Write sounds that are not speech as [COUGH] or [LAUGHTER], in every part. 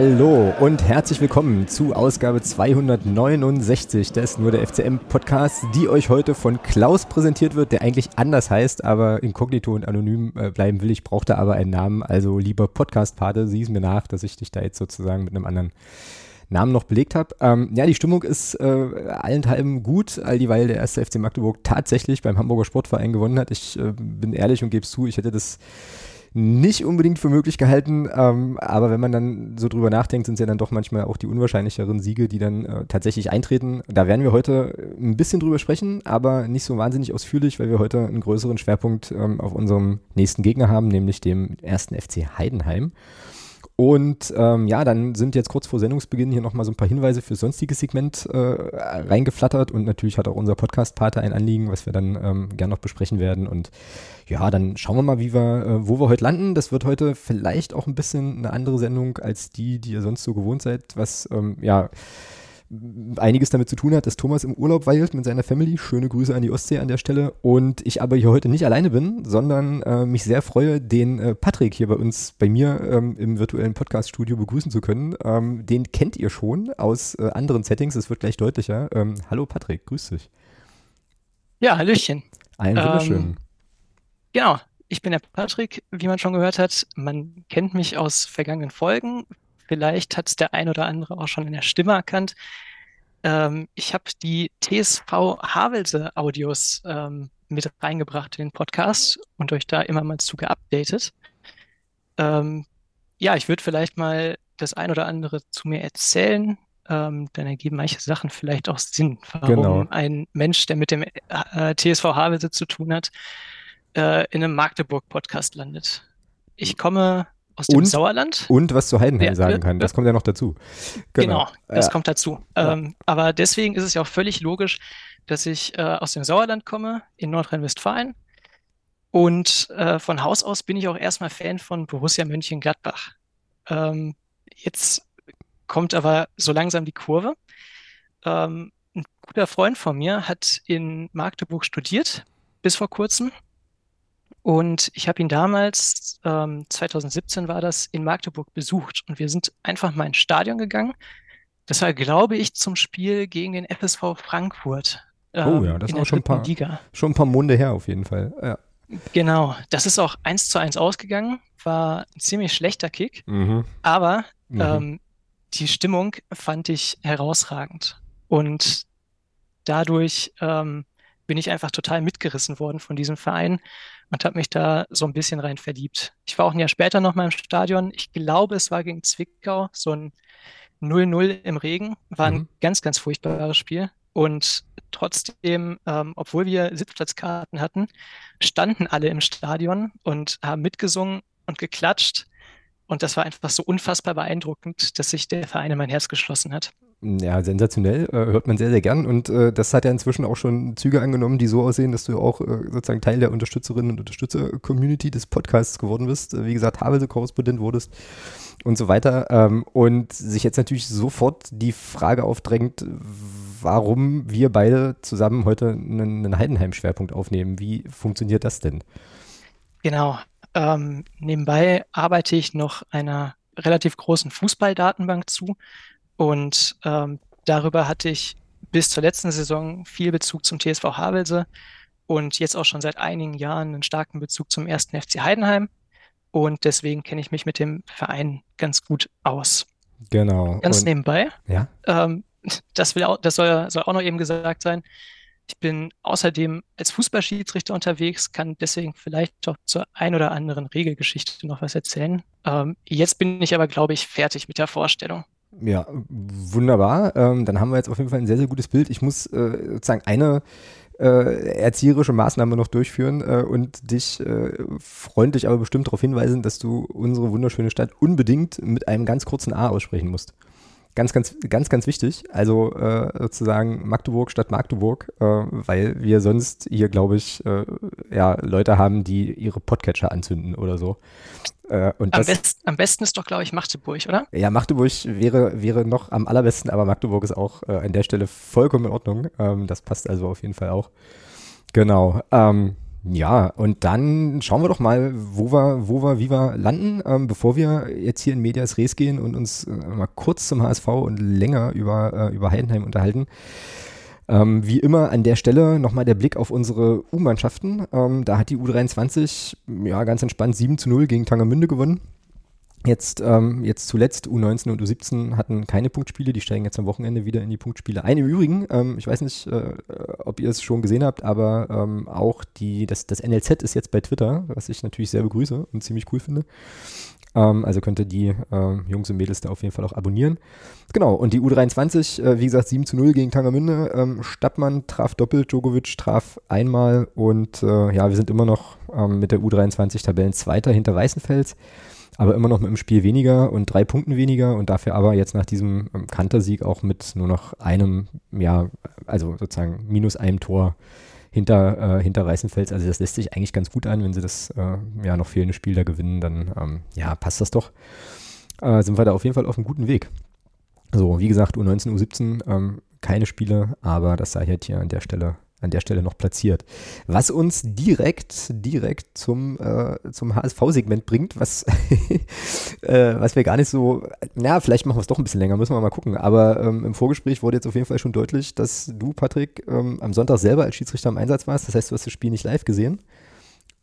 Hallo und herzlich willkommen zu Ausgabe 269 des Nur der FCM Podcast, die euch heute von Klaus präsentiert wird, der eigentlich anders heißt, aber inkognito und anonym äh, bleiben will. Ich brauchte aber einen Namen, also lieber Podcast-Pate, sieh es mir nach, dass ich dich da jetzt sozusagen mit einem anderen Namen noch belegt habe. Ähm, ja, die Stimmung ist äh, allenthalben gut, all dieweil der erste FC Magdeburg tatsächlich beim Hamburger Sportverein gewonnen hat. Ich äh, bin ehrlich und gebe es zu, ich hätte das nicht unbedingt für möglich gehalten, ähm, aber wenn man dann so drüber nachdenkt, sind es ja dann doch manchmal auch die unwahrscheinlicheren Siege, die dann äh, tatsächlich eintreten. Da werden wir heute ein bisschen drüber sprechen, aber nicht so wahnsinnig ausführlich, weil wir heute einen größeren Schwerpunkt ähm, auf unserem nächsten Gegner haben, nämlich dem ersten FC Heidenheim. Und ähm, ja, dann sind jetzt kurz vor Sendungsbeginn hier nochmal so ein paar Hinweise für sonstiges Segment äh, reingeflattert und natürlich hat auch unser Podcast-Pater ein Anliegen, was wir dann ähm, gern noch besprechen werden. Und ja, dann schauen wir mal, wie wir, äh, wo wir heute landen. Das wird heute vielleicht auch ein bisschen eine andere Sendung als die, die ihr sonst so gewohnt seid, was ähm, ja einiges damit zu tun hat, dass Thomas im Urlaub weilt mit seiner Family. Schöne Grüße an die Ostsee an der Stelle. Und ich aber hier heute nicht alleine bin, sondern äh, mich sehr freue, den äh, Patrick hier bei uns, bei mir ähm, im virtuellen Podcast-Studio begrüßen zu können. Ähm, den kennt ihr schon aus äh, anderen Settings, es wird gleich deutlicher. Ähm, hallo Patrick, grüß dich. Ja, Hallöchen. Ein wunderschön. Ähm, genau, ich bin der Patrick, wie man schon gehört hat. Man kennt mich aus vergangenen Folgen. Vielleicht hat es der ein oder andere auch schon in der Stimme erkannt. Ähm, ich habe die TSV Havelse Audios ähm, mit reingebracht in den Podcast und euch da immer mal zu geupdatet. Ähm, ja, ich würde vielleicht mal das ein oder andere zu mir erzählen. Ähm, dann ergeben manche Sachen vielleicht auch Sinn, warum genau. ein Mensch, der mit dem äh, TSV Havelse zu tun hat, äh, in einem Magdeburg-Podcast landet. Ich komme aus dem und, Sauerland. Und was zu Heidenheim ja, sagen kann, das kommt ja noch dazu. Genau, genau das kommt dazu. Ähm, aber deswegen ist es ja auch völlig logisch, dass ich äh, aus dem Sauerland komme, in Nordrhein-Westfalen. Und äh, von Haus aus bin ich auch erstmal Fan von Borussia Mönchengladbach. Ähm, jetzt kommt aber so langsam die Kurve. Ähm, ein guter Freund von mir hat in Magdeburg studiert, bis vor kurzem. Und ich habe ihn damals, ähm, 2017 war das, in Magdeburg besucht. Und wir sind einfach mal ins Stadion gegangen. Das war, glaube ich, zum Spiel gegen den FSV Frankfurt. Ähm, oh ja, das ist auch schon ein, paar, Liga. schon ein paar Munde her auf jeden Fall. Ja. Genau, das ist auch eins zu eins ausgegangen. War ein ziemlich schlechter Kick. Mhm. Aber mhm. Ähm, die Stimmung fand ich herausragend. Und dadurch ähm, bin ich einfach total mitgerissen worden von diesem Verein und habe mich da so ein bisschen rein verliebt. Ich war auch ein Jahr später noch mal im Stadion. Ich glaube, es war gegen Zwickau, so ein 0-0 im Regen. War ein mhm. ganz, ganz furchtbares Spiel. Und trotzdem, ähm, obwohl wir Sitzplatzkarten hatten, standen alle im Stadion und haben mitgesungen und geklatscht. Und das war einfach so unfassbar beeindruckend, dass sich der Verein in mein Herz geschlossen hat. Ja, sensationell, äh, hört man sehr, sehr gern. Und äh, das hat ja inzwischen auch schon Züge angenommen, die so aussehen, dass du auch äh, sozusagen Teil der Unterstützerinnen und Unterstützer-Community des Podcasts geworden bist. Äh, wie gesagt, Havelse-Korrespondent wurdest und so weiter. Ähm, und sich jetzt natürlich sofort die Frage aufdrängt, warum wir beide zusammen heute einen, einen Heidenheim-Schwerpunkt aufnehmen. Wie funktioniert das denn? Genau. Ähm, nebenbei arbeite ich noch einer relativ großen Fußballdatenbank zu und ähm, darüber hatte ich bis zur letzten Saison viel Bezug zum TSV Havelse und jetzt auch schon seit einigen Jahren einen starken Bezug zum ersten FC Heidenheim. Und deswegen kenne ich mich mit dem Verein ganz gut aus. Genau. Ganz und, nebenbei. Ja. Ähm, das, will auch, das soll, soll auch noch eben gesagt sein. Ich bin außerdem als Fußballschiedsrichter unterwegs, kann deswegen vielleicht auch zur ein oder anderen Regelgeschichte noch was erzählen. Ähm, jetzt bin ich aber, glaube ich, fertig mit der Vorstellung. Ja, wunderbar. Ähm, dann haben wir jetzt auf jeden Fall ein sehr, sehr gutes Bild. Ich muss äh, sozusagen eine äh, erzieherische Maßnahme noch durchführen äh, und dich äh, freundlich, aber bestimmt darauf hinweisen, dass du unsere wunderschöne Stadt unbedingt mit einem ganz kurzen A aussprechen musst. Ganz, ganz, ganz, ganz wichtig. Also äh, sozusagen Magdeburg statt Magdeburg, äh, weil wir sonst hier, glaube ich, äh, ja, Leute haben, die ihre Podcatcher anzünden oder so. Äh, am, das, best, am, besten ist doch, glaube ich, Magdeburg, oder? Ja, Magdeburg wäre, wäre noch am allerbesten, aber Magdeburg ist auch äh, an der Stelle vollkommen in Ordnung. Ähm, das passt also auf jeden Fall auch. Genau. Ähm, Ja, und dann schauen wir doch mal, wo wir, wo wir, wie wir landen, ähm, bevor wir jetzt hier in Medias Res gehen und uns äh, mal kurz zum HSV und länger über, äh, über Heidenheim unterhalten. Ähm, wie immer an der Stelle nochmal der Blick auf unsere U-Mannschaften. Ähm, da hat die U23 ja ganz entspannt 7 zu 0 gegen Tangermünde gewonnen. Jetzt, ähm, jetzt zuletzt U19 und U17 hatten keine Punktspiele, die steigen jetzt am Wochenende wieder in die Punktspiele ein. Im Übrigen, ähm, ich weiß nicht, äh, ob ihr es schon gesehen habt, aber ähm, auch die, das, das NLZ ist jetzt bei Twitter, was ich natürlich sehr begrüße und ziemlich cool finde. Ähm, also könnt ihr die äh, Jungs und Mädels da auf jeden Fall auch abonnieren. Genau, und die U23, äh, wie gesagt, 7 zu 0 gegen Tangermünde. Ähm, Stadtmann traf doppelt, Djokovic traf einmal und äh, ja, wir sind immer noch ähm, mit der U23 Tabellenzweiter hinter Weißenfels aber immer noch mit einem Spiel weniger und drei Punkten weniger und dafür aber jetzt nach diesem ähm, Kantersieg auch mit nur noch einem, ja, also sozusagen minus einem Tor hinter, äh, hinter Weißenfels. Also das lässt sich eigentlich ganz gut an, wenn sie das äh, ja noch fehlende Spiel da gewinnen, dann ähm, ja, passt das doch. Äh, sind wir da auf jeden Fall auf einem guten Weg. So, wie gesagt, U19, U17, ähm, keine Spiele, aber das sei halt hier an der Stelle an der Stelle noch platziert. Was uns direkt, direkt zum, äh, zum HSV-Segment bringt, was, [LAUGHS] äh, was wir gar nicht so, na, vielleicht machen wir es doch ein bisschen länger, müssen wir mal gucken. Aber ähm, im Vorgespräch wurde jetzt auf jeden Fall schon deutlich, dass du, Patrick, ähm, am Sonntag selber als Schiedsrichter im Einsatz warst. Das heißt, du hast das Spiel nicht live gesehen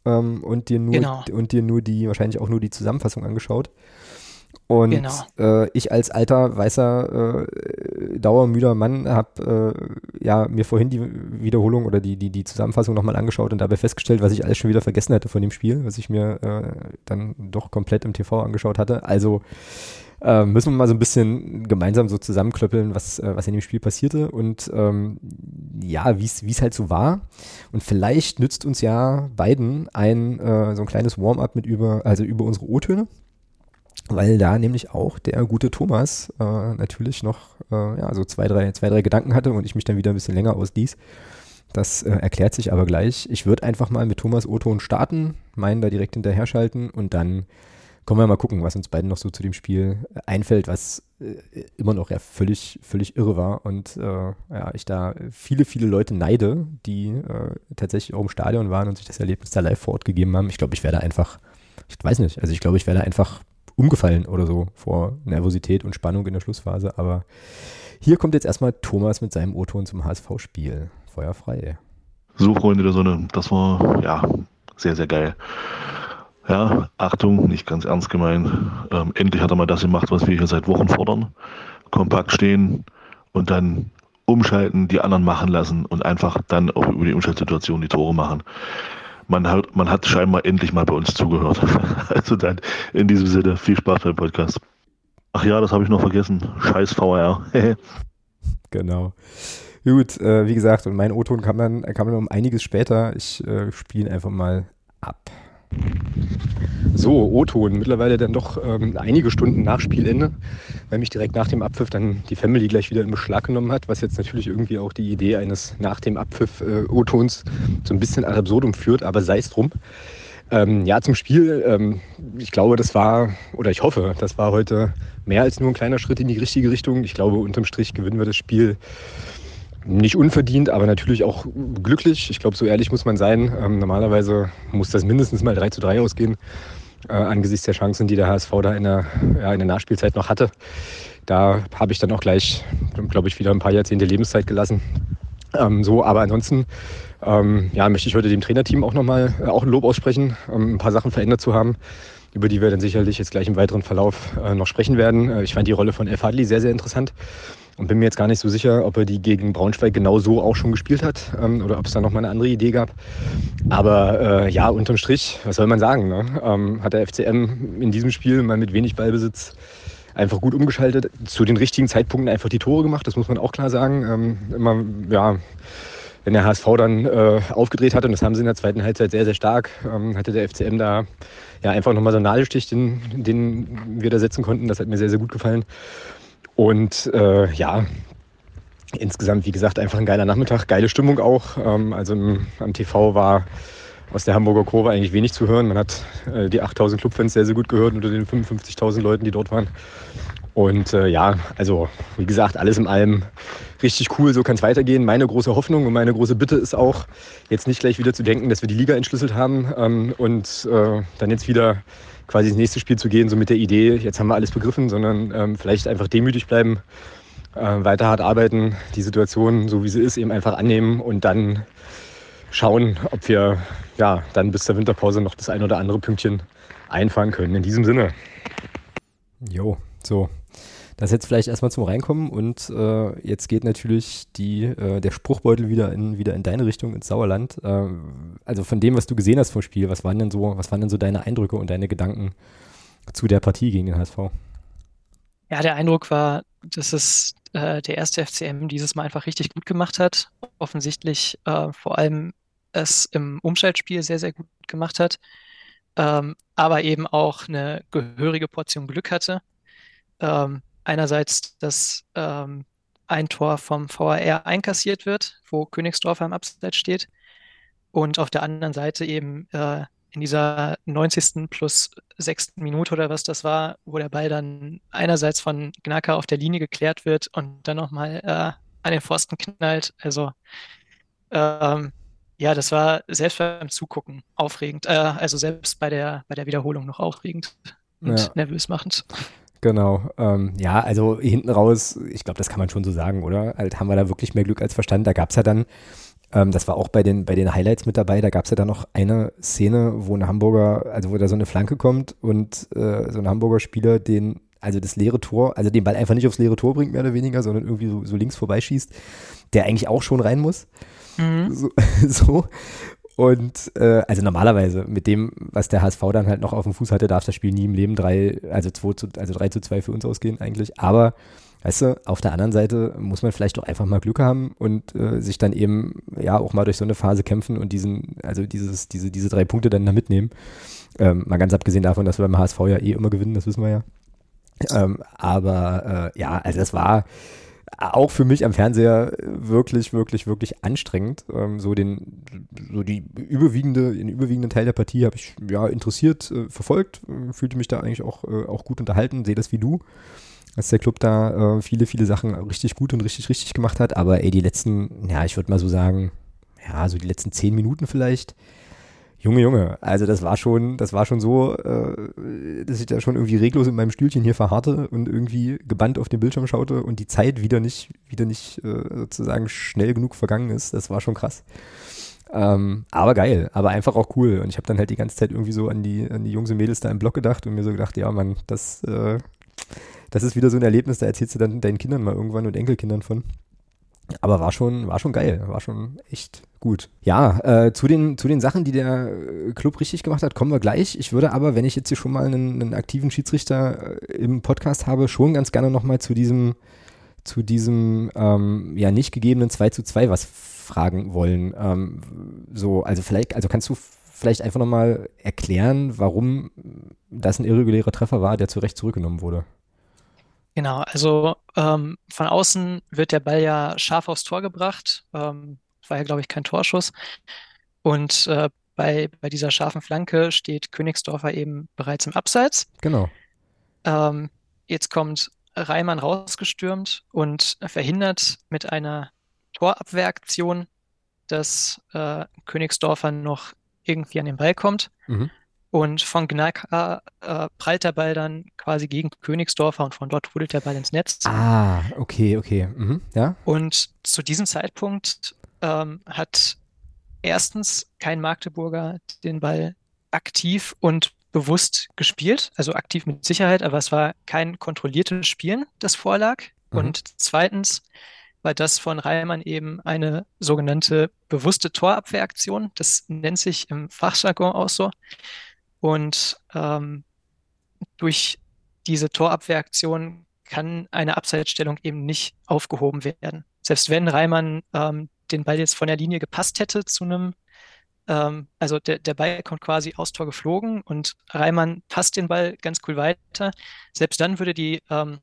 ähm, und, dir nur, genau. und dir nur die, wahrscheinlich auch nur die Zusammenfassung angeschaut. Und genau. äh, ich als alter, weißer, äh, dauermüder Mann habe äh, ja, mir vorhin die Wiederholung oder die, die, die Zusammenfassung nochmal angeschaut und dabei festgestellt, was ich alles schon wieder vergessen hatte von dem Spiel, was ich mir äh, dann doch komplett im TV angeschaut hatte. Also äh, müssen wir mal so ein bisschen gemeinsam so zusammenklöppeln, was, äh, was in dem Spiel passierte und ähm, ja, wie es halt so war. Und vielleicht nützt uns ja beiden ein so ein kleines Warm-up mit über, also über unsere O-Töne weil da nämlich auch der gute Thomas äh, natürlich noch äh, ja, so zwei drei, zwei, drei Gedanken hatte und ich mich dann wieder ein bisschen länger ausließ. Das äh, erklärt sich aber gleich. Ich würde einfach mal mit Thomas O-Ton starten, meinen da direkt hinterher schalten und dann können wir mal gucken, was uns beiden noch so zu dem Spiel einfällt, was äh, immer noch ja völlig, völlig irre war und äh, ja, ich da viele, viele Leute neide, die äh, tatsächlich auch im Stadion waren und sich das Erlebnis da live vor Ort gegeben haben. Ich glaube, ich werde einfach, ich weiß nicht, also ich glaube, ich werde einfach umgefallen oder so vor Nervosität und Spannung in der Schlussphase. Aber hier kommt jetzt erstmal Thomas mit seinem O-Ton zum HSV-Spiel. Feuer frei. So, Freunde der Sonne, das war ja sehr, sehr geil. Ja, Achtung, nicht ganz ernst gemeint. Ähm, endlich hat er mal das gemacht, was wir hier seit Wochen fordern. Kompakt stehen und dann umschalten, die anderen machen lassen und einfach dann auch über die Umschaltsituation die Tore machen man hat, man hat scheinbar endlich mal bei uns zugehört. [LAUGHS] Also dann in diesem Sinne viel Spaß beim Podcast. Ach ja, das habe ich noch vergessen. Scheiß VR. [LAUGHS] genau. Gut, äh, wie gesagt, und mein O-Ton kam dann, kam dann um einiges später. Ich äh, spiele ihn einfach mal ab. So, O-Ton, mittlerweile dann doch ähm, einige Stunden nach Spielende, weil mich direkt nach dem Abpfiff dann die Family gleich wieder in Beschlag genommen hat, was jetzt natürlich irgendwie auch die Idee eines nach dem Abpfiff äh, O-Tons so ein bisschen ad absurdum führt, aber sei es drum. Ähm, ja, zum Spiel. Ähm, ich glaube, das war, oder ich hoffe, das war heute mehr als nur ein kleiner Schritt in die richtige Richtung. Ich glaube, unterm Strich gewinnen wir das Spiel nicht unverdient, aber natürlich auch glücklich. Ich glaube, so ehrlich muss man sein. Ähm, normalerweise muss das mindestens mal 3 zu 3 ausgehen, äh, angesichts der Chancen, die der HSV da in der, ja, in der Nachspielzeit noch hatte. Da habe ich dann auch gleich, glaube ich, wieder ein paar Jahrzehnte Lebenszeit gelassen. Ähm, so, aber ansonsten ähm, ja, möchte ich heute dem Trainerteam auch nochmal äh, auch ein Lob aussprechen, ähm, ein paar Sachen verändert zu haben, über die wir dann sicherlich jetzt gleich im weiteren Verlauf äh, noch sprechen werden. Äh, ich fand die Rolle von F. Hadley sehr, sehr interessant und bin mir jetzt gar nicht so sicher, ob er die gegen Braunschweig genau so auch schon gespielt hat ähm, oder ob es da nochmal eine andere Idee gab. Aber äh, ja, unterm Strich, was soll man sagen, ne? ähm, hat der FCM in diesem Spiel mal mit wenig Ballbesitz einfach gut umgeschaltet, zu den richtigen Zeitpunkten einfach die Tore gemacht, das muss man auch klar sagen. Ähm, immer, ja, wenn der HSV dann äh, aufgedreht hat, und das haben sie in der zweiten Halbzeit sehr, sehr stark, ähm, hatte der FCM da ja einfach nochmal so einen Nadelstich, den, den wir da setzen konnten. Das hat mir sehr, sehr gut gefallen. Und äh, ja, insgesamt, wie gesagt, einfach ein geiler Nachmittag, geile Stimmung auch. Ähm, also im, am TV war aus der Hamburger Kurve eigentlich wenig zu hören. Man hat äh, die 8000 Clubfans sehr, sehr gut gehört unter den 55.000 Leuten, die dort waren. Und äh, ja, also wie gesagt, alles in allem richtig cool, so kann es weitergehen. Meine große Hoffnung und meine große Bitte ist auch, jetzt nicht gleich wieder zu denken, dass wir die Liga entschlüsselt haben ähm, und äh, dann jetzt wieder quasi ins nächste Spiel zu gehen, so mit der Idee, jetzt haben wir alles begriffen, sondern ähm, vielleicht einfach demütig bleiben, äh, weiter hart arbeiten, die Situation, so wie sie ist, eben einfach annehmen und dann schauen, ob wir ja dann bis zur Winterpause noch das ein oder andere Pünktchen einfangen können. In diesem Sinne. Jo, so. Das jetzt vielleicht erstmal zum Reinkommen und äh, jetzt geht natürlich die, äh, der Spruchbeutel wieder in, wieder in deine Richtung, ins Sauerland. Äh, also von dem, was du gesehen hast vom Spiel, was waren denn so, was waren denn so deine Eindrücke und deine Gedanken zu der Partie gegen den HSV? Ja, der Eindruck war, dass es äh, der erste FCM dieses Mal einfach richtig gut gemacht hat. Offensichtlich äh, vor allem es im Umschaltspiel sehr, sehr gut gemacht hat, ähm, aber eben auch eine gehörige Portion Glück hatte. Ähm, einerseits, dass ähm, ein Tor vom VAR einkassiert wird, wo Königsdorf am Abseits steht. Und auf der anderen Seite eben äh, in dieser 90. plus 6. Minute oder was das war, wo der Ball dann einerseits von Gnacker auf der Linie geklärt wird und dann nochmal äh, an den Pfosten knallt. Also ähm, ja, das war selbst beim Zugucken aufregend. Äh, also selbst bei der, bei der Wiederholung noch aufregend und ja. nervös machend. Genau. Ähm, ja, also hinten raus, ich glaube, das kann man schon so sagen, oder? Halt haben wir da wirklich mehr Glück als Verstand. Da gab es ja dann, ähm, das war auch bei den, bei den Highlights mit dabei, da gab es ja dann noch eine Szene, wo ein Hamburger, also wo da so eine Flanke kommt und äh, so ein Hamburger Spieler den, also das leere Tor, also den Ball einfach nicht aufs leere Tor bringt, mehr oder weniger, sondern irgendwie so, so links vorbeischießt, der eigentlich auch schon rein muss. Mhm. So, [LAUGHS] so, und äh, also normalerweise mit dem, was der HSV dann halt noch auf dem Fuß hatte, darf das Spiel nie im Leben drei, also zwei zu, also drei zu zwei für uns ausgehen eigentlich. Aber weißt du, auf der anderen Seite muss man vielleicht doch einfach mal Glück haben und äh, sich dann eben ja auch mal durch so eine Phase kämpfen und diesen, also dieses, diese, diese drei Punkte dann da mitnehmen. Ähm, mal ganz abgesehen davon, dass wir beim HSV ja eh immer gewinnen, das wissen wir ja. Ähm, aber äh, ja, also das war auch für mich am Fernseher wirklich, wirklich, wirklich anstrengend. Ähm, so den, so die überwiegende, den überwiegenden Teil der Partie habe ich ja interessiert äh, verfolgt, äh, fühlte mich da eigentlich auch, äh, auch gut unterhalten, sehe das wie du, dass der Club da äh, viele, viele Sachen richtig gut und richtig, richtig gemacht hat. Aber ey, die letzten, ja, ich würde mal so sagen, ja, so die letzten zehn Minuten vielleicht, Junge, Junge, also das war schon, das war schon so, äh, dass ich da schon irgendwie reglos in meinem Stühlchen hier verharrte und irgendwie gebannt auf den Bildschirm schaute und die Zeit wieder nicht, wieder nicht äh, sozusagen schnell genug vergangen ist. Das war schon krass. Ähm, aber geil, aber einfach auch cool. Und ich habe dann halt die ganze Zeit irgendwie so an die, an die Jungs und Mädels da im Block gedacht und mir so gedacht, ja, Mann, das, äh, das ist wieder so ein Erlebnis, da erzählst du dann deinen Kindern mal irgendwann und Enkelkindern von. Aber war schon, war schon geil, war schon echt gut. Ja, äh, zu, den, zu den Sachen, die der äh, Club richtig gemacht hat, kommen wir gleich. Ich würde aber, wenn ich jetzt hier schon mal einen, einen aktiven Schiedsrichter äh, im Podcast habe, schon ganz gerne nochmal zu diesem, zu diesem ähm, ja nicht gegebenen 2 zu 2 was fragen wollen. Ähm, so, also vielleicht, also kannst du vielleicht einfach nochmal erklären, warum das ein irregulärer Treffer war, der zu Recht zurückgenommen wurde? Genau, also ähm, von außen wird der Ball ja scharf aufs Tor gebracht. Ähm, war ja, glaube ich, kein Torschuss. Und äh, bei, bei dieser scharfen Flanke steht Königsdorfer eben bereits im Abseits. Genau. Ähm, jetzt kommt Reimann rausgestürmt und verhindert mit einer Torabwehraktion, dass äh, Königsdorfer noch irgendwie an den Ball kommt. Mhm. Und von Gnaka äh, prallt der Ball dann quasi gegen Königsdorfer und von dort trudelt der Ball ins Netz. Ah, okay, okay. Mhm, ja. Und zu diesem Zeitpunkt ähm, hat erstens kein Magdeburger den Ball aktiv und bewusst gespielt, also aktiv mit Sicherheit, aber es war kein kontrolliertes Spielen, das vorlag. Mhm. Und zweitens war das von Reimann eben eine sogenannte bewusste Torabwehraktion. Das nennt sich im Fachjargon auch so. Und ähm, durch diese Torabwehraktion kann eine Abseitsstellung eben nicht aufgehoben werden. Selbst wenn Reimann ähm, den Ball jetzt von der Linie gepasst hätte zu einem, ähm, also der, der Ball kommt quasi aus Tor geflogen und Reimann passt den Ball ganz cool weiter. Selbst dann würde die ähm,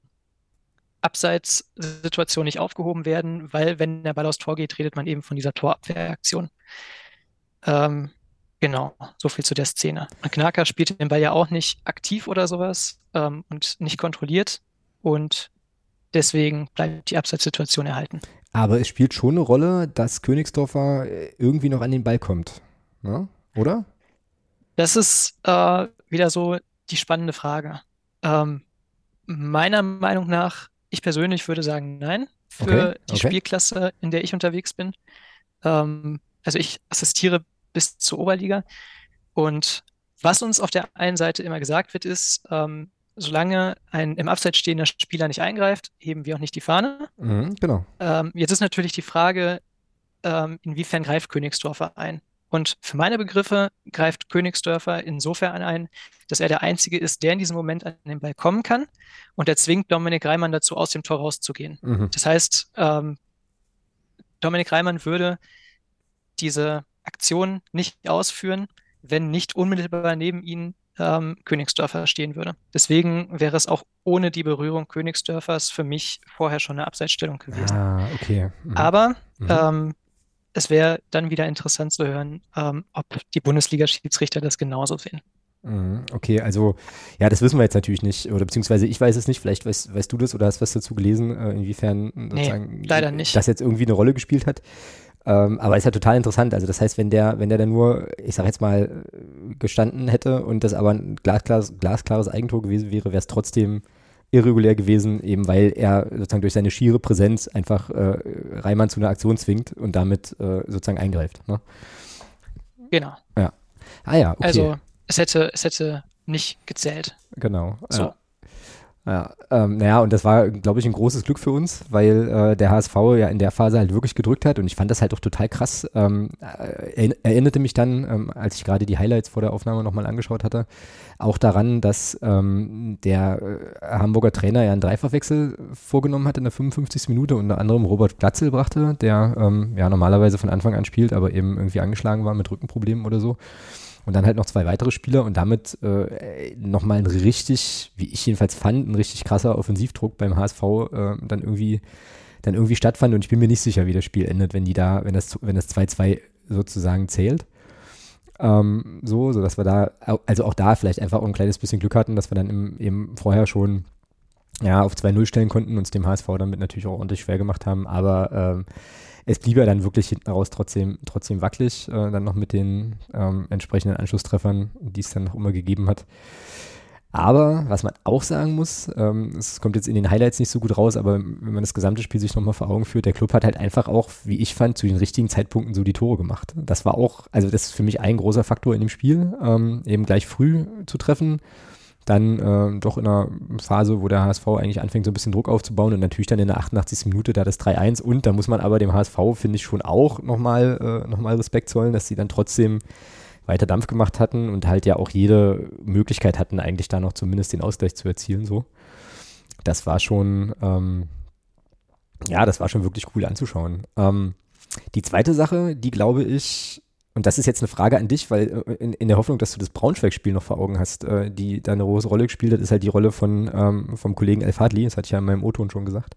Abseitssituation nicht aufgehoben werden, weil wenn der Ball aus Tor geht, redet man eben von dieser Torabwehraktion. Ähm, Genau, so viel zu der Szene. Knacker spielt den Ball ja auch nicht aktiv oder sowas ähm, und nicht kontrolliert. und deswegen bleibt die Abseitssituation erhalten. Aber es spielt schon eine Rolle, dass Königsdorfer irgendwie noch an den Ball kommt, ne? oder? Das ist äh, wieder so die spannende Frage. Ähm, meiner Meinung nach, ich persönlich würde sagen, nein, für Okay, die okay. Spielklasse, in der ich unterwegs bin. Ähm, also ich assistiere bis zur Oberliga und was uns auf der einen Seite immer gesagt wird, ist, ähm, solange ein im Abseits stehender Spieler nicht eingreift, heben wir auch nicht die Fahne. Mhm, genau. Ähm, jetzt ist natürlich die Frage, ähm, inwiefern greift Königsdorfer ein? Und für meine Begriffe greift Königsdörfer insofern ein, dass er der Einzige ist, der in diesem Moment an den Ball kommen kann. Und er zwingt Dominik Reimann dazu, aus dem Tor rauszugehen. Mhm. Das heißt, ähm, Dominik Reimann würde diese Aktion nicht ausführen, wenn nicht unmittelbar neben ihm ähm, Königsdörfer stehen würde. Deswegen wäre es auch ohne die Berührung Königsdörfers für mich vorher schon eine Abseitsstellung gewesen. Ah, okay. Mhm. Aber Mhm. ähm, es wäre dann wieder interessant zu hören, ähm, ob die Bundesliga-Schiedsrichter das genauso sehen. Mhm, Okay, also ja, das wissen wir jetzt natürlich nicht, oder beziehungsweise ich weiß es nicht, vielleicht weißt, weißt du das oder hast was dazu gelesen, äh, inwiefern sozusagen leider nicht. das jetzt irgendwie eine Rolle gespielt hat. Ähm, aber ist ja total interessant. Also das heißt, wenn der, wenn der dann nur, ich sag jetzt mal, gestanden hätte und das aber ein glasklares, glasklares Eigentor gewesen wäre, wäre es trotzdem irregulär gewesen, eben weil er sozusagen durch seine schiere Präsenz einfach äh, Reimann zu einer Aktion zwingt und damit äh, sozusagen eingreift. Ne? Genau. Ah ja, okay. Also es hätte, es hätte nicht gezählt. Genau. So. Ja. Ja, ähm, naja, und das war, glaube ich, ein großes Glück für uns, weil äh, der HSV ja in der Phase halt wirklich gedrückt hat und ich fand das halt auch total krass. Ähm, äh, erinnerte mich dann, ähm, als ich gerade die Highlights vor der Aufnahme nochmal angeschaut hatte, auch daran, dass ähm, der äh, Hamburger Trainer ja einen Dreifachwechsel vorgenommen hat in der 55. Minute, unter anderem Robert Glatzel brachte, der ähm, ja normalerweise von Anfang an spielt, aber eben irgendwie angeschlagen war mit Rückenproblemen oder so. Und dann halt noch zwei weitere Spieler und damit äh, nochmal ein richtig, wie ich jedenfalls fand, ein richtig krasser Offensivdruck beim HSV äh, dann irgendwie dann irgendwie stattfand und ich bin mir nicht sicher, wie das Spiel endet, wenn die da, wenn das, wenn das 2-2 sozusagen zählt. Ähm, so, so dass wir da, also auch da vielleicht einfach auch ein kleines bisschen Glück hatten, dass wir dann im, eben vorher schon ja, auf 2-0 stellen konnten, uns dem HSV damit natürlich auch ordentlich schwer gemacht haben, aber ähm, es blieb ja dann wirklich hinten raus trotzdem, trotzdem wackelig, äh, dann noch mit den ähm, entsprechenden Anschlusstreffern, die es dann noch immer gegeben hat. Aber was man auch sagen muss, ähm, es kommt jetzt in den Highlights nicht so gut raus, aber wenn man das gesamte Spiel sich nochmal vor Augen führt, der Club hat halt einfach auch, wie ich fand, zu den richtigen Zeitpunkten so die Tore gemacht. Das war auch, also das ist für mich ein großer Faktor in dem Spiel, ähm, eben gleich früh zu treffen dann äh, doch in einer Phase, wo der HSV eigentlich anfängt, so ein bisschen Druck aufzubauen und natürlich dann in der 88. Minute da das 3-1 und da muss man aber dem HSV, finde ich, schon auch nochmal äh, noch Respekt zollen, dass sie dann trotzdem weiter Dampf gemacht hatten und halt ja auch jede Möglichkeit hatten, eigentlich da noch zumindest den Ausgleich zu erzielen, so. Das war schon, ähm, ja, das war schon wirklich cool anzuschauen. Ähm, die zweite Sache, die glaube ich, und das ist jetzt eine Frage an dich, weil äh, in, in der Hoffnung, dass du das Braunschweig-Spiel noch vor Augen hast, äh, die da eine große Rolle gespielt hat, ist halt die Rolle von ähm, vom Kollegen El Fadli, das hatte ich ja in meinem O-Ton schon gesagt.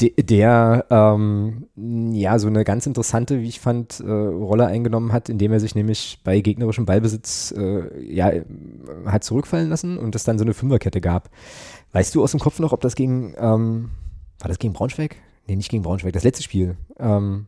De, der ähm, ja so eine ganz interessante, wie ich fand, äh, Rolle eingenommen hat, indem er sich nämlich bei gegnerischem Ballbesitz äh, ja hat zurückfallen lassen und es dann so eine Fünferkette gab. Weißt du aus dem Kopf noch, ob das gegen ähm, war das gegen Braunschweig? Nee, nicht gegen Braunschweig, das letzte Spiel. Ähm,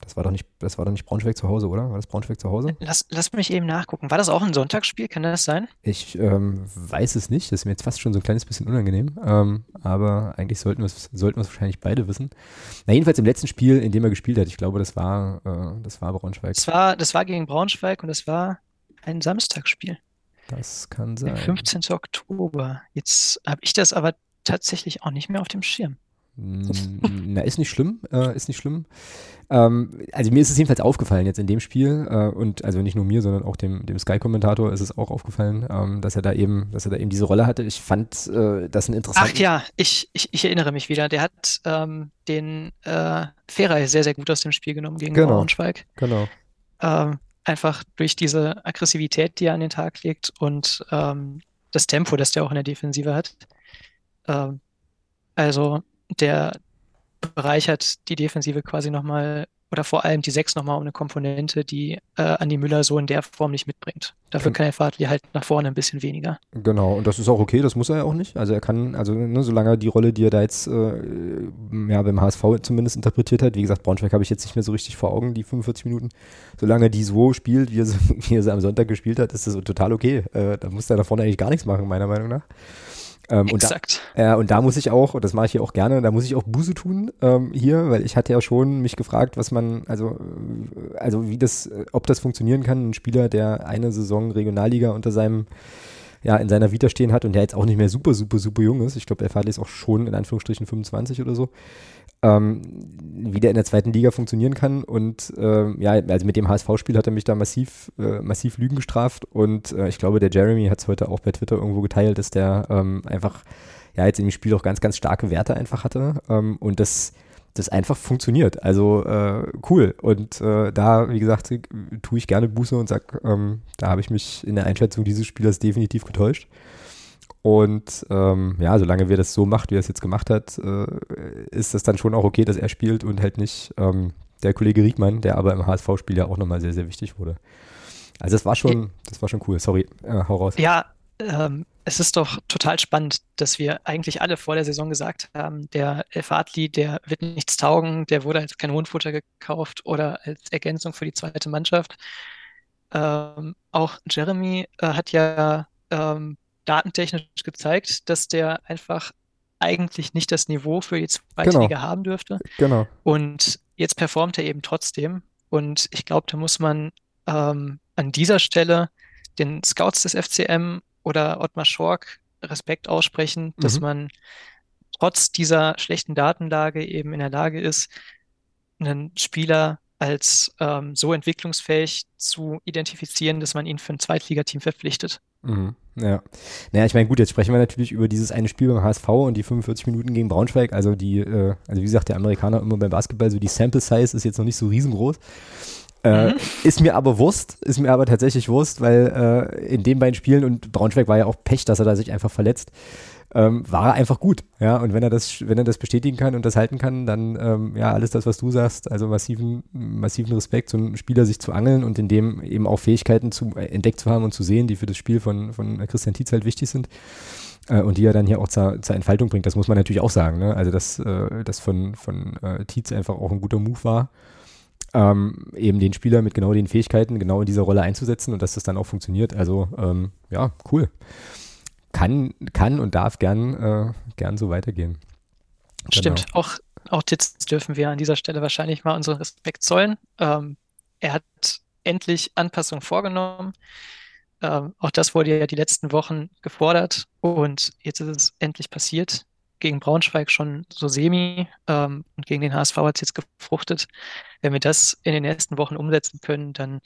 das war doch nicht, das war doch nicht Braunschweig zu Hause, oder? War das Braunschweig zu Hause? Lass, lass mich eben nachgucken. War das auch ein Sonntagsspiel? Kann das sein? Ich ähm, weiß es nicht. Das ist mir jetzt fast schon so ein kleines bisschen unangenehm. Ähm, aber eigentlich sollten wir es sollten wir's wahrscheinlich beide wissen. Na, jedenfalls im letzten Spiel, in dem er gespielt hat, ich glaube, das war, äh, das war Braunschweig. Das war, das war gegen Braunschweig und das war ein Samstagsspiel. Das kann Der sein. 15. Oktober. Jetzt habe ich das aber tatsächlich auch nicht mehr auf dem Schirm. Mm, Na, ist nicht schlimm, äh, ist nicht schlimm. Ähm, also mir ist es jedenfalls aufgefallen jetzt in dem Spiel äh, und also nicht nur mir, sondern auch dem, dem Sky-Kommentator ist es auch aufgefallen, ähm, dass er da eben, dass er da eben diese Rolle hatte. Ich fand äh, das ein interessantes. Ach ja, ich, ich, ich erinnere mich wieder. Der hat ähm, den äh, Feray sehr, sehr gut aus dem Spiel genommen gegen Genau. Braunschweig. Genau. Ähm, einfach durch diese Aggressivität, die er an den Tag legt und ähm, das Tempo, das der auch in der Defensive hat. Ähm, also der bereichert die Defensive quasi nochmal oder vor allem die 6 nochmal um eine Komponente, die äh, Andi Müller so in der Form nicht mitbringt. Dafür kann der Fahrtli halt nach vorne ein bisschen weniger. Genau, und das ist auch okay, das muss er ja auch nicht. Also er kann, also ne, solange die Rolle, die er da jetzt äh, ja, beim HSV zumindest interpretiert hat, wie gesagt, Braunschweig habe ich jetzt nicht mehr so richtig vor Augen, die 45 Minuten, solange die so spielt, wie er sie, [LAUGHS] wie er sie am Sonntag gespielt hat, ist das total okay. Äh, da muss er da vorne eigentlich gar nichts machen, meiner Meinung nach. Ähm, Exakt. Und da, äh, und da muss ich auch, und das mache ich hier auch gerne, da muss ich auch Buße tun ähm, hier, weil ich hatte ja schon mich gefragt, was man, also, äh, also wie das, ob das funktionieren kann, ein Spieler, der eine Saison Regionalliga unter seinem ja, in seiner Vita stehen hat und der jetzt auch nicht mehr super, super, super jung ist. Ich glaube, der Fadli ist auch schon in Anführungsstrichen 25 oder so ähm, wie der in der zweiten Liga funktionieren kann. Und äh, ja, also mit dem HSV-Spiel hat er mich da massiv, äh, massiv Lügen gestraft. Und äh, ich glaube, der Jeremy hat es heute auch bei Twitter irgendwo geteilt, dass der ähm, einfach ja jetzt in dem Spiel auch ganz, ganz starke Werte einfach hatte. Ähm, und das das einfach funktioniert. Also äh, cool. Und äh, da, wie gesagt, tue ich gerne Buße und sage, ähm, da habe ich mich in der Einschätzung dieses Spielers definitiv getäuscht. Und ähm, ja, solange wir das so macht, wie er es jetzt gemacht hat, äh, ist das dann schon auch okay, dass er spielt und halt nicht ähm, der Kollege Riedmann, der aber im HSV-Spiel ja auch nochmal sehr, sehr wichtig wurde. Also das war schon, das war schon cool. Sorry, äh, hau raus. Ja, ähm, es ist doch total spannend, dass wir eigentlich alle vor der Saison gesagt haben, der Elf Adli, der wird nichts taugen, der wurde als kein Hundfutter gekauft oder als Ergänzung für die zweite Mannschaft. Ähm, auch Jeremy äh, hat ja ähm, datentechnisch gezeigt, dass der einfach eigentlich nicht das Niveau für die zweite genau. Liga haben dürfte. Genau. Und jetzt performt er eben trotzdem. Und ich glaube, da muss man ähm, an dieser Stelle den Scouts des FCM oder Ottmar Schork Respekt aussprechen, dass mhm. man trotz dieser schlechten Datenlage eben in der Lage ist, einen Spieler als ähm, so entwicklungsfähig zu identifizieren, dass man ihn für ein Zweitligateam verpflichtet. Mhm. Ja. Naja, ich meine, gut, jetzt sprechen wir natürlich über dieses eine Spiel beim HSV und die 45 Minuten gegen Braunschweig. Also die, äh, also wie gesagt, der Amerikaner immer beim Basketball, so die Sample Size ist jetzt noch nicht so riesengroß. Äh, mhm. Ist mir aber Wurst, ist mir aber tatsächlich Wurst, weil äh, in den beiden Spielen und Braunschweig war ja auch Pech, dass er da sich einfach verletzt ähm, war er einfach gut. Ja, und wenn er das, wenn er das bestätigen kann und das halten kann, dann ähm, ja, alles das, was du sagst, also massiven, massiven Respekt, so einen Spieler sich zu angeln und in dem eben auch Fähigkeiten zu, äh, entdeckt zu haben und zu sehen, die für das Spiel von, von Christian Tietz halt wichtig sind äh, und die er dann hier auch zur, zur Entfaltung bringt. Das muss man natürlich auch sagen. Ne? Also, dass äh, das von, von äh, Tietz einfach auch ein guter Move war. Ähm, eben den Spieler mit genau den Fähigkeiten genau in dieser Rolle einzusetzen und dass das dann auch funktioniert. Also ähm, ja, cool kann, kann und darf gern, äh, gern so weitergehen. Stimmt, genau. auch, auch Titz dürfen wir an dieser Stelle wahrscheinlich mal unseren Respekt zollen. Ähm, er hat endlich Anpassungen vorgenommen. Ähm, auch das wurde ja die letzten Wochen gefordert und jetzt ist es endlich passiert. Gegen Braunschweig schon so semi ähm, und gegen den HSV hat es jetzt gefruchtet. Wenn wir das in den nächsten Wochen umsetzen können, dann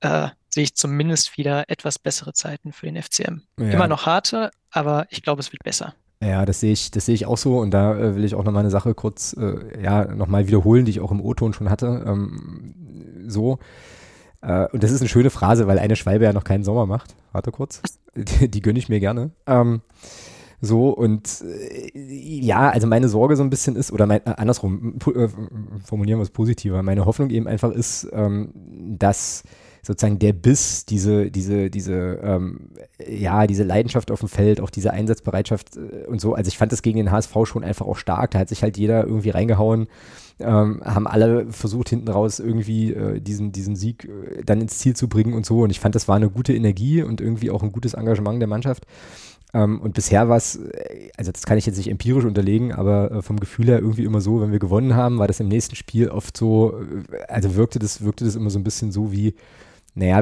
äh, sehe ich zumindest wieder etwas bessere Zeiten für den FCM. Ja. Immer noch harte, aber ich glaube, es wird besser. Ja, das sehe ich, das sehe ich auch so und da äh, will ich auch nochmal eine Sache kurz, äh, ja, nochmal wiederholen, die ich auch im O-Ton schon hatte. Ähm, so. Äh, und das ist eine schöne Phrase, weil eine Schwalbe ja noch keinen Sommer macht. Warte kurz. Die, die gönne ich mir gerne. Ähm, so und äh, ja, also meine Sorge so ein bisschen ist, oder mein, äh, andersrum, äh, formulieren wir es positiver, meine Hoffnung eben einfach ist, ähm, dass sozusagen der Biss, diese, diese, diese, ähm, ja, diese Leidenschaft auf dem Feld, auch diese Einsatzbereitschaft äh, und so. Also ich fand das gegen den HSV schon einfach auch stark. Da hat sich halt jeder irgendwie reingehauen, ähm, haben alle versucht, hinten raus irgendwie äh, diesen, diesen Sieg äh, dann ins Ziel zu bringen und so. Und ich fand, das war eine gute Energie und irgendwie auch ein gutes Engagement der Mannschaft. Ähm, und bisher war es, äh, also das kann ich jetzt nicht empirisch unterlegen, aber äh, vom Gefühl her irgendwie immer so, wenn wir gewonnen haben, war das im nächsten Spiel oft so, also wirkte das, wirkte das immer so ein bisschen so wie, naja,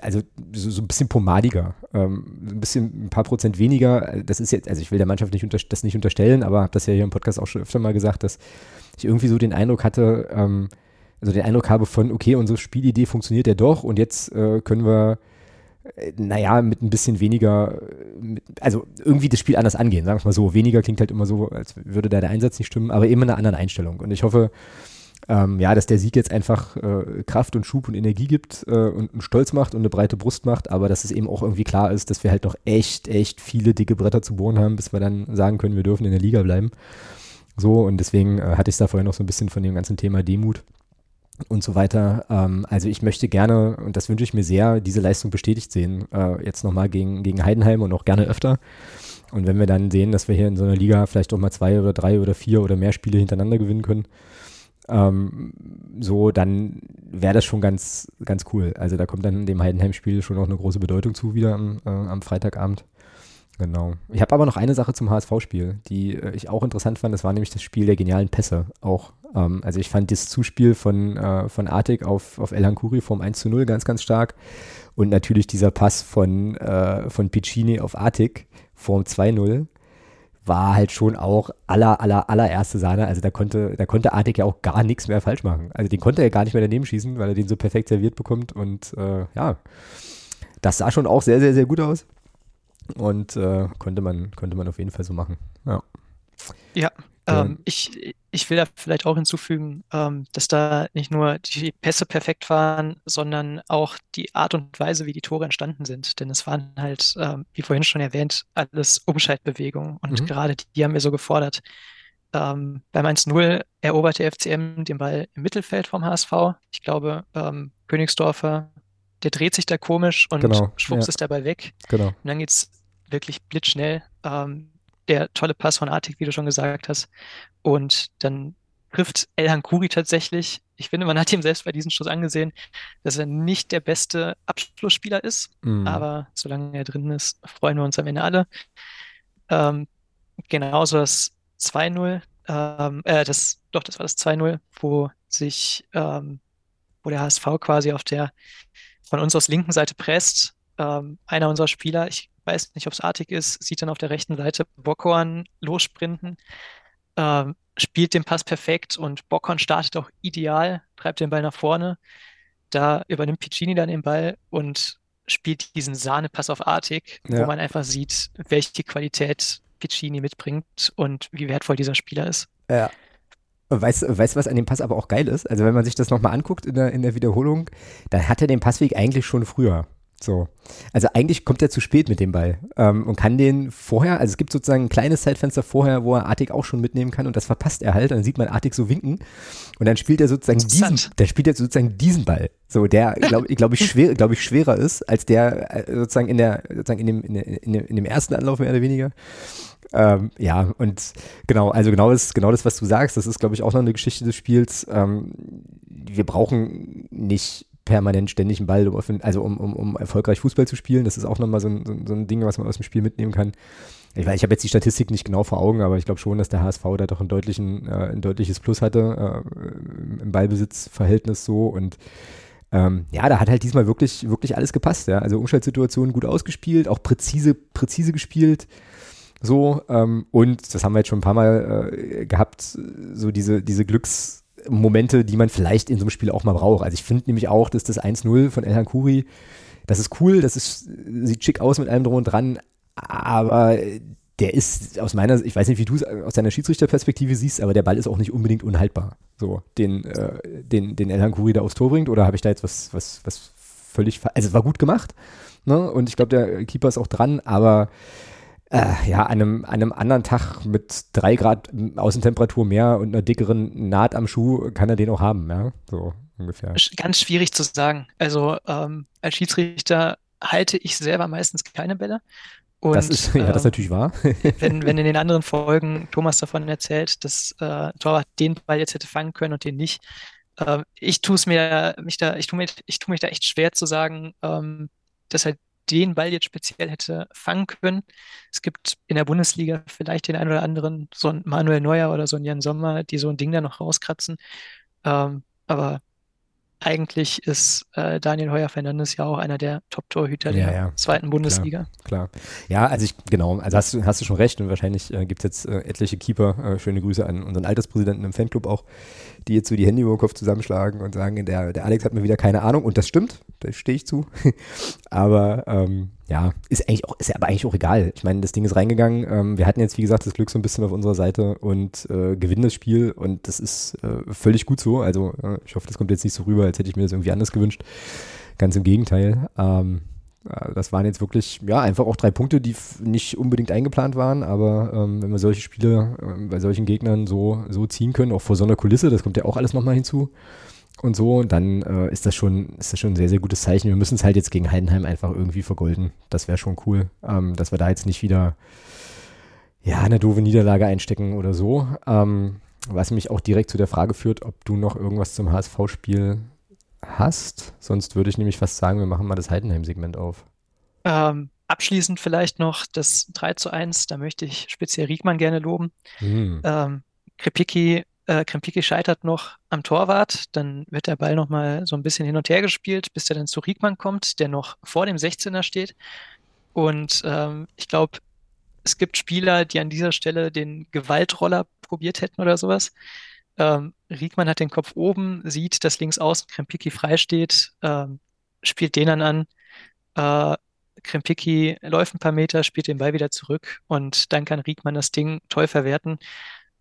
also so, ein bisschen pomadiger, ähm, ein bisschen ein paar Prozent weniger. Das ist jetzt, also ich will der Mannschaft nicht das nicht unterstellen, aber habe das ja hier im Podcast auch schon öfter mal gesagt, dass ich irgendwie so den Eindruck hatte, ähm, also den Eindruck habe von, okay, unsere Spielidee funktioniert ja doch und jetzt äh, können wir, äh, naja, mit ein bisschen weniger, also irgendwie das Spiel anders angehen, sagen wir mal so. Weniger klingt halt immer so, als würde da der Einsatz nicht stimmen, aber immer eine andere Einstellung. Und ich hoffe, ähm, ja, dass der Sieg jetzt einfach äh, Kraft und Schub und Energie gibt äh, und einen Stolz macht und eine breite Brust macht, aber dass es eben auch irgendwie klar ist, dass wir halt noch echt, echt viele dicke Bretter zu bohren haben, bis wir dann sagen können, wir dürfen in der Liga bleiben. So, und deswegen äh, hatte ich da vorher noch so ein bisschen von dem ganzen Thema Demut. und so weiter. Ähm, also ich möchte gerne, und das wünsche ich mir sehr, diese Leistung bestätigt sehen. Äh, jetzt nochmal gegen, gegen Heidenheim und auch gerne öfter. Und wenn wir dann sehen, dass wir hier in so einer Liga vielleicht auch mal zwei oder drei oder vier oder mehr Spiele hintereinander gewinnen können, ähm, so, dann wäre das schon ganz, ganz cool. Also da kommt dann dem Heidenheim-Spiel schon auch eine große Bedeutung zu, wieder am, äh, am Freitagabend. Genau. Ich habe aber noch eine Sache zum HSV-Spiel, die äh, ich auch interessant fand. Das war nämlich das Spiel der genialen Pässe. Auch, ähm, also ich fand das Zuspiel von, äh, von Artig auf, auf El Hankuri vom 1 zu 0 ganz, ganz stark. Und natürlich dieser Pass von, äh, von Piccini auf Artig vorm 2-0 war halt schon auch aller, aller, allererste Sahne. Also da konnte, da konnte Artig ja auch gar nichts mehr falsch machen. Also den konnte er gar nicht mehr daneben schießen, weil er den so perfekt serviert bekommt. Und äh, ja, das sah schon auch sehr, sehr, sehr gut aus. Und äh, konnte, man, konnte man auf jeden Fall so machen. Ja. Ja, ähm, ich, ich will da vielleicht auch hinzufügen, ähm, dass da nicht nur die Pässe perfekt waren, sondern auch die Art und Weise, wie die Tore entstanden sind. Denn es waren halt, ähm, wie vorhin schon erwähnt, alles Umschaltbewegungen. Und mhm. gerade die haben wir so gefordert. Ähm, beim 1-0 eroberte FCM den Ball im Mittelfeld vom HSV. Ich glaube, ähm, Königsdorfer, der dreht sich da komisch und genau, schwupps ja. ist der Ball weg. Genau. Und dann geht es wirklich blitzschnell. Ähm, der tolle Pass von Artig, wie du schon gesagt hast. Und dann trifft Elhan Kuri tatsächlich. Ich finde, man hat ihm selbst bei diesem Schuss angesehen, dass er nicht der beste Abschlussspieler ist. Mhm. Aber solange er drin ist, freuen wir uns am Ende alle. Ähm, genauso das 2-0, ähm, äh, das, doch, das war das 2-0, wo sich, ähm, wo der HSV quasi auf der von uns aus linken Seite presst. Ähm, einer unserer Spieler, ich weiß nicht, ob es artig ist, sieht dann auf der rechten Seite Bockhorn lossprinten, ähm, spielt den Pass perfekt und Bockhorn startet auch ideal, treibt den Ball nach vorne. Da übernimmt Piccini dann den Ball und spielt diesen Sahnepass auf Artig, ja. wo man einfach sieht, welche Qualität Piccini mitbringt und wie wertvoll dieser Spieler ist. Ja. Weißt du, was an dem Pass aber auch geil ist? Also wenn man sich das nochmal anguckt in der, in der Wiederholung, dann hat er den Passweg eigentlich schon früher. So. Also eigentlich kommt er zu spät mit dem Ball ähm, und kann den vorher, also es gibt sozusagen ein kleines Zeitfenster vorher, wo er Artig auch schon mitnehmen kann und das verpasst er halt. Und dann sieht man Artig so winken und dann spielt er sozusagen diesen, dann spielt er sozusagen diesen Ball, so der, glaube glaub ich, schwer, [LAUGHS] glaube ich, schwerer ist als der äh, sozusagen in der, sozusagen in dem, in, in, dem, in dem ersten Anlauf mehr oder weniger. Ähm, ja, und genau, also genau das, genau das, was du sagst, das ist, glaube ich, auch noch eine Geschichte des Spiels. Ähm, wir brauchen nicht permanent ständig einen Ball, also um, um, um erfolgreich Fußball zu spielen. Das ist auch nochmal so ein, so, so ein Ding, was man aus dem Spiel mitnehmen kann. Ich, ich habe jetzt die Statistik nicht genau vor Augen, aber ich glaube schon, dass der HSV da doch ein, deutlichen, äh, ein deutliches Plus hatte äh, im Ballbesitzverhältnis so und ähm, ja, da hat halt diesmal wirklich, wirklich alles gepasst. Ja? Also Umschaltsituationen gut ausgespielt, auch präzise, präzise gespielt. So, ähm, und das haben wir jetzt schon ein paar Mal äh, gehabt, so diese, diese Glücks- Momente, die man vielleicht in so einem Spiel auch mal braucht. Also ich finde nämlich auch, dass das 1-0 von Elhan Kuri, das ist cool, das ist, sieht schick aus mit allem drum und dran, aber der ist aus meiner, ich weiß nicht, wie du es aus deiner Schiedsrichterperspektive siehst, aber der Ball ist auch nicht unbedingt unhaltbar. So, den, äh, den, den Elhan Kuri da aufs Tor bringt, oder habe ich da jetzt was, was, was völlig, also es war gut gemacht, ne? Und ich glaube, der Keeper ist auch dran, aber äh, ja, an einem, an einem anderen Tag mit drei Grad Außentemperatur mehr und einer dickeren Naht am Schuh kann er den auch haben, ja, so ungefähr. Ganz schwierig zu sagen. Also ähm, als Schiedsrichter halte ich selber meistens keine Bälle. Und, das ist, ja, das ist ähm, natürlich wahr. [LAUGHS] wenn, wenn in den anderen Folgen Thomas davon erzählt, dass äh, Torwart den Ball jetzt hätte fangen können und den nicht, äh, ich tue es mir, mich da, ich tue mich, ich tue mich da echt schwer zu sagen, ähm, dass er den Ball jetzt speziell hätte fangen können. Es gibt in der Bundesliga vielleicht den einen oder anderen, so ein Manuel Neuer oder so ein Jan Sommer, die so ein Ding da noch rauskratzen. Ähm, aber eigentlich ist äh, Daniel Heuer Fernandes ja auch einer der Top-Torhüter ja, der ja. zweiten Bundesliga. Klar, klar, Ja, also ich, genau, also hast du, hast du schon recht und wahrscheinlich äh, gibt es jetzt äh, etliche Keeper, äh, schöne Grüße an unseren Alterspräsidenten im Fanclub auch, die jetzt so die Hände über den Kopf zusammenschlagen und sagen, der, der Alex hat mir wieder keine Ahnung und das stimmt, da stehe ich zu. [LAUGHS] aber ähm, ja, ist eigentlich auch, ist ja aber eigentlich auch egal. Ich meine, das Ding ist reingegangen. Ähm, wir hatten jetzt, wie gesagt, das Glück so ein bisschen auf unserer Seite und äh, gewinnen das Spiel und das ist äh, völlig gut so. Also äh, ich hoffe, das kommt jetzt nicht so rüber, als hätte ich mir das irgendwie anders gewünscht. Ganz im Gegenteil. Ähm, äh, das waren jetzt wirklich, ja, einfach auch drei Punkte, die nicht unbedingt eingeplant waren, aber ähm, wenn wir solche Spiele äh, bei solchen Gegnern so, so ziehen können, auch vor so einer Kulisse, das kommt ja auch alles nochmal hinzu, und so, dann äh, ist das schon, ist das schon ein sehr, sehr gutes Zeichen. Wir müssen es halt jetzt gegen Heidenheim einfach irgendwie vergolden. Das wäre schon cool, ähm, dass wir da jetzt nicht wieder ja, eine doofe Niederlage einstecken oder so. Ähm, was mich auch direkt zu der Frage führt, ob du noch irgendwas zum HSV-Spiel hast. Sonst würde ich nämlich fast sagen, wir machen mal das Heidenheim-Segment auf. Ähm, abschließend vielleicht noch das 3 zu 1. Da möchte ich speziell Riegmann gerne loben. Hm. Ähm, Krepicki äh, Krempiki scheitert noch am Torwart, dann wird der Ball nochmal so ein bisschen hin und her gespielt, bis er dann zu Riekmann kommt, der noch vor dem 16er steht. Und ähm, ich glaube, es gibt Spieler, die an dieser Stelle den Gewaltroller probiert hätten oder sowas. Ähm, Riekmann hat den Kopf oben, sieht, dass links außen Krempiki frei steht, ähm, spielt den dann an. Äh, Krempiki läuft ein paar Meter, spielt den Ball wieder zurück und dann kann Riekmann das Ding toll verwerten.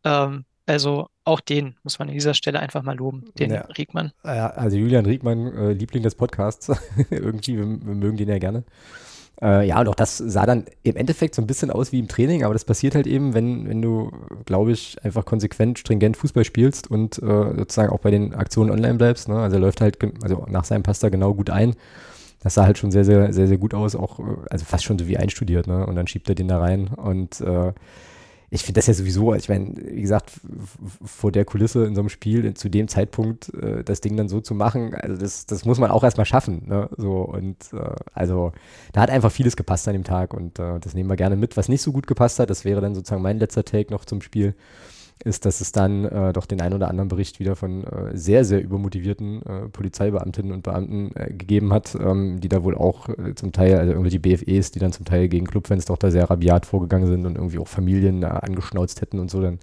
Ähm, also auch den muss man an dieser Stelle einfach mal loben, den ja. Riegmann. Ja, also Julian Riegmann, äh, Liebling des Podcasts. [LAUGHS] Irgendwie, wir, wir, mögen den ja gerne. Äh, ja, und auch das sah dann im Endeffekt so ein bisschen aus wie im Training, aber das passiert halt eben, wenn, wenn du, glaube ich, einfach konsequent, stringent Fußball spielst und äh, sozusagen auch bei den Aktionen online bleibst. Ne? Also er läuft halt, also nach seinem Pasta genau gut ein. Das sah halt schon sehr, sehr, sehr, sehr gut aus, auch, äh, also fast schon so wie einstudiert, ne? Und dann schiebt er den da rein und äh, ich finde das ja sowieso, ich meine, wie gesagt, vor der Kulisse in so einem Spiel zu dem Zeitpunkt äh, das Ding dann so zu machen, also das, das muss man auch erstmal schaffen. Ne? So, und äh, also da hat einfach vieles gepasst an dem Tag und äh, das nehmen wir gerne mit. Was nicht so gut gepasst hat, das wäre dann sozusagen mein letzter Take noch zum Spiel ist, dass es dann äh, doch den ein oder anderen Bericht wieder von äh, sehr, sehr übermotivierten äh, Polizeibeamtinnen und Beamten äh, gegeben hat, ähm, die da wohl auch äh, zum Teil, also irgendwelche BFEs, die dann zum Teil gegen Clubfans doch da sehr rabiat vorgegangen sind und irgendwie auch Familien angeschnauzt hätten und so dann.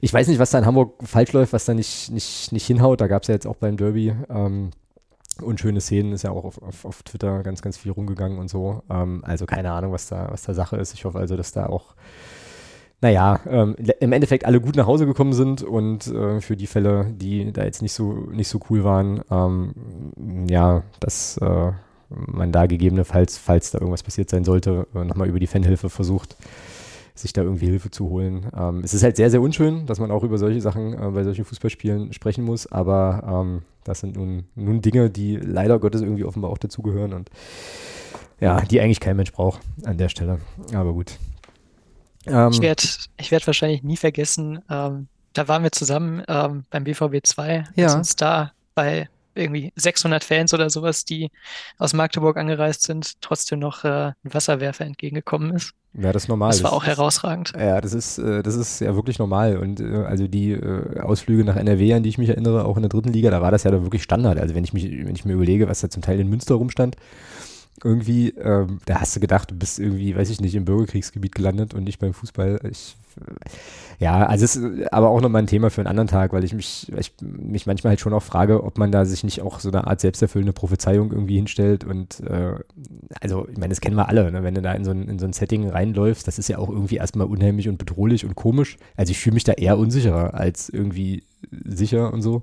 Ich weiß nicht, was da in Hamburg falsch läuft, was da nicht, nicht, nicht hinhaut. Da gab es ja jetzt auch beim Derby ähm, unschöne Szenen, ist ja auch auf, auf, auf, Twitter ganz, ganz viel rumgegangen und so. Ähm, also keine Ahnung, was da, was da Sache ist. Ich hoffe also, dass da auch naja, ähm, im Endeffekt alle gut nach Hause gekommen sind und äh, für die Fälle, die da jetzt nicht so, nicht so cool waren, ähm, ja, dass äh, man da gegebenenfalls, falls da irgendwas passiert sein sollte, äh, nochmal über die Fanhilfe versucht, sich da irgendwie Hilfe zu holen. Ähm, es ist halt sehr, sehr unschön, dass man auch über solche Sachen äh, bei solchen Fußballspielen sprechen muss, aber ähm, das sind nun, nun Dinge, die leider Gottes irgendwie offenbar auch dazugehören und ja, die eigentlich kein Mensch braucht an der Stelle. Aber gut, ähm, ich werde ich werd wahrscheinlich nie vergessen, ähm, da waren wir zusammen ähm, beim BVB 2, ja. als uns da bei irgendwie 600 Fans oder sowas, die aus Magdeburg angereist sind, trotzdem noch äh, ein Wasserwerfer entgegengekommen ist. Ja, das ist normal. Das war auch herausragend. Ja, das ist, äh, das ist ja wirklich normal. Und äh, also die äh, Ausflüge nach NRW, an die ich mich erinnere, auch in der dritten Liga, da war das ja da wirklich Standard. Also wenn ich mich, wenn ich mir überlege, was da zum Teil in Münster rumstand, irgendwie, ähm, da hast du gedacht, du bist irgendwie, weiß ich nicht, im Bürgerkriegsgebiet gelandet und nicht beim Fußball. Ich, ja, also es ist aber auch nochmal ein Thema für einen anderen Tag, weil ich mich, ich mich manchmal halt schon auch frage, ob man da sich nicht auch so eine Art selbsterfüllende Prophezeiung irgendwie hinstellt und äh, also, ich meine, das kennen wir alle, ne? wenn du da in so, ein, in so ein Setting reinläufst, das ist ja auch irgendwie erstmal unheimlich und bedrohlich und komisch. Also ich fühle mich da eher unsicherer als irgendwie sicher und so.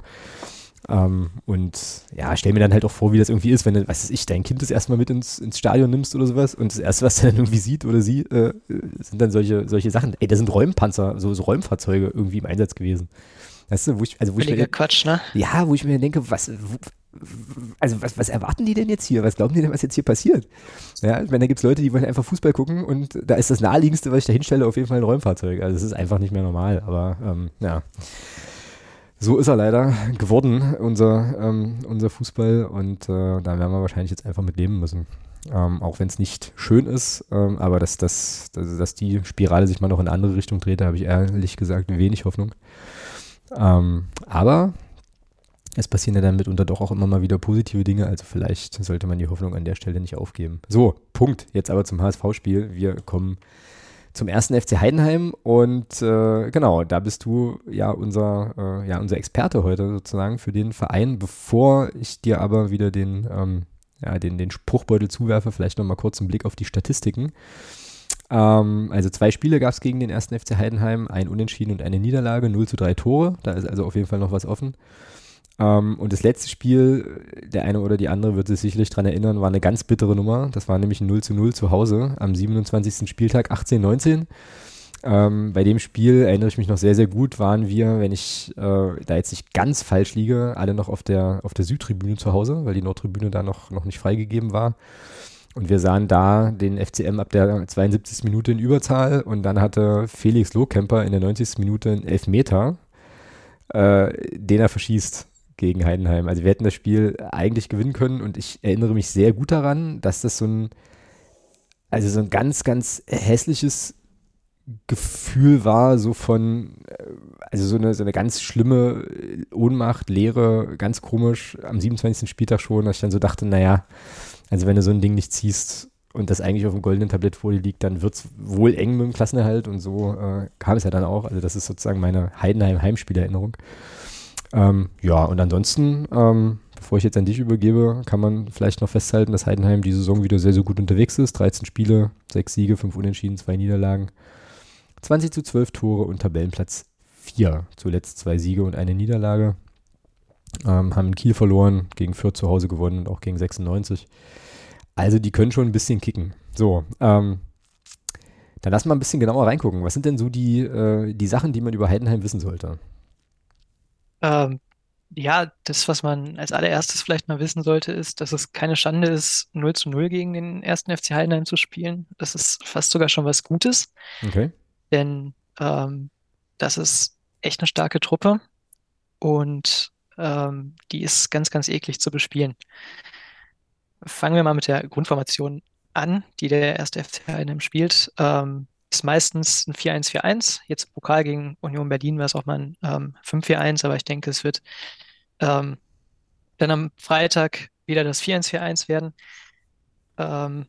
Ähm, und ja, stell mir dann halt auch vor, wie das irgendwie ist, wenn du, was weiß ich, dein Kind das erstmal mit ins, ins Stadion nimmst oder sowas und das erste, was er dann irgendwie sieht oder sie, äh, sind dann solche, solche Sachen. Ey, da sind Räumpanzer, so, so Räumfahrzeuge irgendwie im Einsatz gewesen. Weißt du, wo ich, also wo ich mir, Quatsch, ne? Ja, wo ich mir denke, was, wo, also was, was erwarten die denn jetzt hier? Was glauben die denn, was jetzt hier passiert? Ja, ich meine, da gibt es Leute, die wollen einfach Fußball gucken und da ist das naheliegendste, was ich da hinstelle, auf jeden Fall ein Räumfahrzeug. Also es ist einfach nicht mehr normal, aber ähm, ja so ist er leider geworden, unser, ähm, unser Fußball. Und äh, da werden wir wahrscheinlich jetzt einfach mit leben müssen. Ähm, auch wenn es nicht schön ist, ähm, aber dass, dass, dass, dass, die Spirale sich mal noch in eine andere Richtung dreht, da habe ich ehrlich gesagt wenig Hoffnung. Ähm, aber es passieren ja dann mitunter doch auch immer mal wieder positive Dinge, also vielleicht sollte man die Hoffnung an der Stelle nicht aufgeben. So, Punkt. Jetzt aber zum HSV-Spiel. Wir kommen zum ersten FC Heidenheim und äh, genau, da bist du ja unser, äh, ja unser Experte heute sozusagen für den Verein. Bevor ich dir aber wieder den, ähm, ja, den, den Spruchbeutel zuwerfe, vielleicht nochmal kurz einen Blick auf die Statistiken. Ähm, also zwei Spiele gab es gegen den ersten FC Heidenheim, ein Unentschieden und eine Niederlage, 0 zu 3 Tore, da ist also auf jeden Fall noch was offen. Ähm, und das letzte Spiel, der eine oder die andere wird sich sicherlich daran erinnern, war eine ganz bittere Nummer. Das war nämlich ein 0 zu 0 zu Hause am 27. Spieltag 18-19. Ähm, bei dem Spiel erinnere ich mich noch sehr, sehr gut, waren wir, wenn ich äh, da jetzt nicht ganz falsch liege, alle noch auf der, auf der Südtribüne zu Hause, weil die Nordtribüne da noch, noch nicht freigegeben war. Und wir sahen da den FCM ab der 72. Minute in Überzahl und dann hatte Felix Lohkemper in der 90. Minute einen Elfmeter, äh, den er verschießt gegen Heidenheim. Also wir hätten das Spiel eigentlich gewinnen können und ich erinnere mich sehr gut daran, dass das so ein, also so ein ganz, ganz hässliches Gefühl war, so von, äh, also so eine, so eine ganz schlimme Ohnmacht, Leere, ganz komisch am 27. Spieltag schon, dass ich dann so dachte, naja, also wenn du so ein Ding nicht ziehst und das eigentlich auf dem goldenen Tablett vor dir liegt, dann wird es wohl eng mit dem Klassenerhalt und so äh, kam es ja dann auch. Also das ist sozusagen meine Heidenheim-Heimspielerinnerung. Ähm, ja, und ansonsten, ähm, bevor ich jetzt an dich übergebe, kann man vielleicht noch festhalten, dass Heidenheim die Saison wieder sehr, sehr gut unterwegs ist. 13 Spiele, 6 Siege, 5 Unentschieden, 2 Niederlagen. 20 zu 12 Tore und Tabellenplatz 4. Zuletzt 2 Siege und eine Niederlage. Ähm, haben Kiel verloren, gegen Fürth zu Hause gewonnen und auch gegen 96. Also die können schon ein bisschen kicken. So, ähm, dann lass mal ein bisschen genauer reingucken. Was sind denn so die, äh, die Sachen, die man über Heidenheim wissen sollte? Ähm, ja, das, was man als allererstes vielleicht mal wissen sollte, ist, dass es keine Schande ist, 0 zu 0 gegen den ersten FC Heidenheim zu spielen. Das ist fast sogar schon was Gutes. Okay. Denn ähm, das ist echt eine starke Truppe und ähm, die ist ganz, ganz eklig zu bespielen. Fangen wir mal mit der Grundformation an, die der erste FC Heidenheim spielt. Ähm, ist meistens ein 4-1-4-1. Jetzt im Pokal gegen Union Berlin war es auch mal ein ähm, 5-4-1, aber ich denke, es wird ähm, dann am Freitag wieder das 4-1-4-1 werden. Ähm,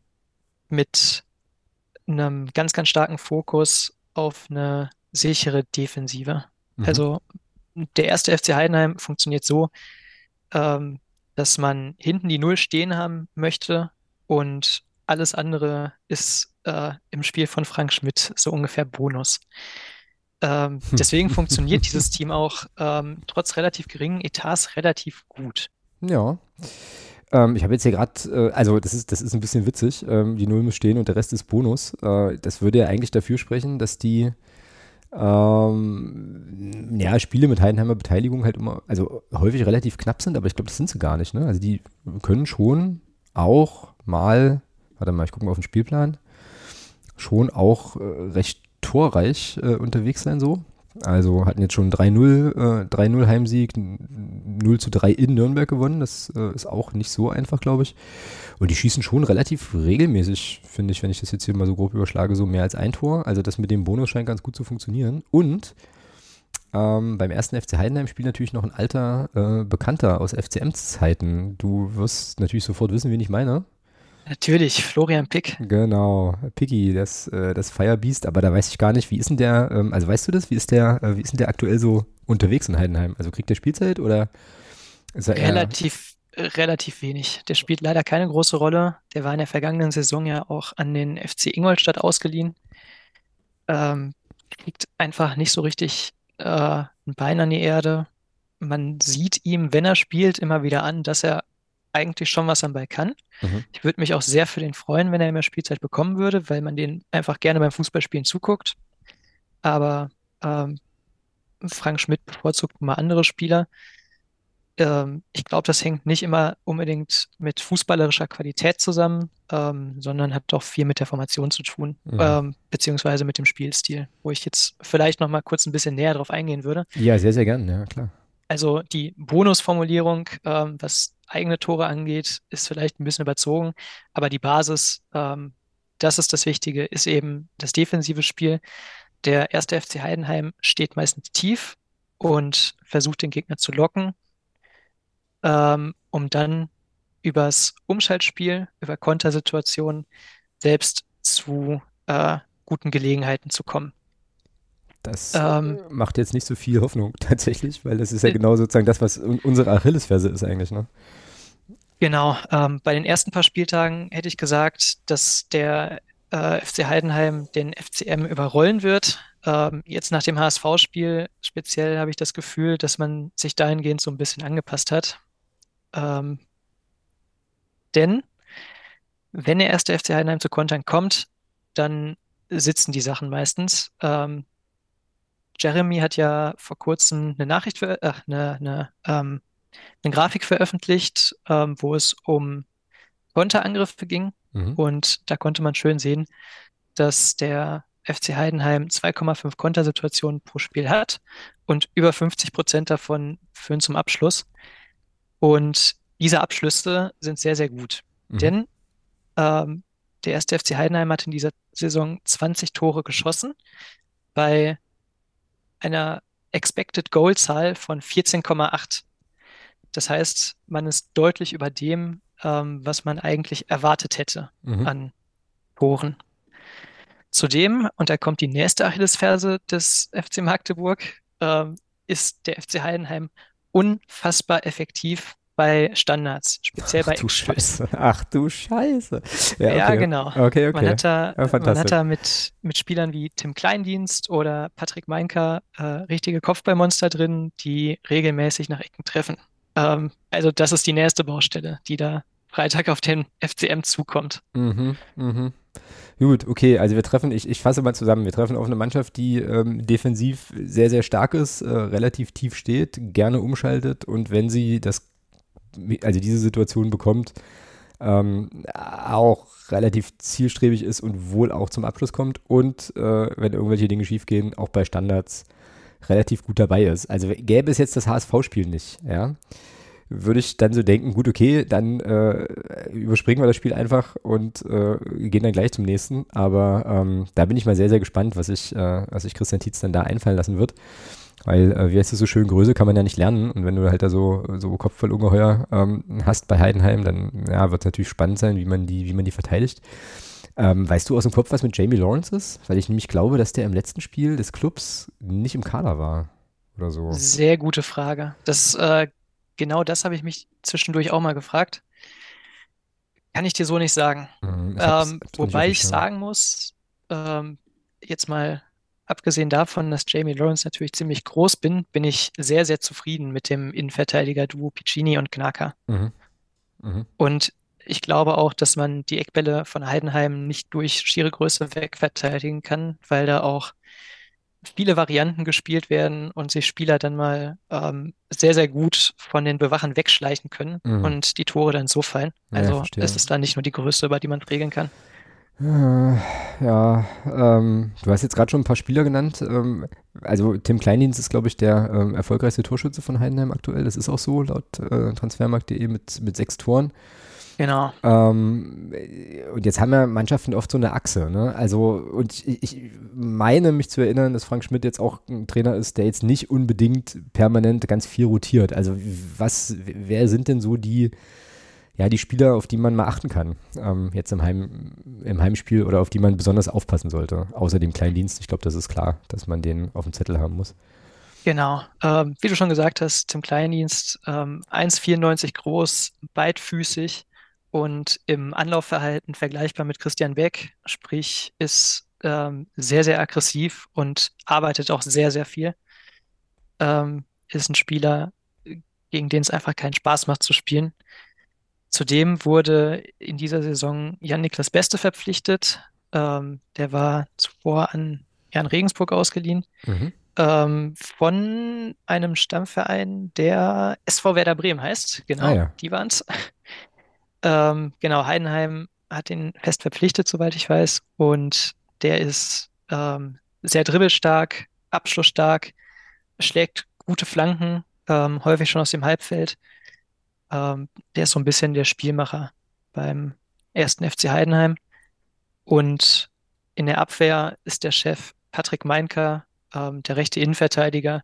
mit einem ganz, ganz starken Fokus auf eine sichere Defensive. Mhm. Also der erste FC Heidenheim funktioniert so, ähm, dass man hinten die Null stehen haben möchte und alles andere ist äh, im Spiel von Frank Schmidt so ungefähr Bonus. Ähm, deswegen funktioniert [LAUGHS] dieses Team auch ähm, trotz relativ geringen Etats relativ gut. Ja. Ähm, ich habe jetzt hier gerade, äh, also das ist, das ist ein bisschen witzig, ähm, die Null muss stehen und der Rest ist Bonus. Äh, das würde ja eigentlich dafür sprechen, dass die ähm, ja, Spiele mit Heidenheimer Beteiligung halt immer, also häufig relativ knapp sind, aber ich glaube, das sind sie gar nicht. Ne? Also die können schon auch mal warte mal, ich gucke mal auf den Spielplan, schon auch äh, recht torreich äh, unterwegs sein so. Also hatten jetzt schon 3-0, äh, 3-0 Heimsieg, 0 zu 3 in Nürnberg gewonnen. Das äh, ist auch nicht so einfach, glaube ich. Und die schießen schon relativ regelmäßig, finde ich, wenn ich das jetzt hier mal so grob überschlage, so mehr als ein Tor. Also das mit dem Bonus scheint ganz gut zu funktionieren. Und ähm, beim ersten FC Heidenheim spielt natürlich noch ein alter äh, Bekannter aus FCM-Zeiten. Du wirst natürlich sofort wissen, wen ich meine. Natürlich, Florian Pick. Genau, Picky, das, äh, das Firebeast, aber da weiß ich gar nicht, wie ist denn der, ähm, also weißt du das, wie ist der, äh, wie ist denn der aktuell so unterwegs in Heidenheim? Also kriegt der Spielzeit oder ist er relativ, relativ wenig. Der spielt leider keine große Rolle. Der war in der vergangenen Saison ja auch an den FC Ingolstadt ausgeliehen. Ähm, kriegt einfach nicht so richtig äh, ein Bein an die Erde. Man sieht ihm, wenn er spielt, immer wieder an, dass er eigentlich schon was am Ball kann. Mhm. Ich würde mich auch sehr für den freuen, wenn er mehr Spielzeit bekommen würde, weil man den einfach gerne beim Fußballspielen zuguckt. Aber ähm, Frank Schmidt bevorzugt mal andere Spieler. Ähm, ich glaube, das hängt nicht immer unbedingt mit fußballerischer Qualität zusammen, ähm, sondern hat doch viel mit der Formation zu tun, mhm. Ähm, beziehungsweise mit dem Spielstil, wo ich jetzt vielleicht noch mal kurz ein bisschen näher drauf eingehen würde. Ja, sehr, sehr gerne, ja, klar. Also die Bonusformulierung, ähm, was eigene Tore angeht, ist vielleicht ein bisschen überzogen, aber die Basis, ähm, das ist das Wichtige, ist eben das defensive Spiel. Der erste FC Heidenheim steht meistens tief und versucht den Gegner zu locken, ähm, um dann übers Umschaltspiel, über Kontersituationen selbst zu äh, guten Gelegenheiten zu kommen. Das ähm, macht jetzt nicht so viel Hoffnung [LAUGHS] tatsächlich, weil das ist ja äh, genau sozusagen das, was unsere Achillesferse ist eigentlich. Ne? Genau, ähm, bei den ersten paar Spieltagen hätte ich gesagt, dass der äh, FC Heidenheim den FCM überrollen wird. Ähm, jetzt nach dem HSV-Spiel speziell habe ich das Gefühl, dass man sich dahingehend so ein bisschen angepasst hat. Ähm, denn wenn der erste FC Heidenheim zu Kontern kommt, dann sitzen die Sachen meistens. Ähm, Jeremy hat ja vor kurzem eine Nachricht, für, äh, eine, eine, ähm, eine Grafik veröffentlicht, ähm, wo es um Konterangriffe ging. Mhm. Und da konnte man schön sehen, dass der FC Heidenheim 2,5 Kontersituationen pro Spiel hat und über 50 Prozent davon führen zum Abschluss. Und diese Abschlüsse sind sehr, sehr gut. Mhm. Denn ähm, der erste FC Heidenheim hat in dieser Saison 20 Tore geschossen bei einer Expected Goal Zahl von 14,8. Das heißt, man ist deutlich über dem, ähm, was man eigentlich erwartet hätte mhm. an Toren. Zudem, und da kommt die nächste Achillesferse des FC Magdeburg, äh, ist der FC Heidenheim unfassbar effektiv bei Standards, speziell bei Eckstößen. Ach du Scheiße. Ja, okay. ja genau. Okay, okay. Man hat da, ja, man hat da mit, mit Spielern wie Tim Kleindienst oder Patrick Meinker äh, richtige Kopfballmonster drin, die regelmäßig nach Ecken treffen. Ähm, also das ist die nächste Baustelle, die da Freitag auf den FCM zukommt. Mhm, mhm. Gut, okay, also wir treffen, ich, ich fasse mal zusammen, wir treffen auf eine Mannschaft, die ähm, defensiv sehr, sehr stark ist, äh, relativ tief steht, gerne umschaltet und wenn sie das, also diese Situation bekommt, ähm, auch relativ zielstrebig ist und wohl auch zum Abschluss kommt und äh, wenn irgendwelche Dinge schiefgehen, auch bei Standards relativ gut dabei ist. Also gäbe es jetzt das HSV-Spiel nicht, ja, würde ich dann so denken, gut, okay, dann äh, überspringen wir das Spiel einfach und äh, gehen dann gleich zum nächsten. Aber ähm, da bin ich mal sehr, sehr gespannt, was sich äh, was ich Christian Tietz dann da einfallen lassen wird. Weil, äh, wie heißt es so schön, Größe kann man ja nicht lernen. Und wenn du halt da so, so Kopfballungeheuer ähm, hast bei Heidenheim, dann ja, wird es natürlich spannend sein, wie man die, wie man die verteidigt. Ähm, weißt du aus dem Kopf, was mit Jamie Lawrence ist? Weil ich nämlich glaube, dass der im letzten Spiel des Clubs nicht im Kader war oder so. Sehr gute Frage. Das äh, genau das habe ich mich zwischendurch auch mal gefragt. Kann ich dir so nicht sagen. Mhm, ähm, wobei ich sagen muss, ähm, jetzt mal abgesehen davon, dass Jamie Lawrence natürlich ziemlich groß bin, bin ich sehr, sehr zufrieden mit dem Innenverteidiger-Duo Piccini und Knacker. Mhm. Mhm. Und ich glaube auch, dass man die Eckbälle von Heidenheim nicht durch schiere Größe wegverteidigen kann, weil da auch viele Varianten gespielt werden und sich Spieler dann mal ähm, sehr, sehr gut von den Bewachern wegschleichen können mhm. und die Tore dann so fallen. Also ja, es ist da nicht nur die Größe, über die man regeln kann. Äh, ja, ähm, du hast jetzt gerade schon ein paar Spieler genannt. Ähm, also Tim Kleindienst ist, glaube ich, der ähm, erfolgreichste Torschütze von Heidenheim aktuell. Das ist auch so laut äh, Transfermarkt.de mit, mit sechs Toren. Genau. Ähm, und jetzt haben ja Mannschaften oft so eine Achse. Ne? Also, und ich, ich, meine mich zu erinnern, dass Frank Schmidt jetzt auch ein Trainer ist, der jetzt nicht unbedingt permanent ganz viel rotiert. Also, was, wer sind denn so die, ja, die Spieler, auf die man mal achten kann, ähm, jetzt im, Heim, im Heimspiel oder auf die man besonders aufpassen sollte, außer dem kleinen Dienst. Ich glaube, das ist klar, dass man den auf dem Zettel haben muss. Genau, ähm, wie du schon gesagt hast, Tim Kleindienst, ähm, 1,94 groß, beidfüßig, und im Anlaufverhalten vergleichbar mit Christian Beck, sprich ist ähm, sehr, sehr aggressiv und arbeitet auch sehr, sehr viel. Ähm, ist ein Spieler, gegen den es einfach keinen Spaß macht zu spielen. Zudem wurde in dieser Saison Jan-Niklas Beste verpflichtet. Ähm, der war zuvor an Jan Regensburg ausgeliehen. Mhm. Ähm, von einem Stammverein, der SV Werder Bremen heißt. Genau, ah, ja. die waren es. Ähm, genau, Heidenheim hat ihn fest verpflichtet, soweit ich weiß. Und der ist ähm, sehr dribbelstark, abschlussstark, schlägt gute Flanken, ähm, häufig schon aus dem Halbfeld. Ähm, der ist so ein bisschen der Spielmacher beim ersten FC Heidenheim. Und in der Abwehr ist der Chef Patrick Meinker, ähm, der rechte Innenverteidiger,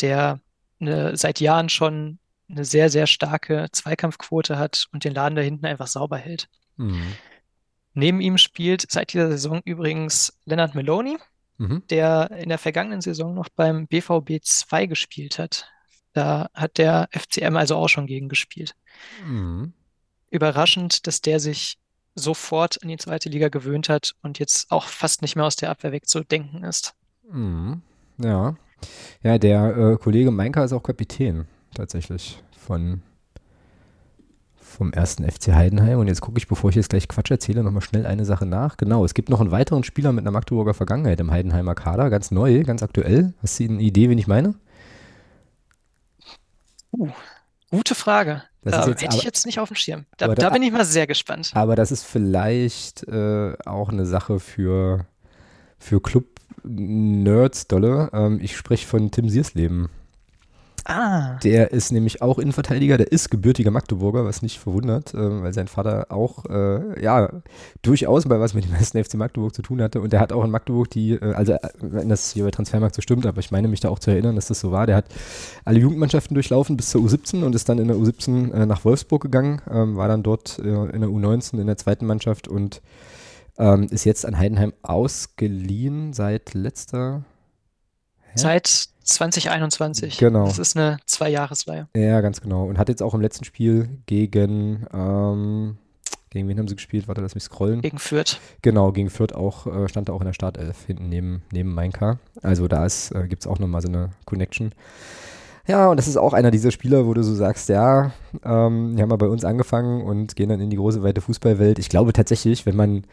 der eine, seit Jahren schon eine sehr, sehr starke Zweikampfquote hat und den Laden da hinten einfach sauber hält. Mhm. Neben ihm spielt seit dieser Saison übrigens Leonard Meloni, mhm. der in der vergangenen Saison noch beim BVB 2 gespielt hat. Da hat der FCM also auch schon gegen gespielt. Mhm. Überraschend, dass der sich sofort an die zweite Liga gewöhnt hat und jetzt auch fast nicht mehr aus der Abwehr wegzudenken ist. Mhm. Ja. Ja, der äh, Kollege Meinker ist auch Kapitän tatsächlich von, vom ersten FC Heidenheim. Und jetzt gucke ich, bevor ich jetzt gleich Quatsch erzähle, nochmal schnell eine Sache nach. Genau, es gibt noch einen weiteren Spieler mit einer Magdeburger Vergangenheit im Heidenheimer Kader, ganz neu, ganz aktuell. Hast du eine Idee, wen ich meine? Uh, gute Frage. Das ähm, jetzt, hätte aber, ich jetzt nicht auf dem Schirm. Da, da, da, bin ich mal sehr gespannt. Aber das ist vielleicht äh, auch eine Sache für, für Club-Nerds, dolle. Ähm, ich spreche von Tim Siersleben. Ah. Der ist nämlich auch Innenverteidiger, der ist gebürtiger Magdeburger, was nicht verwundert, äh, weil sein Vater auch, äh, ja, durchaus bei was mit dem ersten FC Magdeburg zu tun hatte. Und der hat auch in Magdeburg die, äh, also äh, wenn das hier bei Transfermarkt so stimmt, aber ich meine mich da auch zu erinnern, dass das so war, der hat alle Jugendmannschaften durchlaufen bis zur U17 und ist dann in der U17 äh, nach Wolfsburg gegangen, ähm, war dann dort äh, in der U19 in der zweiten Mannschaft und ähm, ist jetzt an Heidenheim ausgeliehen seit letzter Seit 2021. Genau. Das ist eine Zweijahresleihe. Ja, ganz genau. Und hat jetzt auch im letzten Spiel gegen, ähm, gegen wen haben sie gespielt? Warte, lass mich scrollen. Gegen Fürth. Genau, gegen Fürth auch, äh, stand er auch in der Startelf hinten neben, neben Mainka. Also da äh, gibt es auch nochmal so eine Connection. Ja, und das ist auch einer dieser Spieler, wo du so sagst, ja, ähm, die haben mal bei uns angefangen und gehen dann in die große, weite Fußballwelt. Ich glaube tatsächlich, wenn man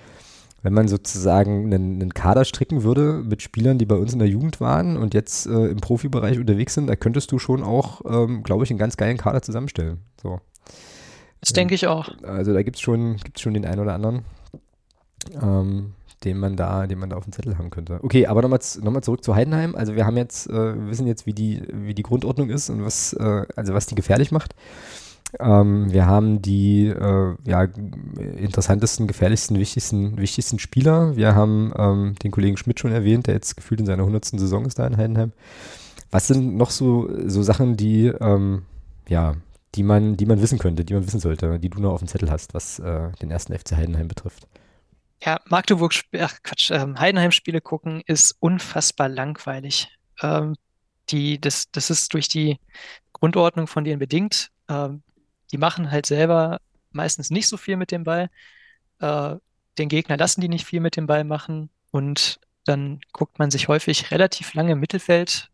wenn man sozusagen einen, einen, Kader stricken würde mit Spielern, die bei uns in der Jugend waren und jetzt äh, im Profibereich unterwegs sind, da könntest du schon auch, ähm, glaube ich, einen ganz geilen Kader zusammenstellen. So. Das denke ich auch. Also da gibt es schon, gibt's schon den einen oder anderen, ähm, den man da, den man da auf dem Zettel haben könnte. Okay, aber nochmal noch zurück zu Heidenheim. Also wir haben jetzt, äh, wissen jetzt, wie die, wie die Grundordnung ist und was, äh, also was die gefährlich macht. Ähm, wir haben die äh, ja, interessantesten, gefährlichsten, wichtigsten, wichtigsten Spieler. Wir haben ähm, den Kollegen Schmidt schon erwähnt, der jetzt gefühlt in seiner 100. Saison ist da in Heidenheim. Was sind noch so, so Sachen, die, ähm, ja, die man, die man wissen könnte, die man wissen sollte, die du noch auf dem Zettel hast, was äh, den ersten FC Heidenheim betrifft? Ja, Magdeburg, ach Quatsch, ähm, Heidenheim-Spiele gucken ist unfassbar langweilig. Ähm, die, das, das ist durch die Grundordnung von denen bedingt. Ähm, die machen halt selber meistens nicht so viel mit dem Ball. Äh, den Gegner lassen die nicht viel mit dem Ball machen und dann guckt man sich häufig relativ lange im Mittelfeld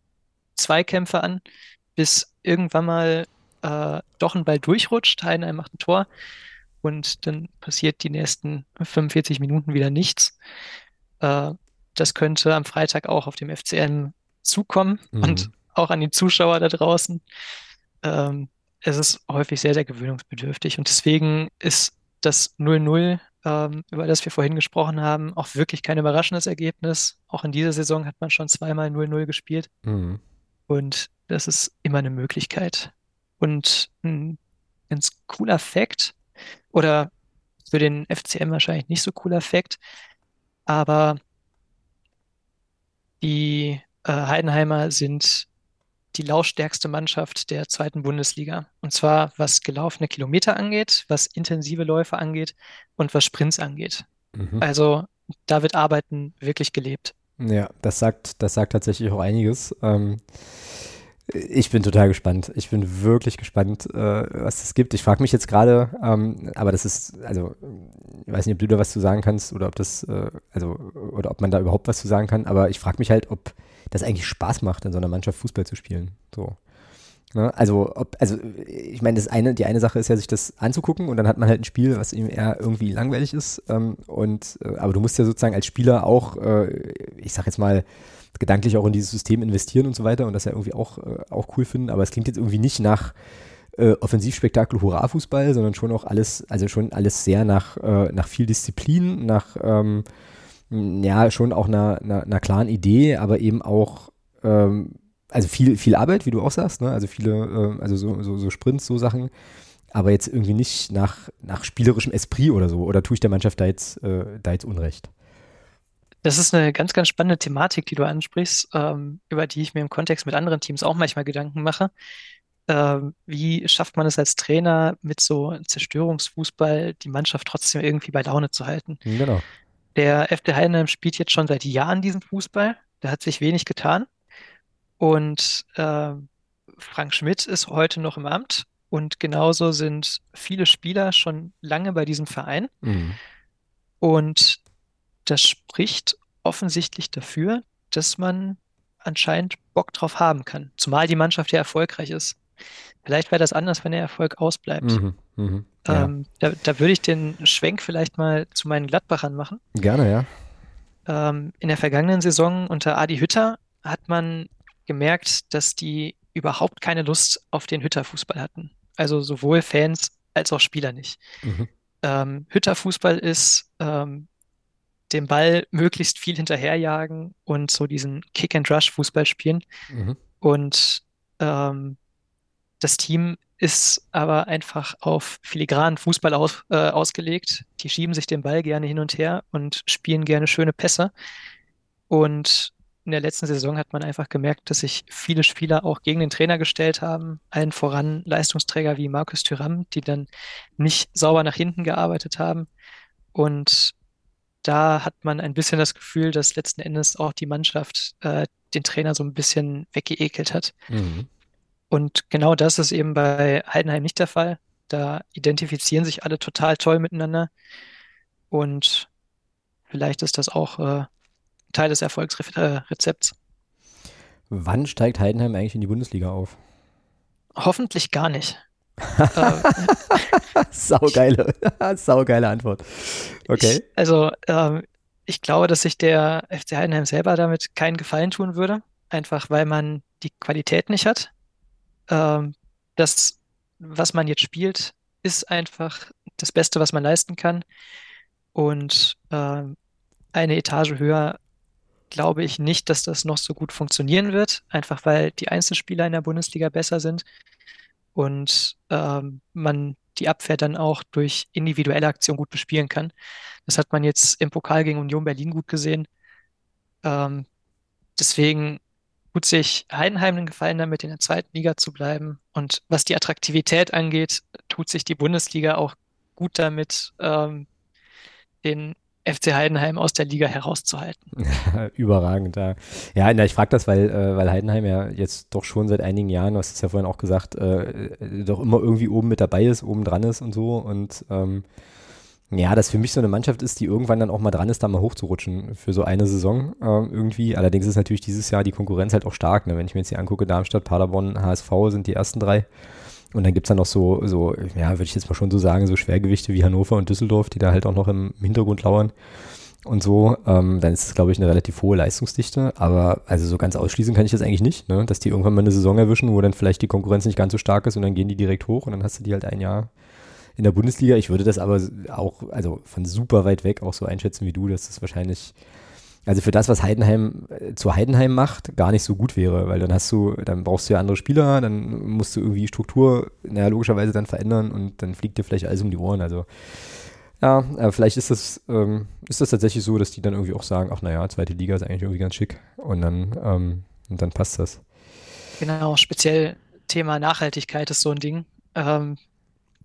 Zweikämpfe an, bis irgendwann mal äh, doch ein Ball durchrutscht, einer macht ein Tor und dann passiert die nächsten 45 Minuten wieder nichts. Äh, das könnte am Freitag auch auf dem FCM zukommen mhm. und auch an die Zuschauer da draußen. Ähm, es ist häufig sehr, sehr gewöhnungsbedürftig. Und deswegen ist das 0-0, ähm, über das wir vorhin gesprochen haben, auch wirklich kein überraschendes Ergebnis. Auch in dieser Saison hat man schon zweimal 0-0 gespielt. Mhm. Und das ist immer eine Möglichkeit. Und ein ganz cooler Fakt, oder für den FCM wahrscheinlich nicht so cooler Fakt, aber die äh, Heidenheimer sind die laufstärkste Mannschaft der zweiten Bundesliga. Und zwar was gelaufene Kilometer angeht, was intensive Läufe angeht und was Sprints angeht. Mhm. Also da wird Arbeiten wirklich gelebt. Ja, das sagt, das sagt tatsächlich auch einiges. Ähm, ich bin total gespannt. Ich bin wirklich gespannt, äh, was es gibt. Ich frage mich jetzt gerade, ähm, aber das ist, also, ich weiß nicht, ob du da was zu sagen kannst oder ob das, äh, also, oder ob man da überhaupt was zu sagen kann, aber ich frage mich halt, ob das eigentlich Spaß macht, in so einer Mannschaft Fußball zu spielen. So. Ne? Also, ob, also ich meine, das eine, die eine Sache ist ja, sich das anzugucken und dann hat man halt ein Spiel, was ihm eher irgendwie langweilig ist. Ähm, und äh, aber du musst ja sozusagen als Spieler auch, äh, ich sag jetzt mal, gedanklich auch in dieses System investieren und so weiter und das ja irgendwie auch, äh, auch cool finden. Aber es klingt jetzt irgendwie nicht nach äh, Offensivspektakel Hurra-Fußball, sondern schon auch alles, also schon alles sehr nach, äh, nach viel Disziplin, nach ähm, ja, schon auch einer, einer, einer klaren Idee, aber eben auch, ähm, also viel, viel Arbeit, wie du auch sagst, ne? also viele, äh, also so, so, so Sprints, so Sachen, aber jetzt irgendwie nicht nach, nach spielerischem Esprit oder so, oder tue ich der Mannschaft da jetzt, äh, da jetzt Unrecht? Das ist eine ganz, ganz spannende Thematik, die du ansprichst, ähm, über die ich mir im Kontext mit anderen Teams auch manchmal Gedanken mache. Ähm, wie schafft man es als Trainer, mit so Zerstörungsfußball die Mannschaft trotzdem irgendwie bei Laune zu halten? Genau. Der FC Heidenheim spielt jetzt schon seit Jahren diesen Fußball. Da hat sich wenig getan. Und äh, Frank Schmidt ist heute noch im Amt. Und genauso sind viele Spieler schon lange bei diesem Verein. Mhm. Und das spricht offensichtlich dafür, dass man anscheinend Bock drauf haben kann. Zumal die Mannschaft ja erfolgreich ist. Vielleicht wäre das anders, wenn der Erfolg ausbleibt. Mhm, mh, ja. ähm, da, da, würde ich den Schwenk vielleicht mal zu meinen Gladbachern machen. Gerne, ja. Ähm, in der vergangenen Saison unter Adi Hütter hat man gemerkt, dass die überhaupt keine Lust auf den Hütter-Fußball hatten. Also sowohl Fans als auch Spieler nicht. Mhm. Ähm, Hütter-Fußball ist ähm, dem Ball möglichst viel hinterherjagen und so diesen Kick-and-Rush-Fußball spielen. Mhm. Und ähm, das Team ist aber einfach auf filigranen Fußball aus, äh, ausgelegt. Die schieben sich den Ball gerne hin und her und spielen gerne schöne Pässe. Und in der letzten Saison hat man einfach gemerkt, dass sich viele Spieler auch gegen den Trainer gestellt haben. Allen voran Leistungsträger wie Markus Thüram, die dann nicht sauber nach hinten gearbeitet haben. Und da hat man ein bisschen das Gefühl, dass letzten Endes auch die Mannschaft äh, den Trainer so ein bisschen weggeekelt hat. Mhm. Und genau das ist eben bei Heidenheim nicht der Fall. Da identifizieren sich alle total toll miteinander. Und vielleicht ist das auch äh, Teil des Erfolgsrezepts. Wann steigt Heidenheim eigentlich in die Bundesliga auf? Hoffentlich gar nicht. [LAUGHS] saugeile, [LAUGHS] saugeile Antwort. Okay. Ich, also, ähm, ich glaube, dass sich der FC Heidenheim selber damit keinen Gefallen tun würde. Einfach weil man die Qualität nicht hat. Ähm, das, was man jetzt spielt, ist einfach das Beste, was man leisten kann. Und ähm, eine Etage höher glaube ich nicht, dass das noch so gut funktionieren wird, einfach weil die Einzelspieler in der Bundesliga besser sind und ähm, man die Abwehr dann auch durch individuelle Aktion gut bespielen kann. Das hat man jetzt im Pokal gegen Union Berlin gut gesehen. Ähm, deswegen tut sich Heidenheim einen Gefallen damit, in der zweiten Liga zu bleiben. Und was die Attraktivität angeht, tut sich die Bundesliga auch gut damit, ähm, den FC Heidenheim aus der Liga herauszuhalten. [LAUGHS] Überragend, ja. Ja, ich frage das, weil, äh, weil Heidenheim ja jetzt doch schon seit einigen Jahren, du hast es ja vorhin auch gesagt, äh, doch immer irgendwie oben mit dabei ist, oben dran ist und so. Und ähm, ja, das für mich so eine Mannschaft ist, die irgendwann dann auch mal dran ist, da mal hochzurutschen für so eine Saison äh, irgendwie. Allerdings ist natürlich dieses Jahr die Konkurrenz halt auch stark. Ne? Wenn ich mir jetzt hier angucke, Darmstadt, Paderborn, HSV sind die ersten drei. Und dann gibt es dann noch so, so, ja, würde ich jetzt mal schon so sagen, so Schwergewichte wie Hannover und Düsseldorf, die da halt auch noch im Hintergrund lauern und so. Ähm, dann ist es, glaube ich, eine relativ hohe Leistungsdichte. Aber also so ganz ausschließen kann ich das eigentlich nicht, ne? dass die irgendwann mal eine Saison erwischen, wo dann vielleicht die Konkurrenz nicht ganz so stark ist und dann gehen die direkt hoch und dann hast du die halt ein Jahr in der Bundesliga. Ich würde das aber auch, also von super weit weg auch so einschätzen wie du, dass das wahrscheinlich also für das, was Heidenheim äh, zu Heidenheim macht, gar nicht so gut wäre, weil dann hast du, dann brauchst du ja andere Spieler, dann musst du irgendwie Struktur, naja, logischerweise dann verändern und dann fliegt dir vielleicht alles um die Ohren. Also ja, äh, vielleicht ist das, ähm, ist das tatsächlich so, dass die dann irgendwie auch sagen, ach naja, zweite Liga ist eigentlich irgendwie ganz schick und dann, ähm, und dann passt das. Genau, speziell Thema Nachhaltigkeit ist so ein Ding. Ähm,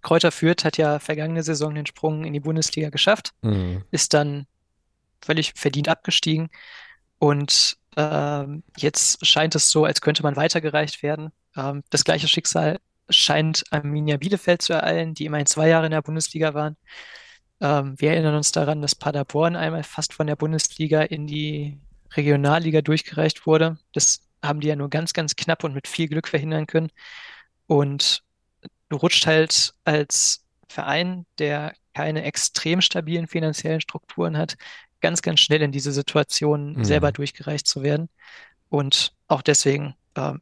Kräuter Fürth hat ja vergangene Saison den Sprung in die Bundesliga geschafft, mhm. ist dann völlig verdient abgestiegen. Und ähm, jetzt scheint es so, als könnte man weitergereicht werden. Ähm, das gleiche Schicksal scheint Arminia Bielefeld zu ereilen, die immerhin zwei Jahre in der Bundesliga waren. Ähm, wir erinnern uns daran, dass Paderborn einmal fast von der Bundesliga in die Regionalliga durchgereicht wurde. Das haben die ja nur ganz, ganz knapp und mit viel Glück verhindern können. Und du rutscht halt als Verein, der keine extrem stabilen finanziellen Strukturen hat, ganz, ganz schnell in diese Situation mhm. selber durchgereicht zu werden. Und auch deswegen äh,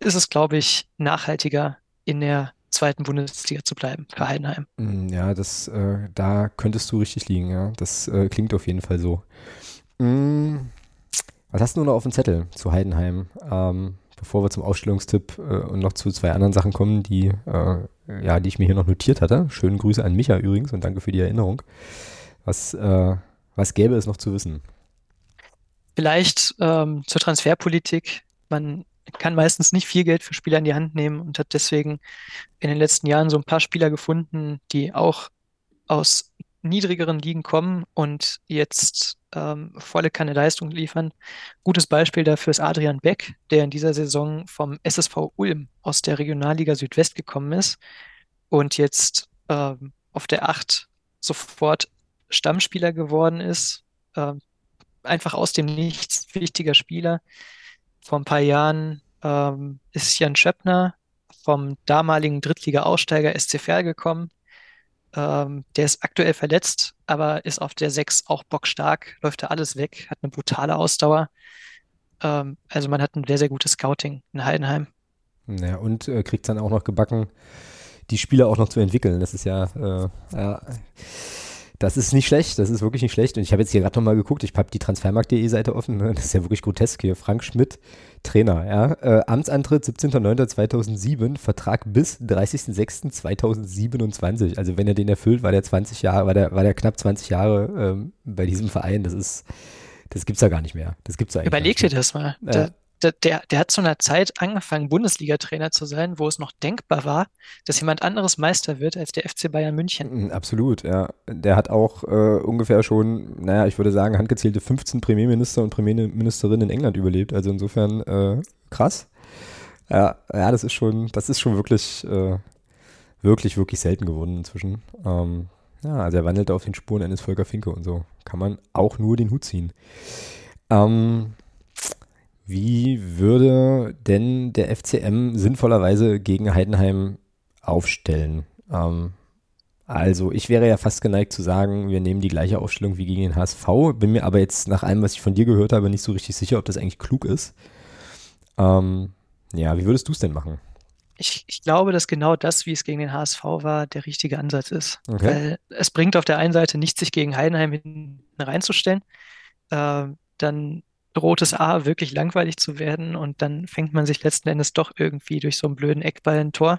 ist es, glaube ich, nachhaltiger in der zweiten Bundesliga zu bleiben für Heidenheim. Mhm, ja, das, äh, da könntest du richtig liegen, ja. Das äh, klingt auf jeden Fall so. Mhm. Was hast du noch auf dem Zettel zu Heidenheim? Ähm, bevor wir zum Ausstellungstipp äh, und noch zu zwei anderen Sachen kommen, die, äh, ja, die ich mir hier noch notiert hatte. Schönen Grüße an Micha übrigens und danke für die Erinnerung. Was, äh, was gäbe es noch zu wissen? Vielleicht ähm, zur Transferpolitik. Man kann meistens nicht viel Geld für Spieler in die Hand nehmen und hat deswegen in den letzten Jahren so ein paar Spieler gefunden, die auch aus niedrigeren Ligen kommen und jetzt ähm, volle Kanne Leistung liefern. Gutes Beispiel dafür ist Adrian Beck, der in dieser Saison vom SSV Ulm aus der Regionalliga Südwest gekommen ist und jetzt ähm, auf der 8 sofort Stammspieler geworden ist. Ähm, einfach aus dem Nichts wichtiger Spieler. Vor ein paar Jahren ähm, ist Jan Schöppner vom damaligen Drittliga-Aussteiger SC gekommen. Ähm, der ist aktuell verletzt, aber ist auf der 6 auch bockstark, läuft da alles weg, hat eine brutale Ausdauer. Ähm, also man hat ein sehr, sehr gutes Scouting in Heidenheim. Ja, und äh, kriegt dann auch noch gebacken, die Spieler auch noch zu entwickeln. Das ist ja, äh, ja das ist nicht schlecht, das ist wirklich nicht schlecht. Und ich habe jetzt hier gerade nochmal geguckt, ich habe die Transfermarkt.de Seite offen, ne? das ist ja wirklich grotesk hier. Frank Schmidt, Trainer, ja. Äh, Amtsantritt 17.09.2007, Vertrag bis 30.06.2027. Also wenn er den erfüllt, war der 20 Jahre, war der, war der knapp 20 Jahre ähm, bei diesem Verein. Das ist, das gibt's ja gar nicht mehr. Das gibt's ja Überleg dir das mal. Ja der, der hat zu einer Zeit angefangen, Bundesliga-Trainer zu sein, wo es noch denkbar war, dass jemand anderes Meister wird als der FC Bayern München. Mm, absolut, ja. Der hat auch äh, ungefähr schon, naja, ich würde sagen, handgezählte 15 Premierminister und Premierministerinnen in England überlebt. Also insofern äh, krass. Ja, ja, das ist schon, das ist schon wirklich, äh, wirklich, wirklich selten geworden inzwischen. Ähm, ja, also er wandelt auf den Spuren eines Volker Finke und so. Kann man auch nur den Hut ziehen. Ähm, wie würde denn der FCM sinnvollerweise gegen Heidenheim aufstellen? Ähm, also ich wäre ja fast geneigt zu sagen, wir nehmen die gleiche Aufstellung wie gegen den HSV, bin mir aber jetzt nach allem, was ich von dir gehört habe, nicht so richtig sicher, ob das eigentlich klug ist. Ähm, ja, wie würdest du es denn machen? Ich, ich, glaube, dass genau das, wie es gegen den HSV war, der richtige Ansatz ist. Okay. Weil es bringt auf der einen Seite nichts, sich gegen Heidenheim reinzustellen. Äh, dann rotes A wirklich langweilig zu werden und dann fängt man sich letzten Endes doch irgendwie durch so einen blöden Eckball ein Tor.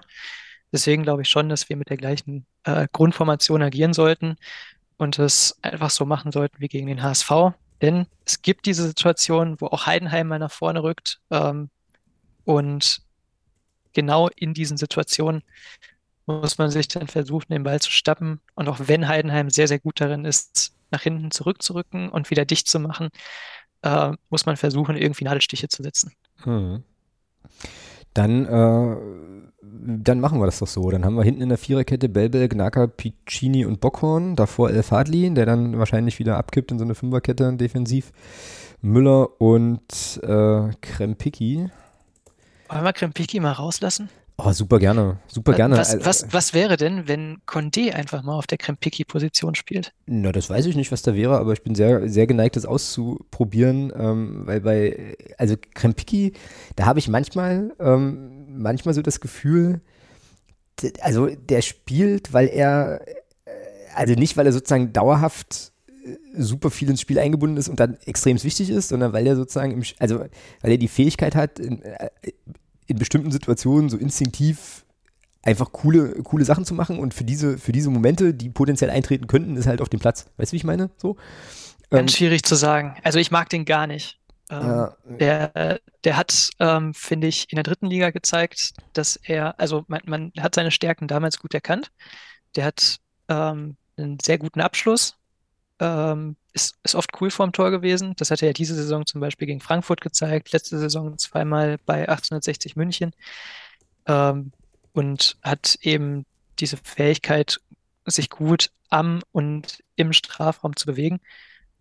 Deswegen glaube ich schon, dass wir mit der gleichen äh, Grundformation agieren sollten und es einfach so machen sollten wie gegen den HSV. Denn es gibt diese Situation, wo auch Heidenheim mal nach vorne rückt. Ähm, und genau in diesen Situationen muss man sich dann versuchen, den Ball zu stappen. Und auch wenn Heidenheim sehr, sehr gut darin ist, nach hinten zurückzurücken und wieder dicht zu machen, äh, muss man versuchen, irgendwie Nadelstiche zu setzen. Hm. Dann, äh, dann machen wir das doch so. Dann haben wir hinten in der Viererkette Belbel, Gnaka, Piccini und Bockhorn. Davor El Fadli, der dann wahrscheinlich wieder abkippt in so eine Fünferkette defensiv. Müller und äh, Krempicki. Wollen wir Krempicki mal rauslassen? Oh, super gerne, super gerne. Was, was, was wäre denn, wenn Condé einfach mal auf der Krempiki-Position spielt? Na, das weiß ich nicht, was da wäre, aber ich bin sehr, sehr geneigt, das auszuprobieren, ähm, weil bei, also Krempiki, da habe ich manchmal, ähm, manchmal so das Gefühl, also der spielt, weil er, äh, also nicht, weil er sozusagen dauerhaft äh, super viel ins Spiel eingebunden ist und dann extrem wichtig ist, sondern weil er sozusagen, im, also weil er die Fähigkeit hat, in, äh, in bestimmten Situationen so instinktiv einfach coole, coole Sachen zu machen und für diese, für diese Momente, die potenziell eintreten könnten, ist halt auf dem Platz. Weißt du, wie ich meine? So. Ganz ähm, schwierig zu sagen. Also ich mag den gar nicht. Ähm, ja. der, der hat, ähm, finde ich, in der dritten Liga gezeigt, dass er, also man, man hat seine Stärken damals gut erkannt. Der hat ähm, einen sehr guten Abschluss, ähm, ist, ist oft cool vorm Tor gewesen. Das hat er ja diese Saison zum Beispiel gegen Frankfurt gezeigt, letzte Saison zweimal bei 1860 München ähm, und hat eben diese Fähigkeit, sich gut am und im Strafraum zu bewegen.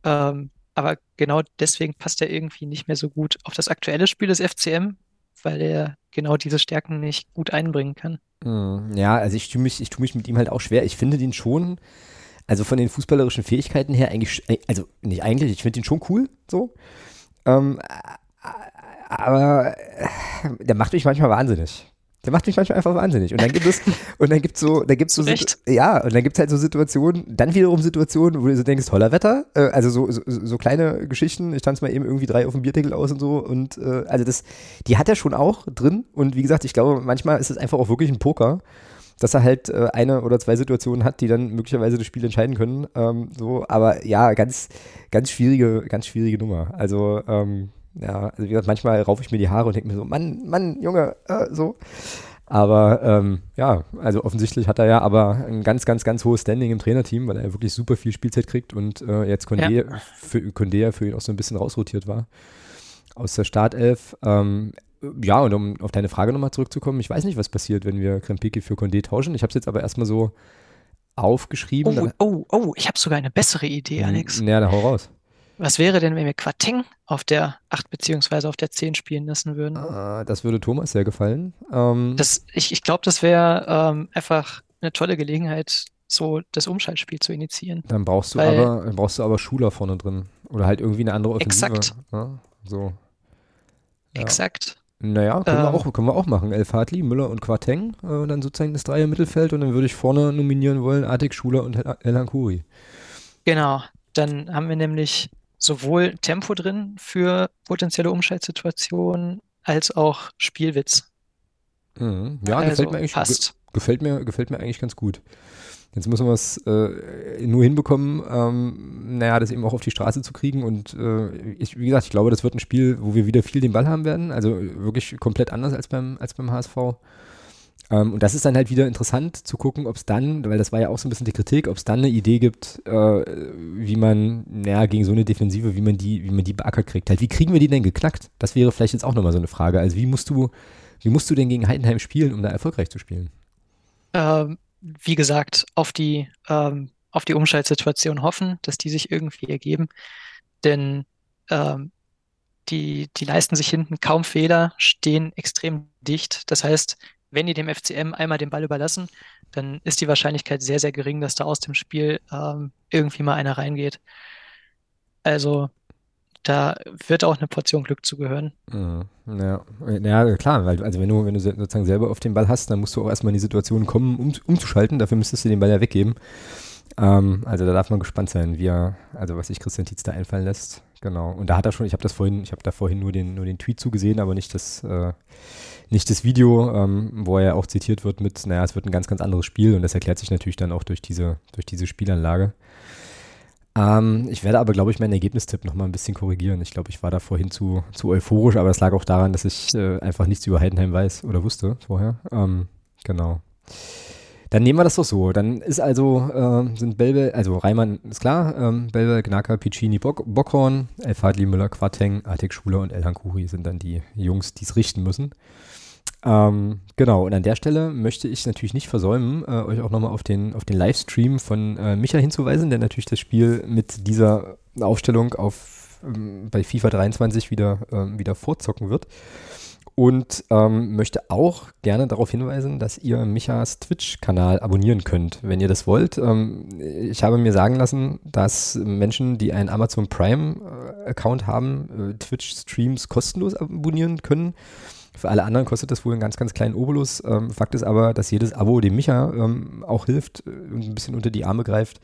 Ähm, aber genau deswegen passt er irgendwie nicht mehr so gut auf das aktuelle Spiel des FCM, weil er genau diese Stärken nicht gut einbringen kann. Hm, ja, also ich tue mich, ich tue mich mit ihm halt auch schwer. Ich finde den schon also von den fußballerischen Fähigkeiten her eigentlich, äh, also nicht eigentlich, ich finde ihn schon cool, so. Ähm, aber äh, der macht mich manchmal wahnsinnig. Der macht mich manchmal einfach wahnsinnig. Und dann gibt es, [LAUGHS] und dann gibt's so, da gibt's so, ja, und dann gibt's halt so Situationen, dann wiederum Situationen, wo du so denkst, toller Wetter, äh, also so, so, so, kleine Geschichten, ich tanze mal eben irgendwie drei auf dem Bierdeckel aus und so und, äh, also das, die hat er schon auch drin und wie gesagt, ich glaube, manchmal ist es einfach auch wirklich ein Poker dass er halt äh, eine oder zwei Situationen hat, die dann möglicherweise das Spiel entscheiden können. Ähm, so, aber ja, ganz, ganz schwierige, ganz schwierige Nummer. Also, ähm, ja, also wie gesagt, manchmal raufe ich mir die Haare und denke mir so, Mann, Mann, Junge, äh, so. Aber ähm, ja, also offensichtlich hat er ja aber ein ganz, ganz, ganz hohes Standing im Trainerteam, weil er wirklich super viel Spielzeit kriegt und äh, jetzt Condé, ja. für, Condé für ihn auch so ein bisschen rausrotiert war aus der Startelf. Ähm, ja, und um auf deine Frage nochmal zurückzukommen, ich weiß nicht, was passiert, wenn wir Krempiki für Condé tauschen. Ich habe es jetzt aber erstmal so aufgeschrieben. Oh, oh, oh, ich habe sogar eine bessere Idee, Alex. Ja, dann hau raus. was wäre denn, wenn wir Quateng auf der 8 beziehungsweise auf der 10 spielen lassen würden? Ah, das würde Thomas sehr gefallen. Ähm, das, ich ich glaube, das wäre ähm, einfach eine tolle Gelegenheit, so das Umschaltspiel zu initiieren. Dann brauchst du Weil, aber, dann brauchst du aber Schuler vorne drin. Oder halt irgendwie eine andere Offensive. Exakt. Ja, so. Ja. Exakt. Naja, können, ähm, wir auch, können wir auch machen. El Fadli, Müller und Quateng, äh, dann sozusagen das Dreier Mittelfeld und dann würde ich vorne nominieren wollen Atik, Schuler und El Hankuri. Genau, dann haben wir nämlich sowohl Tempo drin für potenzielle Umschaltsituationen als auch Spielwitz. Mhm. Ja, also gefällt, mir eigentlich, passt. gefällt, mir, gefällt mir eigentlich ganz gut. Jetzt müssen wir es äh, nur hinbekommen, ähm, naja, das eben auch auf die Straße zu kriegen. Und äh, ich, wie gesagt, ich glaube, das wird ein Spiel, wo wir wieder viel den Ball haben werden. Also wirklich komplett anders als beim, als beim HSV. Ähm, und das ist dann halt wieder interessant zu gucken, ob es dann, weil das war ja auch so ein bisschen die Kritik, ob es dann eine Idee gibt, äh, wie man, naja, gegen so eine Defensive, wie man die, wie man die beackert kriegt. Halt, wie kriegen wir die denn geknackt? Das wäre vielleicht jetzt auch nochmal so eine Frage. Also wie musst du, wie musst du denn gegen Heidenheim spielen, um da erfolgreich zu spielen? Ähm, wie gesagt, auf die, ähm, auf die Umschaltsituation hoffen, dass die sich irgendwie ergeben. Denn ähm, die, die leisten sich hinten kaum Fehler, stehen extrem dicht. Das heißt, wenn die dem FCM einmal den Ball überlassen, dann ist die Wahrscheinlichkeit sehr, sehr gering, dass da aus dem Spiel ähm, irgendwie mal einer reingeht. Also da wird auch eine Portion Glück zugehören. Mhm. Ja, ja, klar, weil also wenn du, wenn du sozusagen selber auf den Ball hast, dann musst du auch erstmal in die Situation kommen, um umzuschalten. Dafür müsstest du den Ball ja weggeben. Ähm, also da darf man gespannt sein, wie er, also was sich Christian Tietz da einfallen lässt. Genau. Und da hat er schon, ich habe das vorhin, ich habe da vorhin nur den, nur den Tweet zugesehen, aber nicht das, äh, nicht das Video, ähm, wo er auch zitiert wird mit, naja, es wird ein ganz, ganz anderes Spiel und das erklärt sich natürlich dann auch durch diese, durch diese Spielanlage. Ähm, ich werde aber, glaube ich, meinen Ergebnistipp nochmal ein bisschen korrigieren. Ich glaube, ich war da vorhin zu, zu euphorisch, aber das lag auch daran, dass ich äh, einfach nichts über Heidenheim weiß oder wusste vorher. Ähm, genau. Dann nehmen wir das doch so. Dann ist also, äh, sind Belbel, also Reimann ist klar, ähm, Belbel, Gnaka, Piccini, Bock, Bockhorn, Elfadli, Müller, Quateng, Artek Schuler und Elhan Kuri sind dann die Jungs, die es richten müssen. Ähm, genau, und an der Stelle möchte ich natürlich nicht versäumen, äh, euch auch nochmal auf den, auf den Livestream von äh, Micha hinzuweisen, der natürlich das Spiel mit dieser Aufstellung auf, ähm, bei FIFA 23 wieder, ähm, wieder vorzocken wird. Und ähm, möchte auch gerne darauf hinweisen, dass ihr Michas Twitch-Kanal abonnieren könnt, wenn ihr das wollt. Ähm, ich habe mir sagen lassen, dass Menschen, die einen Amazon Prime-Account haben, äh, Twitch-Streams kostenlos abonnieren können. Für alle anderen kostet das wohl einen ganz, ganz kleinen Obolus. Ähm, Fakt ist aber, dass jedes Abo dem Micha ähm, auch hilft äh, und ein bisschen unter die Arme greift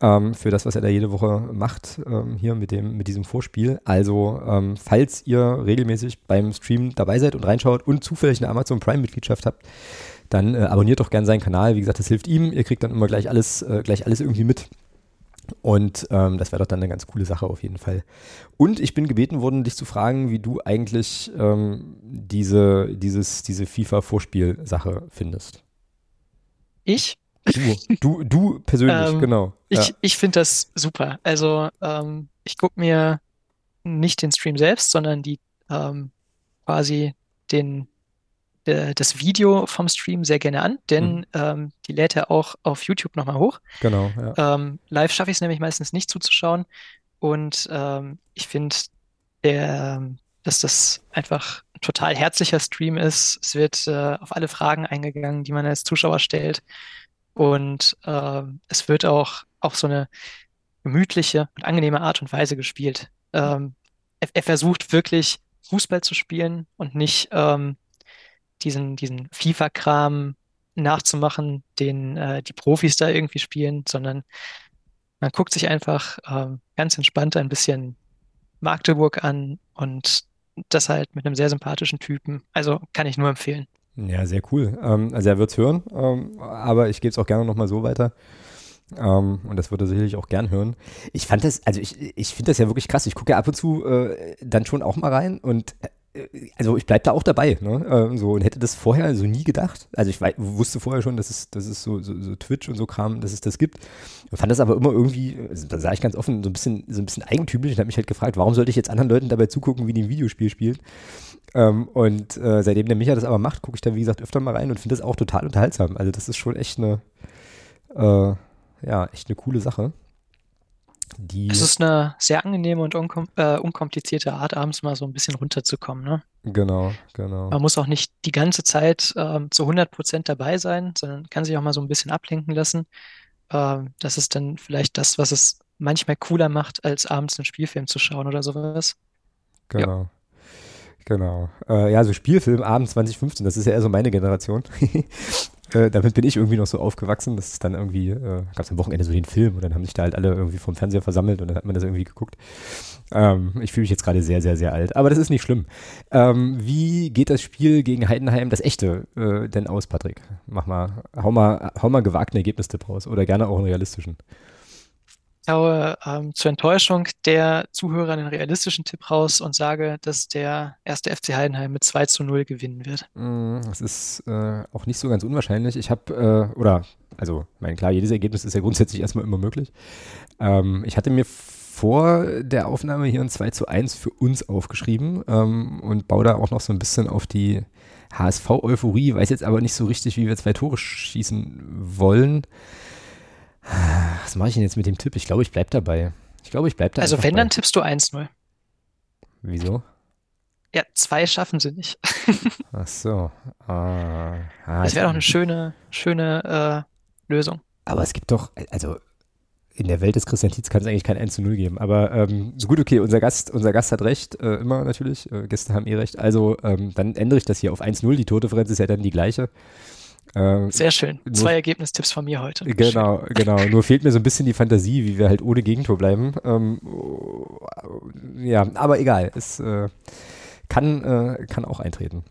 ähm, für das, was er da jede Woche macht, ähm, hier mit, dem, mit diesem Vorspiel. Also, ähm, falls ihr regelmäßig beim Stream dabei seid und reinschaut und zufällig eine Amazon Prime-Mitgliedschaft habt, dann äh, abonniert doch gerne seinen Kanal. Wie gesagt, das hilft ihm. Ihr kriegt dann immer gleich alles, äh, gleich alles irgendwie mit. Und ähm, das wäre doch dann eine ganz coole Sache auf jeden Fall. Und ich bin gebeten worden, dich zu fragen, wie du eigentlich ähm, diese, dieses, diese FIFA-Vorspiel-Sache findest. Ich? Du, du, du persönlich, [LAUGHS] ähm, genau. Ich, ja. ich finde das super. Also ähm, ich gucke mir nicht den Stream selbst, sondern die ähm, quasi den äh, das Video vom Stream sehr gerne an, denn mhm. ähm, die lädt er auch auf YouTube nochmal hoch. Genau. Ja. Ähm, live schaffe ich es nämlich meistens nicht zuzuschauen. Und ähm, ich finde, dass das einfach ein total herzlicher Stream ist. Es wird äh, auf alle Fragen eingegangen, die man als Zuschauer stellt. Und äh, es wird auch auf so eine gemütliche und angenehme Art und Weise gespielt. Ähm, er, er, versucht wirklich Fußball zu spielen und nicht ähm, diesen, diesen FIFA-Kram nachzumachen, den äh, die Profis da irgendwie spielen, sondern man guckt sich einfach ähm, ganz entspannt ein bisschen Magdeburg an und das halt mit einem sehr sympathischen Typen. Also kann ich nur empfehlen. Ja, sehr cool. Ähm, also er wird es hören, ähm, aber ich gebe es auch gerne nochmal so weiter. Ähm, und das würde er sicherlich auch gern hören. Ich fand das, also ich, ich finde das ja wirklich krass. Ich gucke ja ab und zu äh, dann schon auch mal rein und also ich bleibe da auch dabei, ne? Ähm, so, und hätte das vorher so nie gedacht. Also ich wusste vorher schon, dass es, dass es so, so, so Twitch und so Kram, dass es das gibt. Und fand das aber immer irgendwie, also da sage ich ganz offen, so ein bisschen, so ein bisschen eigentümlich und habe mich halt gefragt, warum sollte ich jetzt anderen Leuten dabei zugucken, wie die ein Videospiel spielen? Ähm, und äh, seitdem der Micha das aber macht, gucke ich da, wie gesagt, öfter mal rein und finde das auch total unterhaltsam. Also das ist schon echt eine, äh, ja, echt eine coole Sache. Die, es ist eine sehr angenehme und unkom äh, unkomplizierte Art, abends mal so ein bisschen runterzukommen. Ne? Genau, genau. Man muss auch nicht die ganze Zeit äh, zu 100 Prozent dabei sein, sondern kann sich auch mal so ein bisschen ablenken lassen. Äh, das ist dann vielleicht das, was es manchmal cooler macht, als abends einen Spielfilm zu schauen oder sowas. Genau. Ja. Genau. Äh, ja, so Spielfilm abends 2015, das ist ja eher so meine Generation. Äh, damit bin ich irgendwie noch so aufgewachsen. Das ist dann irgendwie, äh, gab es am Wochenende so den Film und dann haben sich da halt alle irgendwie vom Fernseher versammelt und dann hat man das irgendwie geguckt. Ähm, ich fühle mich jetzt gerade sehr, sehr, sehr alt, aber das ist nicht schlimm. Ähm, wie geht das Spiel gegen Heidenheim, das echte, äh, denn aus, Patrick? Mach mal, hau mal, hau mal gewagten Ergebnistipp raus oder gerne auch einen realistischen haue ähm, zur Enttäuschung der Zuhörer einen realistischen Tipp raus und sage, dass der erste FC Heidenheim mit 2 zu 0 gewinnen wird. Mm, das ist äh, auch nicht so ganz unwahrscheinlich. Ich habe, äh, oder, also, mein klar, jedes Ergebnis ist ja grundsätzlich erstmal immer möglich. Ähm, ich hatte mir vor der Aufnahme hier ein 2 zu 1 für uns aufgeschrieben ähm, und baue da auch noch so ein bisschen auf die HSV-Euphorie, weiß jetzt aber nicht so richtig, wie wir zwei Tore schießen wollen. Was mache ich denn jetzt mit dem Tipp? Ich glaube, ich bleibe dabei. Ich glaube, ich bleibe dabei. Also wenn, bei. dann tippst du 1-0. Wieso? Ja, zwei schaffen sie nicht. [LAUGHS] Ach so. Ah, ah, das wäre doch eine schöne, schöne äh, Lösung. Aber es gibt doch, also in der Welt des Christian Tietz kann es eigentlich kein 1 zu 0 geben. Aber ähm, so gut, okay, unser Gast, unser Gast hat recht, äh, immer natürlich. Äh, Gäste haben eh recht. Also ähm, dann ändere ich das hier auf 1-0. Die Tordifferenz ist ja dann die gleiche. Äh, Sehr schön. Zwei Ergebnistipps von mir heute. Genau, schön. genau. Nur fehlt mir so ein bisschen die Fantasie, wie wir halt ohne Gegentor bleiben. Ähm, ja, aber egal. Es äh, kann, äh, kann auch eintreten.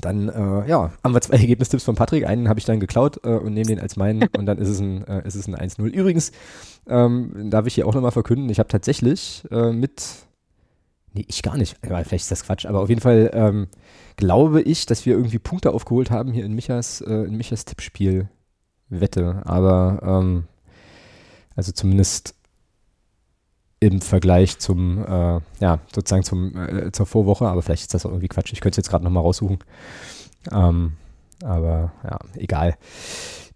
Dann äh, ja, haben wir zwei [LAUGHS] Ergebnistipps von Patrick. Einen habe ich dann geklaut äh, und nehme den als meinen und dann ist es ein, äh, ist es ein 1-0. Übrigens ähm, darf ich hier auch nochmal verkünden, ich habe tatsächlich mit, nee, ich gar nicht, vielleicht ist das Quatsch, aber auf jeden Fall ähm, glaube ich, dass wir irgendwie Punkte aufgeholt haben hier in Michas, äh, in Michas Tippspiel Wette. Aber ähm, also zumindest im Vergleich zum, äh, ja, sozusagen zum, äh, zur Vorwoche, aber vielleicht ist das auch irgendwie Quatsch. Ich könnte es jetzt gerade nochmal raussuchen. Ähm, aber ja, egal.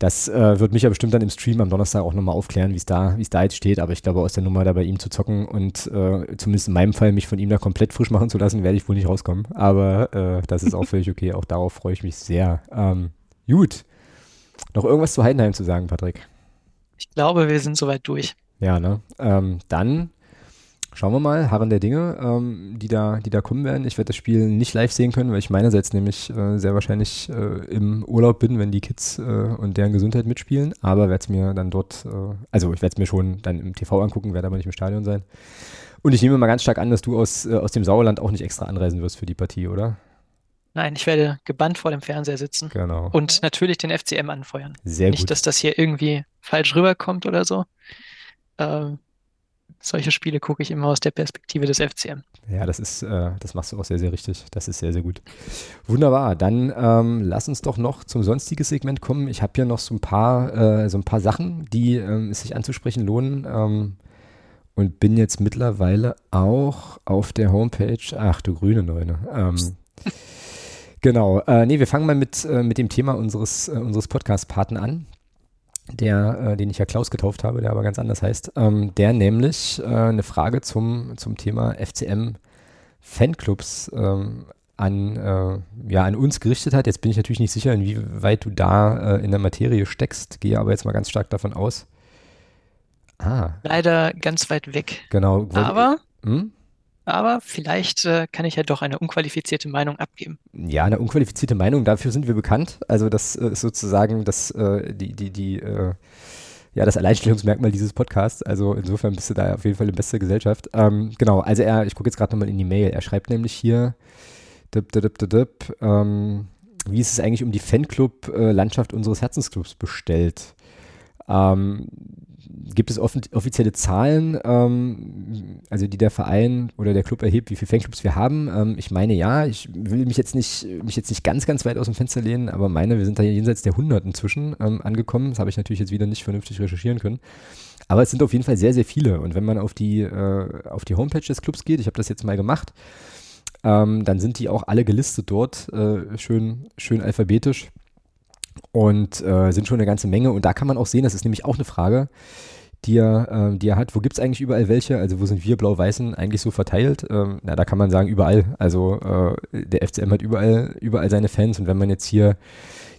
Das äh, wird mich ja bestimmt dann im Stream am Donnerstag auch nochmal aufklären, wie es da, es da jetzt steht. Aber ich glaube, aus der Nummer da bei ihm zu zocken und äh, zumindest in meinem Fall mich von ihm da komplett frisch machen zu lassen, werde ich wohl nicht rauskommen. Aber äh, das ist auch völlig okay. Auch darauf freue ich mich sehr. Ähm, gut. Noch irgendwas zu Heidenheim zu sagen, Patrick? Ich glaube, wir sind soweit durch. Ja, ne? Ähm, dann Schauen wir mal, Harren der Dinge, ähm, die, da, die da kommen werden. Ich werde das Spiel nicht live sehen können, weil ich meinerseits nämlich äh, sehr wahrscheinlich äh, im Urlaub bin, wenn die Kids äh, und deren Gesundheit mitspielen. Aber werde es mir dann dort, äh, also ich werde es mir schon dann im TV angucken, werde aber nicht im Stadion sein. Und ich nehme mal ganz stark an, dass du aus, äh, aus dem Sauerland auch nicht extra anreisen wirst für die Partie, oder? Nein, ich werde gebannt vor dem Fernseher sitzen. Genau. Und natürlich den FCM anfeuern. Sehr nicht, gut. Nicht, dass das hier irgendwie falsch rüberkommt oder so. Ähm, solche Spiele gucke ich immer aus der Perspektive des FCM. Ja, das ist, äh, das machst du auch sehr, sehr richtig. Das ist sehr, sehr gut. Wunderbar. Dann ähm, lass uns doch noch zum sonstigen Segment kommen. Ich habe hier noch so ein paar, äh, so ein paar Sachen, die ähm, es sich anzusprechen lohnen. Ähm, und bin jetzt mittlerweile auch auf der Homepage. Ach du grüne Neune. Ähm, genau. Äh, nee, wir fangen mal mit, äh, mit dem Thema unseres, äh, unseres Podcast-Paten an der, äh, den ich ja Klaus getauft habe, der aber ganz anders heißt, ähm, der nämlich äh, eine Frage zum, zum Thema FCM Fanclubs ähm, an, äh, ja, an uns gerichtet hat. Jetzt bin ich natürlich nicht sicher, inwieweit du da äh, in der Materie steckst, gehe aber jetzt mal ganz stark davon aus. Ah. Leider ganz weit weg. Genau. Aber hm? Aber vielleicht äh, kann ich ja doch eine unqualifizierte Meinung abgeben. Ja, eine unqualifizierte Meinung, dafür sind wir bekannt. Also das äh, ist sozusagen das, äh, die, die, die, äh, ja, das Alleinstellungsmerkmal dieses Podcasts. Also insofern bist du da auf jeden Fall in bester Gesellschaft. Ähm, genau, also er, ich gucke jetzt gerade nochmal in die Mail, er schreibt nämlich hier, dip, dip, dip, dip, ähm, wie ist es eigentlich um die Fanclub-Landschaft unseres Herzensclubs bestellt? Ähm, gibt es offizielle Zahlen, ähm, also die der Verein oder der Club erhebt, wie viele Fanclubs wir haben? Ähm, ich meine ja, ich will mich jetzt nicht mich jetzt nicht ganz ganz weit aus dem Fenster lehnen, aber meine, wir sind da jenseits der 100 inzwischen ähm, angekommen. Das habe ich natürlich jetzt wieder nicht vernünftig recherchieren können. Aber es sind auf jeden Fall sehr sehr viele und wenn man auf die äh, auf die Homepage des Clubs geht, ich habe das jetzt mal gemacht, ähm, dann sind die auch alle gelistet dort, äh, schön schön alphabetisch und äh, sind schon eine ganze Menge. Und da kann man auch sehen, das ist nämlich auch eine Frage, die er, äh, die er hat. Wo gibt es eigentlich überall welche? Also wo sind wir Blau-Weißen eigentlich so verteilt? Ähm, na, da kann man sagen, überall. Also äh, der FCM hat überall, überall seine Fans und wenn man jetzt hier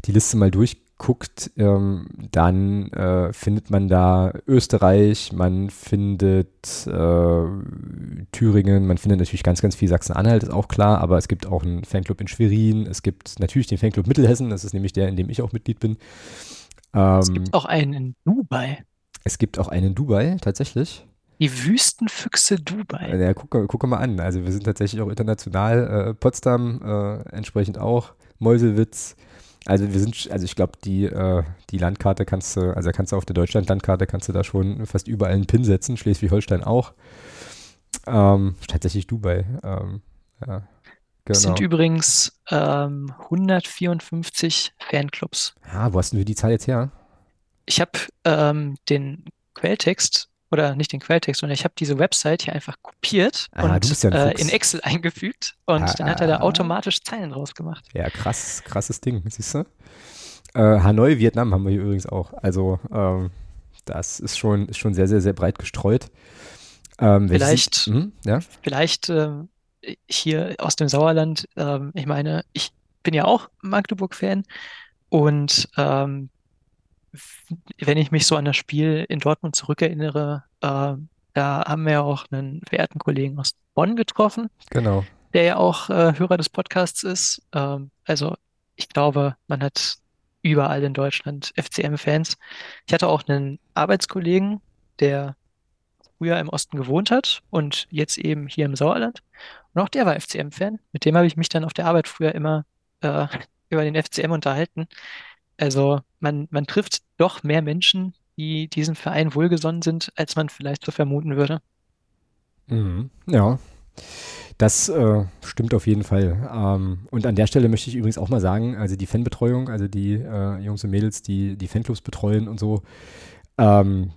die Liste mal durchguckt, ähm, dann äh, findet man da Österreich, man findet äh, Thüringen, man findet natürlich ganz, ganz viel Sachsen-Anhalt, ist auch klar, aber es gibt auch einen Fanclub in Schwerin, es gibt natürlich den Fanclub Mittelhessen, das ist nämlich der, in dem ich auch Mitglied bin. Ähm, es gibt auch einen in Dubai. Es gibt auch einen in Dubai, tatsächlich. Die Wüstenfüchse Dubai. Ja, guck, guck mal an. Also wir sind tatsächlich auch international. Äh, Potsdam äh, entsprechend auch. Meuselwitz. Also wir sind, also ich glaube, die, äh, die Landkarte kannst du, also kannst du auf der Deutschland-Landkarte kannst du da schon fast überall einen Pin setzen, Schleswig-Holstein auch. Ähm, tatsächlich Dubai. Ähm, ja, genau. Es sind übrigens ähm, 154 Fanclubs. Ja, wo hast du die Zahl jetzt her? Ich habe ähm, den Quelltext oder nicht den Quelltext, sondern ich habe diese Website hier einfach kopiert ah, und ja äh, in Excel [LAUGHS] eingefügt und ah, dann hat er da automatisch Zeilen draus gemacht. Ja, krass, krasses Ding, siehst du? Äh, Hanoi, Vietnam haben wir hier übrigens auch. Also ähm, das ist schon, ist schon sehr, sehr, sehr breit gestreut. Ähm, vielleicht, Sie, hm, ja? vielleicht ähm, hier aus dem Sauerland, ähm, ich meine, ich bin ja auch Magdeburg-Fan und ähm, wenn ich mich so an das Spiel in Dortmund zurückerinnere, äh, da haben wir ja auch einen verehrten Kollegen aus Bonn getroffen. Genau. Der ja auch äh, Hörer des Podcasts ist. Ähm, also ich glaube, man hat überall in Deutschland FCM-Fans. Ich hatte auch einen Arbeitskollegen, der früher im Osten gewohnt hat und jetzt eben hier im Sauerland. Und auch der war FCM-Fan. Mit dem habe ich mich dann auf der Arbeit früher immer äh, [LAUGHS] über den FCM unterhalten. Also man, man trifft doch mehr Menschen, die diesem Verein wohlgesonnen sind, als man vielleicht so vermuten würde. Mhm. Ja, das äh, stimmt auf jeden Fall. Ähm, und an der Stelle möchte ich übrigens auch mal sagen, also die Fanbetreuung, also die äh, Jungs und Mädels, die die Fanclubs betreuen und so, ähm,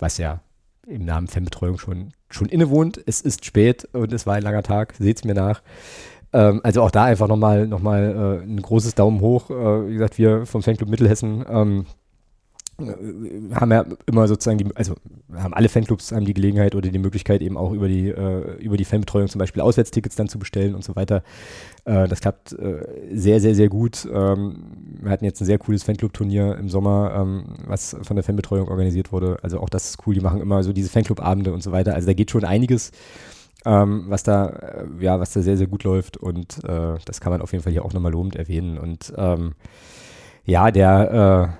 was ja im Namen Fanbetreuung schon, schon innewohnt. Es ist spät und es war ein langer Tag, seht es mir nach. Ähm, also auch da einfach nochmal noch mal, äh, ein großes Daumen hoch. Äh, wie gesagt, wir vom Fanclub Mittelhessen ähm, äh, haben ja immer sozusagen die, also haben alle Fanclubs haben die Gelegenheit oder die Möglichkeit eben auch über die äh, über die Fanbetreuung zum Beispiel Auswärtstickets dann zu bestellen und so weiter. Äh, das klappt äh, sehr sehr sehr gut. Ähm, wir hatten jetzt ein sehr cooles Fanclub-Turnier im Sommer, ähm, was von der Fanbetreuung organisiert wurde. Also auch das ist cool. Die machen immer so diese Fanclub-Abende und so weiter. Also da geht schon einiges ähm, was da, äh, ja, was da sehr, sehr gut läuft und äh, das kann man auf jeden Fall hier auch nochmal lobend erwähnen. Und ähm, ja, der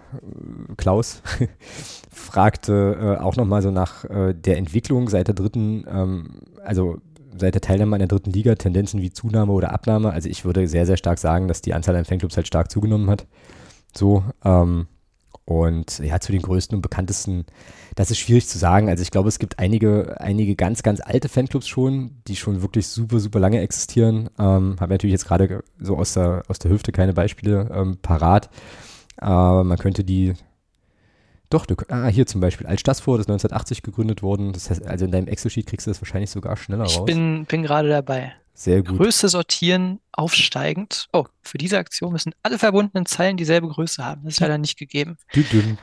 äh, Klaus [LAUGHS] fragte äh, auch nochmal so nach äh, der Entwicklung seit der dritten, ähm, also seit der Teilnahme an der dritten Liga, Tendenzen wie Zunahme oder Abnahme. Also ich würde sehr, sehr stark sagen, dass die Anzahl an Fanclubs halt stark zugenommen hat. So, ähm, und ja, zu den größten und bekanntesten, das ist schwierig zu sagen. Also ich glaube, es gibt einige, einige ganz, ganz alte Fanclubs schon, die schon wirklich super, super lange existieren. Ähm, Habe natürlich jetzt gerade so aus der, aus der Hüfte keine Beispiele ähm, parat. Aber man könnte die, doch, du, ah, hier zum Beispiel, Altstassvor, das ist 1980 gegründet worden. Das heißt, also in deinem Excel-Sheet kriegst du das wahrscheinlich sogar schneller raus. Ich bin, bin gerade dabei. Sehr gut. Größe sortieren, aufsteigend. Oh, für diese Aktion müssen alle verbundenen Zeilen dieselbe Größe haben. Das ist leider nicht gegeben. Dünn.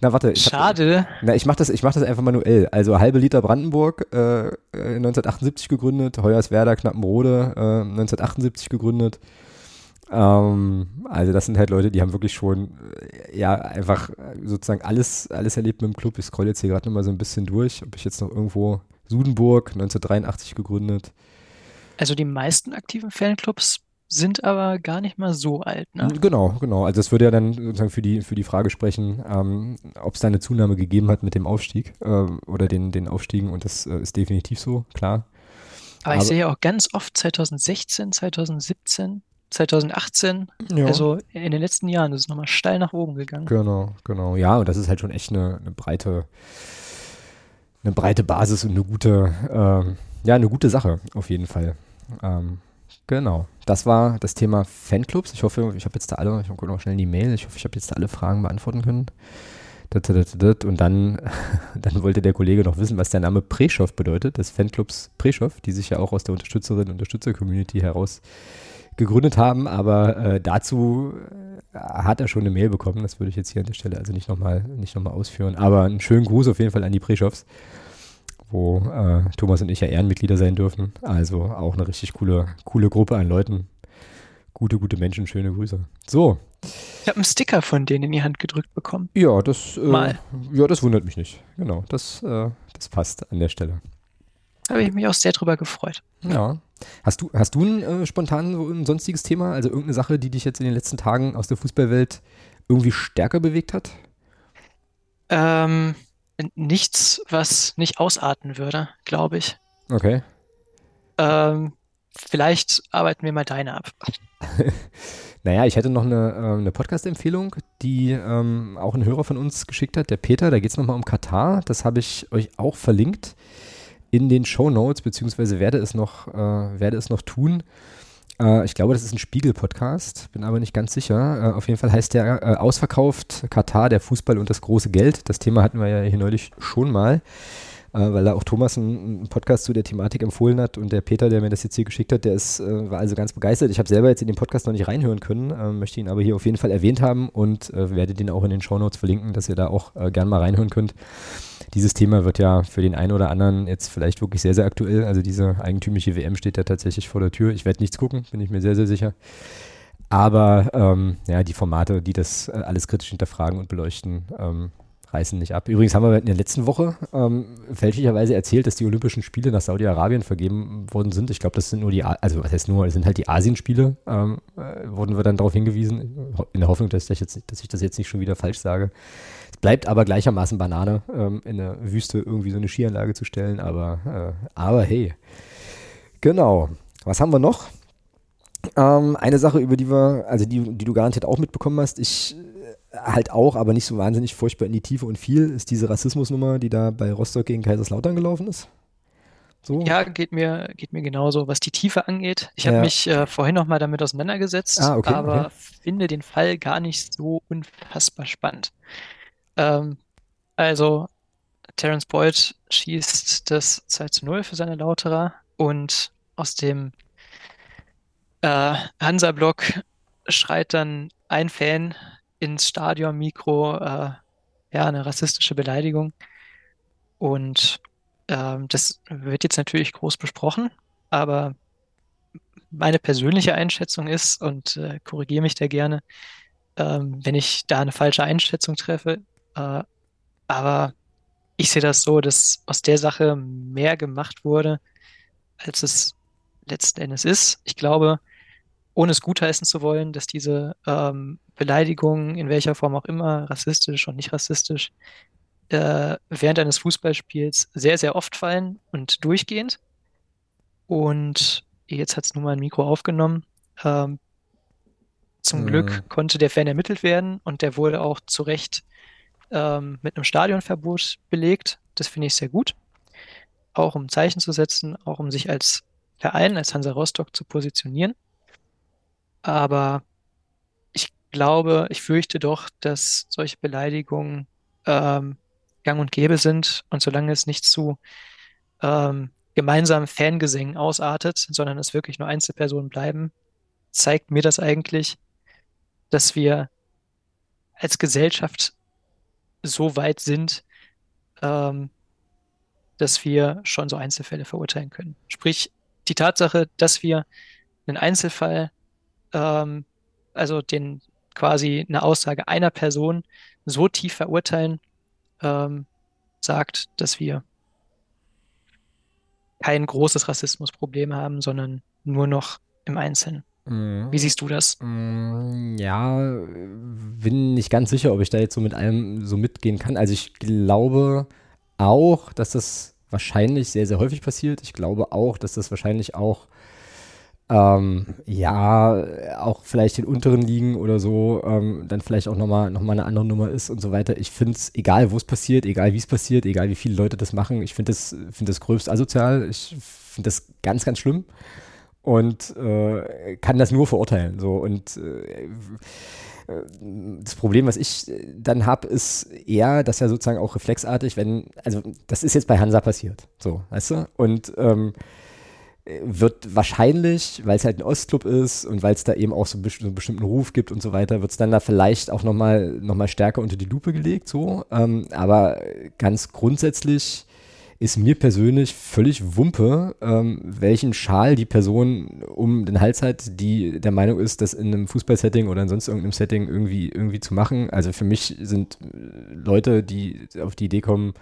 Na, warte. Schade. Hab, na, ich mache das, mach das einfach manuell. Also halbe Liter Brandenburg, äh, 1978 gegründet. Hoyerswerda, Knappenrode, äh, 1978 gegründet. Ähm, also das sind halt Leute, die haben wirklich schon, äh, ja, einfach sozusagen alles, alles erlebt mit dem Club. Ich scroll jetzt hier gerade nochmal so ein bisschen durch, ob ich jetzt noch irgendwo Sudenburg, 1983 gegründet. Also die meisten aktiven Fanclubs sind aber gar nicht mal so alt, ne? Genau, genau. Also das würde ja dann sozusagen für die, für die Frage sprechen, ähm, ob es da eine Zunahme gegeben hat mit dem Aufstieg äh, oder den, den Aufstiegen und das äh, ist definitiv so, klar. Aber, aber ich sehe ja auch ganz oft 2016, 2017, 2018, ja. also in den letzten Jahren, das ist nochmal steil nach oben gegangen. Genau, genau. Ja, und das ist halt schon echt eine, eine breite, eine breite Basis und eine gute, ähm, ja, eine gute Sache, auf jeden Fall. Ähm, genau. Das war das Thema Fanclubs. Ich hoffe, ich habe jetzt da alle, ich gucke noch schnell in die Mail, ich hoffe, ich habe jetzt da alle Fragen beantworten können. Und dann, [LAUGHS] dann wollte der Kollege noch wissen, was der Name Preschow bedeutet, des Fanclubs Preschow, die sich ja auch aus der Unterstützerinnen und Unterstützer-Community heraus gegründet haben. Aber äh, dazu hat er schon eine Mail bekommen. Das würde ich jetzt hier an der Stelle also nicht nochmal noch ausführen. Aber einen schönen Gruß auf jeden Fall an die Preschows, wo äh, Thomas und ich ja Ehrenmitglieder sein dürfen. Also auch eine richtig coole, coole Gruppe an Leuten. Gute, gute Menschen, schöne Grüße. So. Ich habe einen Sticker von denen in die Hand gedrückt bekommen. Ja, das, äh, ja, das wundert mich nicht. Genau, das, äh, das passt an der Stelle. Habe ich mich auch sehr drüber gefreut. Ja. Hast du, hast du ein äh, spontan so ein sonstiges Thema, also irgendeine Sache, die dich jetzt in den letzten Tagen aus der Fußballwelt irgendwie stärker bewegt hat? Ähm, nichts, was nicht ausarten würde, glaube ich. Okay. Ähm, vielleicht arbeiten wir mal deine ab. [LAUGHS] naja, ich hätte noch eine, äh, eine Podcast-Empfehlung, die ähm, auch ein Hörer von uns geschickt hat, der Peter. Da geht es nochmal um Katar. Das habe ich euch auch verlinkt in den Show Notes, beziehungsweise werde es noch, äh, werde es noch tun. Äh, ich glaube, das ist ein Spiegel-Podcast, bin aber nicht ganz sicher. Äh, auf jeden Fall heißt der äh, Ausverkauft Katar, der Fußball und das große Geld. Das Thema hatten wir ja hier neulich schon mal weil da auch Thomas einen, Podcast zu der Thematik empfohlen hat und der Peter, der mir das jetzt hier geschickt hat, der ist, äh, war also ganz begeistert. Ich habe selber jetzt in den Podcast noch nicht reinhören können, äh, möchte ihn aber hier auf jeden Fall erwähnt haben und äh, werde den auch in den Shownotes verlinken, dass ihr da auch äh, gern mal reinhören könnt. Dieses Thema wird ja für den einen oder anderen jetzt vielleicht wirklich sehr, sehr aktuell. Also diese eigentümliche WM steht ja tatsächlich vor der Tür. Ich werde nichts gucken, bin ich mir sehr, sehr sicher. Aber ähm, ja, die Formate, die das äh, alles kritisch hinterfragen und beleuchten, ähm, reißen nicht ab. Übrigens haben wir in der letzten Woche ähm, fälschlicherweise erzählt, dass die Olympischen Spiele nach Saudi-Arabien vergeben worden sind. Ich glaube, das sind nur die, also was heißt nur, es sind halt die Asienspiele, ähm, äh, wurden wir dann darauf hingewiesen, in der Hoffnung, dass ich, jetzt, dass ich das jetzt nicht schon wieder falsch sage. Es bleibt aber gleichermaßen Banane, ähm, in der Wüste irgendwie so eine Skianlage zu stellen, aber, äh, aber hey. Genau. Was haben wir noch? Ähm, eine Sache, über die wir, also die, die du garantiert auch mitbekommen hast, ich halt auch, aber nicht so wahnsinnig furchtbar in die Tiefe und viel, ist diese Rassismusnummer, die da bei Rostock gegen Kaiserslautern gelaufen ist. So. Ja, geht mir, geht mir genauso, was die Tiefe angeht. Ich habe mich äh, vorhin nochmal damit auseinandergesetzt, ah, okay, aber okay. finde den Fall gar nicht so unfassbar spannend. Ähm, also, Terence Boyd schießt das 2 zu 0 für seine Lauterer und aus dem äh, Hansa-Block schreit dann ein Fan, ins Stadion-Mikro äh, ja, eine rassistische Beleidigung. Und ähm, das wird jetzt natürlich groß besprochen, aber meine persönliche Einschätzung ist, und äh, korrigiere mich da gerne, ähm, wenn ich da eine falsche Einschätzung treffe, äh, aber ich sehe das so, dass aus der Sache mehr gemacht wurde, als es letzten Endes ist. Ich glaube, ohne es gutheißen zu wollen, dass diese ähm, Beleidigungen, in welcher Form auch immer, rassistisch und nicht rassistisch, äh, während eines Fußballspiels sehr, sehr oft fallen und durchgehend. Und jetzt hat es nun mal ein Mikro aufgenommen. Ähm, zum mhm. Glück konnte der Fan ermittelt werden und der wurde auch zu Recht ähm, mit einem Stadionverbot belegt. Das finde ich sehr gut. Auch um Zeichen zu setzen, auch um sich als Verein, als Hansa Rostock zu positionieren. Aber ich glaube, ich fürchte doch, dass solche Beleidigungen ähm, gang und gäbe sind. Und solange es nicht zu ähm, gemeinsamen Fangesängen ausartet, sondern es wirklich nur Einzelpersonen bleiben, zeigt mir das eigentlich, dass wir als Gesellschaft so weit sind, ähm, dass wir schon so Einzelfälle verurteilen können. Sprich, die Tatsache, dass wir einen Einzelfall ähm, also den quasi eine Aussage einer Person so tief verurteilen, ähm, sagt, dass wir kein großes Rassismusproblem haben, sondern nur noch im Einzelnen. Mhm. Wie siehst du das? Mhm, ja, bin nicht ganz sicher, ob ich da jetzt so mit allem so mitgehen kann. Also ich glaube auch, dass das wahrscheinlich sehr, sehr häufig passiert. Ich glaube auch, dass das wahrscheinlich auch ähm, ja, auch vielleicht in unteren Ligen oder so, ähm, dann vielleicht auch nochmal noch mal eine andere Nummer ist und so weiter. Ich finde es, egal wo es passiert, egal wie es passiert, egal wie viele Leute das machen, ich finde das, find das gröbst asozial. Ich finde das ganz, ganz schlimm und äh, kann das nur verurteilen. So. Und äh, das Problem, was ich dann habe, ist eher, dass ja sozusagen auch reflexartig, wenn, also das ist jetzt bei Hansa passiert, so, weißt du? Und ähm, wird wahrscheinlich, weil es halt ein Ostclub ist und weil es da eben auch so, so, einen bestimmten Ruf gibt und so weiter, wird es dann da vielleicht auch nochmal noch mal stärker unter die Lupe gelegt, so. Ähm, aber ganz grundsätzlich ist mir persönlich völlig Wumpe, ähm, welchen Schal die Person um den Hals hat, die der Meinung ist, das in einem Fußballsetting oder in sonst irgendeinem Setting irgendwie, irgendwie zu machen. Also für mich sind Leute, die auf die Idee kommen,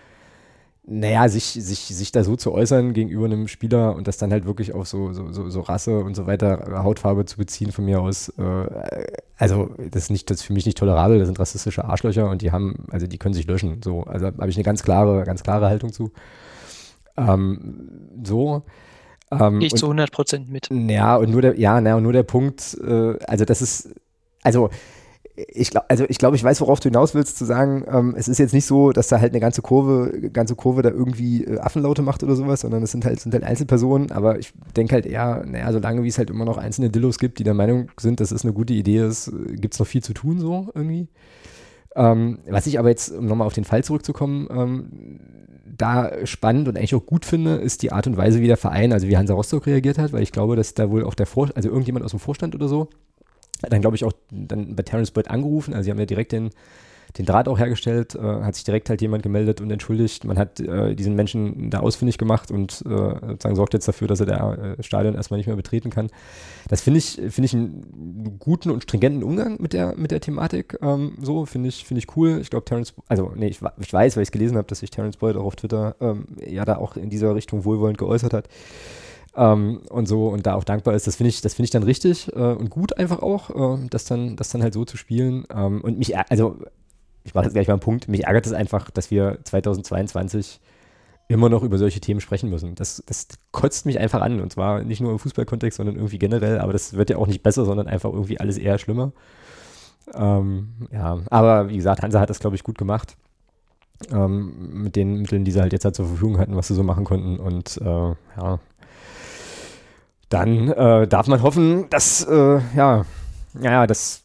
naja, sich, sich, sich da so zu äußern gegenüber einem Spieler und das dann halt wirklich auf so, so, so, so Rasse und so weiter, Hautfarbe zu beziehen von mir aus, äh, also das ist nicht, das ist für mich nicht tolerabel, das sind rassistische Arschlöcher und die haben, also die können sich löschen. So, also habe ich eine ganz klare, ganz klare Haltung zu. Ähm, so. Ähm, ich zu 100 Prozent mit. Ja, und nur der, ja, na, und nur der Punkt, äh, also das ist, also ich glaube, also ich glaube, ich weiß, worauf du hinaus willst, zu sagen, ähm, es ist jetzt nicht so, dass da halt eine ganze Kurve, ganze Kurve da irgendwie äh, Affenlaute macht oder sowas, sondern es sind halt, sind halt Einzelpersonen, aber ich denke halt eher, naja, solange wie es halt immer noch einzelne Dillos gibt, die der Meinung sind, dass es eine gute Idee ist, äh, gibt es noch viel zu tun, so irgendwie. Ähm, was ich aber jetzt, um nochmal auf den Fall zurückzukommen, ähm, da spannend und eigentlich auch gut finde, ist die Art und Weise, wie der Verein, also wie Hansa Rostock reagiert hat, weil ich glaube, dass da wohl auch der Vor also irgendjemand aus dem Vorstand oder so, dann glaube ich auch dann bei Terence Boyd angerufen, also sie haben ja direkt den den Draht auch hergestellt, äh, hat sich direkt halt jemand gemeldet und entschuldigt. Man hat äh, diesen Menschen da ausfindig gemacht und äh, sozusagen sorgt jetzt dafür, dass er der äh, Stadion erstmal nicht mehr betreten kann. Das finde ich, finde ich einen guten und stringenten Umgang mit der, mit der Thematik. Ähm, so, finde ich, finde ich cool. Ich glaube, Terence, also nee, ich, ich weiß, weil ich es gelesen habe, dass sich Terence Boyd auch auf Twitter ähm, ja da auch in dieser Richtung wohlwollend geäußert hat. Ähm, und so und da auch dankbar ist, das finde ich, das finde ich dann richtig äh, und gut einfach auch, äh, das dann, das dann halt so zu spielen. Ähm, und mich, also ich mache jetzt gleich mal einen Punkt, mich ärgert es einfach, dass wir 2022 immer noch über solche Themen sprechen müssen. Das, das kotzt mich einfach an. Und zwar nicht nur im Fußballkontext, sondern irgendwie generell. Aber das wird ja auch nicht besser, sondern einfach irgendwie alles eher schlimmer. Ähm, ja, aber wie gesagt, Hansa hat das, glaube ich, gut gemacht. Ähm, mit den Mitteln, die sie halt jetzt halt zur Verfügung hatten, was sie so machen konnten. Und äh, ja, dann äh, darf man hoffen, dass, äh, ja, ja, das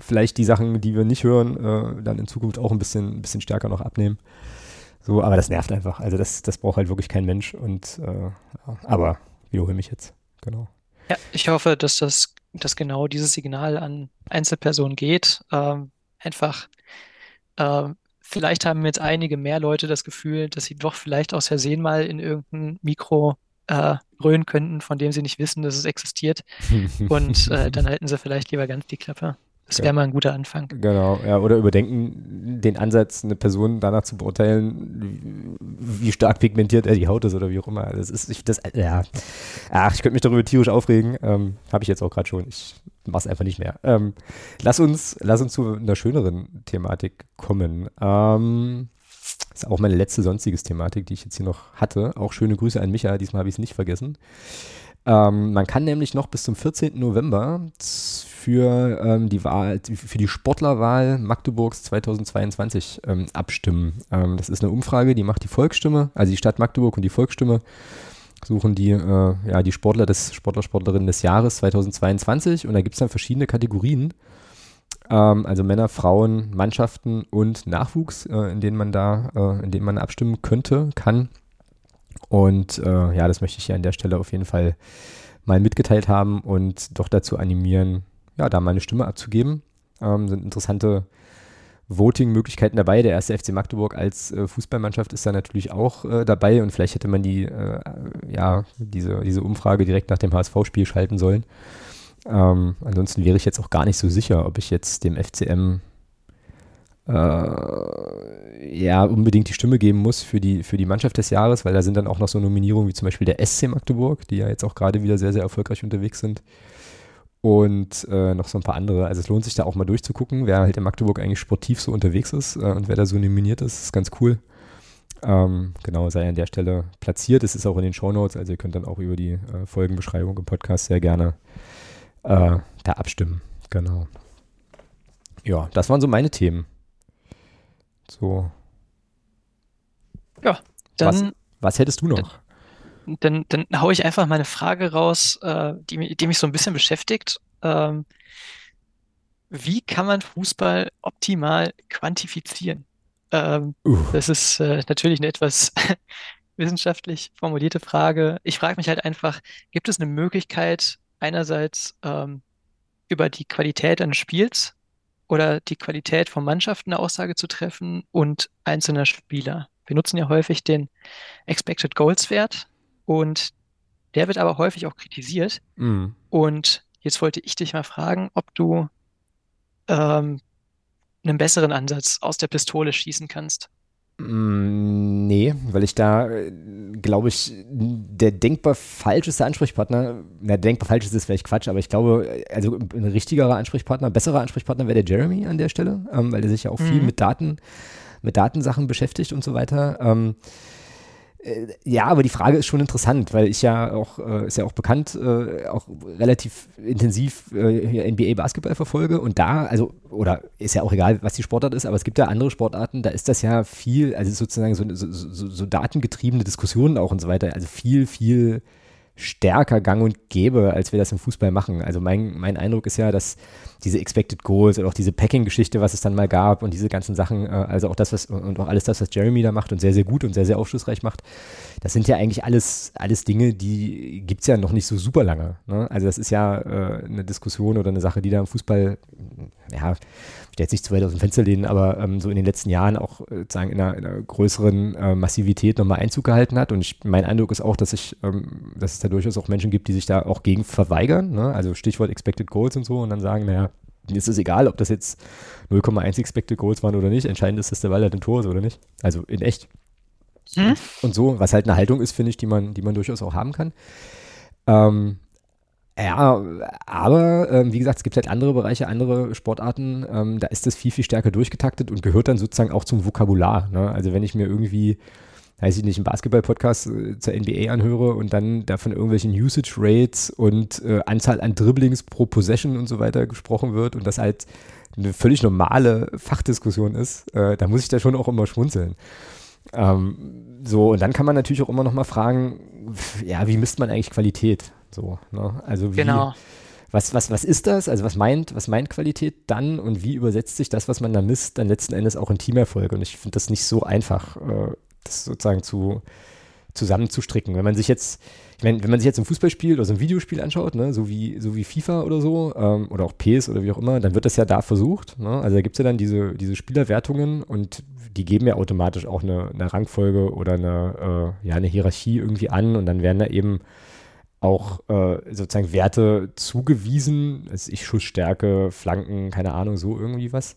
vielleicht die Sachen, die wir nicht hören, äh, dann in Zukunft auch ein bisschen, ein bisschen stärker noch abnehmen. So, aber das nervt einfach. Also das, das braucht halt wirklich kein Mensch. Und äh, aber wiederhole mich jetzt. Genau. Ja, ich hoffe, dass das dass genau dieses Signal an Einzelpersonen geht. Ähm, einfach, äh, vielleicht haben jetzt einige mehr Leute das Gefühl, dass sie doch vielleicht aus Versehen mal in irgendein Mikro äh, röhren könnten, von dem sie nicht wissen, dass es existiert. Und äh, [LAUGHS] dann halten sie vielleicht lieber ganz die Klappe. Das wäre mal ein guter Anfang. Genau, ja, oder überdenken den Ansatz, eine Person danach zu beurteilen, wie stark pigmentiert er die Haut ist oder wie auch immer. Das ist, ich, das, ja, ach, ich könnte mich darüber tierisch aufregen. Ähm, Habe ich jetzt auch gerade schon. Ich mache es einfach nicht mehr. Ähm, lass uns, lass uns zu einer schöneren Thematik kommen. Ähm, ist auch meine letzte sonstiges Thematik, die ich jetzt hier noch hatte. Auch schöne Grüße an Micha, diesmal habe ich es nicht vergessen. Ähm, man kann nämlich noch bis zum 14. November für ähm, die Wahl, für die Sportlerwahl Magdeburgs 2022 ähm, abstimmen. Ähm, das ist eine Umfrage, die macht die Volksstimme, also die Stadt Magdeburg und die Volksstimme suchen die, äh, ja, die Sportler des Sportler, Sportlerinnen des Jahres 2022 und da gibt es dann verschiedene Kategorien. Ähm, also Männer, Frauen, Mannschaften und Nachwuchs, äh, in denen man da, äh, in denen man abstimmen könnte, kann. Und äh, ja, das möchte ich ja an der Stelle auf jeden Fall mal mitgeteilt haben und doch dazu animieren, ja, da meine Stimme abzugeben. Ähm, sind interessante Voting-Möglichkeiten dabei. Der erste FC Magdeburg als äh, Fußballmannschaft ist da natürlich auch äh, dabei und vielleicht hätte man die, äh, ja, diese, diese Umfrage direkt nach dem HSV-Spiel schalten sollen. Ähm, ansonsten wäre ich jetzt auch gar nicht so sicher, ob ich jetzt dem FCM äh, ja unbedingt die Stimme geben muss für die, für die Mannschaft des Jahres, weil da sind dann auch noch so Nominierungen wie zum Beispiel der SC Magdeburg, die ja jetzt auch gerade wieder sehr, sehr erfolgreich unterwegs sind und äh, noch so ein paar andere. Also es lohnt sich da auch mal durchzugucken, wer halt in Magdeburg eigentlich sportiv so unterwegs ist äh, und wer da so nominiert ist, ist ganz cool. Ähm, genau, sei an der Stelle platziert. Es ist auch in den Shownotes, also ihr könnt dann auch über die äh, Folgenbeschreibung im Podcast sehr gerne äh, da abstimmen. Genau. Ja, das waren so meine Themen. So. Ja, dann. Was, was hättest du noch? dann, dann haue ich einfach meine Frage raus, äh, die, die mich so ein bisschen beschäftigt. Ähm, wie kann man Fußball optimal quantifizieren? Ähm, uh. Das ist äh, natürlich eine etwas [LAUGHS] wissenschaftlich formulierte Frage. Ich frage mich halt einfach, gibt es eine Möglichkeit, einerseits ähm, über die Qualität eines Spiels oder die Qualität von Mannschaften eine Aussage zu treffen und einzelner Spieler? Wir nutzen ja häufig den Expected Goals Wert und der wird aber häufig auch kritisiert. Mm. Und jetzt wollte ich dich mal fragen, ob du ähm, einen besseren Ansatz aus der Pistole schießen kannst. Mm, nee, weil ich da, glaube ich, der denkbar falscheste Ansprechpartner, na, denkbar falsch ist es vielleicht Quatsch, aber ich glaube, also ein richtigerer Ansprechpartner, besserer Ansprechpartner wäre der Jeremy an der Stelle, ähm, weil der sich ja auch mhm. viel mit Daten, mit Datensachen beschäftigt und so weiter. Ähm, äh, ja, aber die Frage ist schon interessant, weil ich ja auch, äh, ist ja auch bekannt, äh, auch relativ intensiv äh, NBA Basketball verfolge und da, also, oder ist ja auch egal, was die Sportart ist, aber es gibt ja andere Sportarten, da ist das ja viel, also sozusagen so, so, so, so datengetriebene Diskussionen auch und so weiter, also viel, viel stärker gang und gäbe, als wir das im Fußball machen. Also mein, mein Eindruck ist ja, dass diese Expected Goals oder auch diese Packing-Geschichte, was es dann mal gab und diese ganzen Sachen, äh, also auch das, was und auch alles das, was Jeremy da macht und sehr, sehr gut und sehr, sehr aufschlussreich macht, das sind ja eigentlich alles, alles Dinge, die gibt es ja noch nicht so super lange. Ne? Also das ist ja äh, eine Diskussion oder eine Sache, die da im Fußball, ja, ich jetzt nicht zu weit aus dem Fenster lehnen, aber ähm, so in den letzten Jahren auch äh, sozusagen in einer, in einer größeren äh, Massivität nochmal Einzug gehalten hat. Und ich, mein Eindruck ist auch, dass, ich, ähm, dass es da durchaus auch Menschen gibt, die sich da auch gegen verweigern. Ne? Also Stichwort Expected Goals und so und dann sagen, naja, mir ist es egal, ob das jetzt 0,1 Expected Goals waren oder nicht. Entscheidend ist, dass der Ball halt ein Tor ist oder nicht. Also in echt. Hm? Und so, was halt eine Haltung ist, finde ich, die man, die man durchaus auch haben kann. Ähm, ja, aber ähm, wie gesagt, es gibt halt andere Bereiche, andere Sportarten, ähm, da ist das viel, viel stärker durchgetaktet und gehört dann sozusagen auch zum Vokabular. Ne? Also wenn ich mir irgendwie, weiß ich nicht, einen Basketball-Podcast äh, zur NBA anhöre und dann da von irgendwelchen Usage Rates und äh, Anzahl an Dribblings pro Possession und so weiter gesprochen wird und das halt eine völlig normale Fachdiskussion ist, äh, da muss ich da schon auch immer schmunzeln. Ähm, so, und dann kann man natürlich auch immer noch mal fragen, ja, wie misst man eigentlich Qualität? So, ne? Also wie, genau. was, was, was ist das? Also was meint, was meint Qualität dann und wie übersetzt sich das, was man da misst, dann letzten Endes auch in Teamerfolge? Und ich finde das nicht so einfach, äh, das sozusagen zu zusammenzustricken. Wenn man sich jetzt, ich meine, wenn man sich jetzt ein Fußballspiel oder so ein Videospiel anschaut, ne, so wie, so wie FIFA oder so, ähm, oder auch PS oder wie auch immer, dann wird das ja da versucht. Ne? Also da gibt es ja dann diese, diese Spielerwertungen und die geben ja automatisch auch eine, eine Rangfolge oder eine, äh, ja, eine Hierarchie irgendwie an und dann werden da eben auch äh, sozusagen Werte zugewiesen, also ich Schussstärke, Flanken, keine Ahnung, so irgendwie was.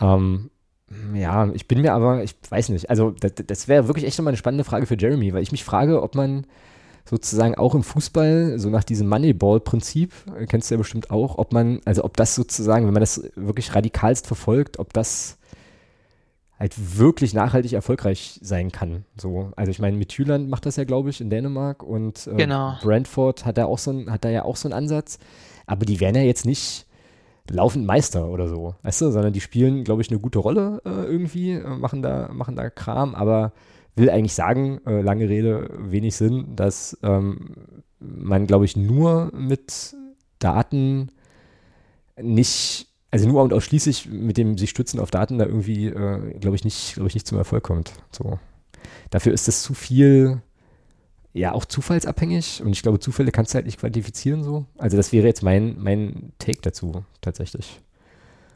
Ähm, ja, ich bin mir aber, ich weiß nicht, also das, das wäre wirklich echt nochmal eine spannende Frage für Jeremy, weil ich mich frage, ob man sozusagen auch im Fußball, so nach diesem Moneyball-Prinzip, äh, kennst du ja bestimmt auch, ob man, also ob das sozusagen, wenn man das wirklich radikalst verfolgt, ob das halt wirklich nachhaltig erfolgreich sein kann. So, also ich meine, Midtjylland macht das ja, glaube ich, in Dänemark und äh, genau. Brentford hat da auch so ein, hat da ja auch so einen Ansatz, aber die werden ja jetzt nicht laufend Meister oder so, weißt du, sondern die spielen, glaube ich, eine gute Rolle äh, irgendwie, äh, machen da, machen da Kram, aber will eigentlich sagen, äh, lange Rede, wenig Sinn, dass ähm, man, glaube ich, nur mit Daten nicht also nur und ausschließlich mit dem sich stützen auf Daten da irgendwie, äh, glaube ich, nicht, glaube ich, nicht zum Erfolg kommt. So. Dafür ist das zu viel, ja, auch zufallsabhängig und ich glaube, Zufälle kannst du halt nicht quantifizieren so. Also das wäre jetzt mein, mein Take dazu, tatsächlich.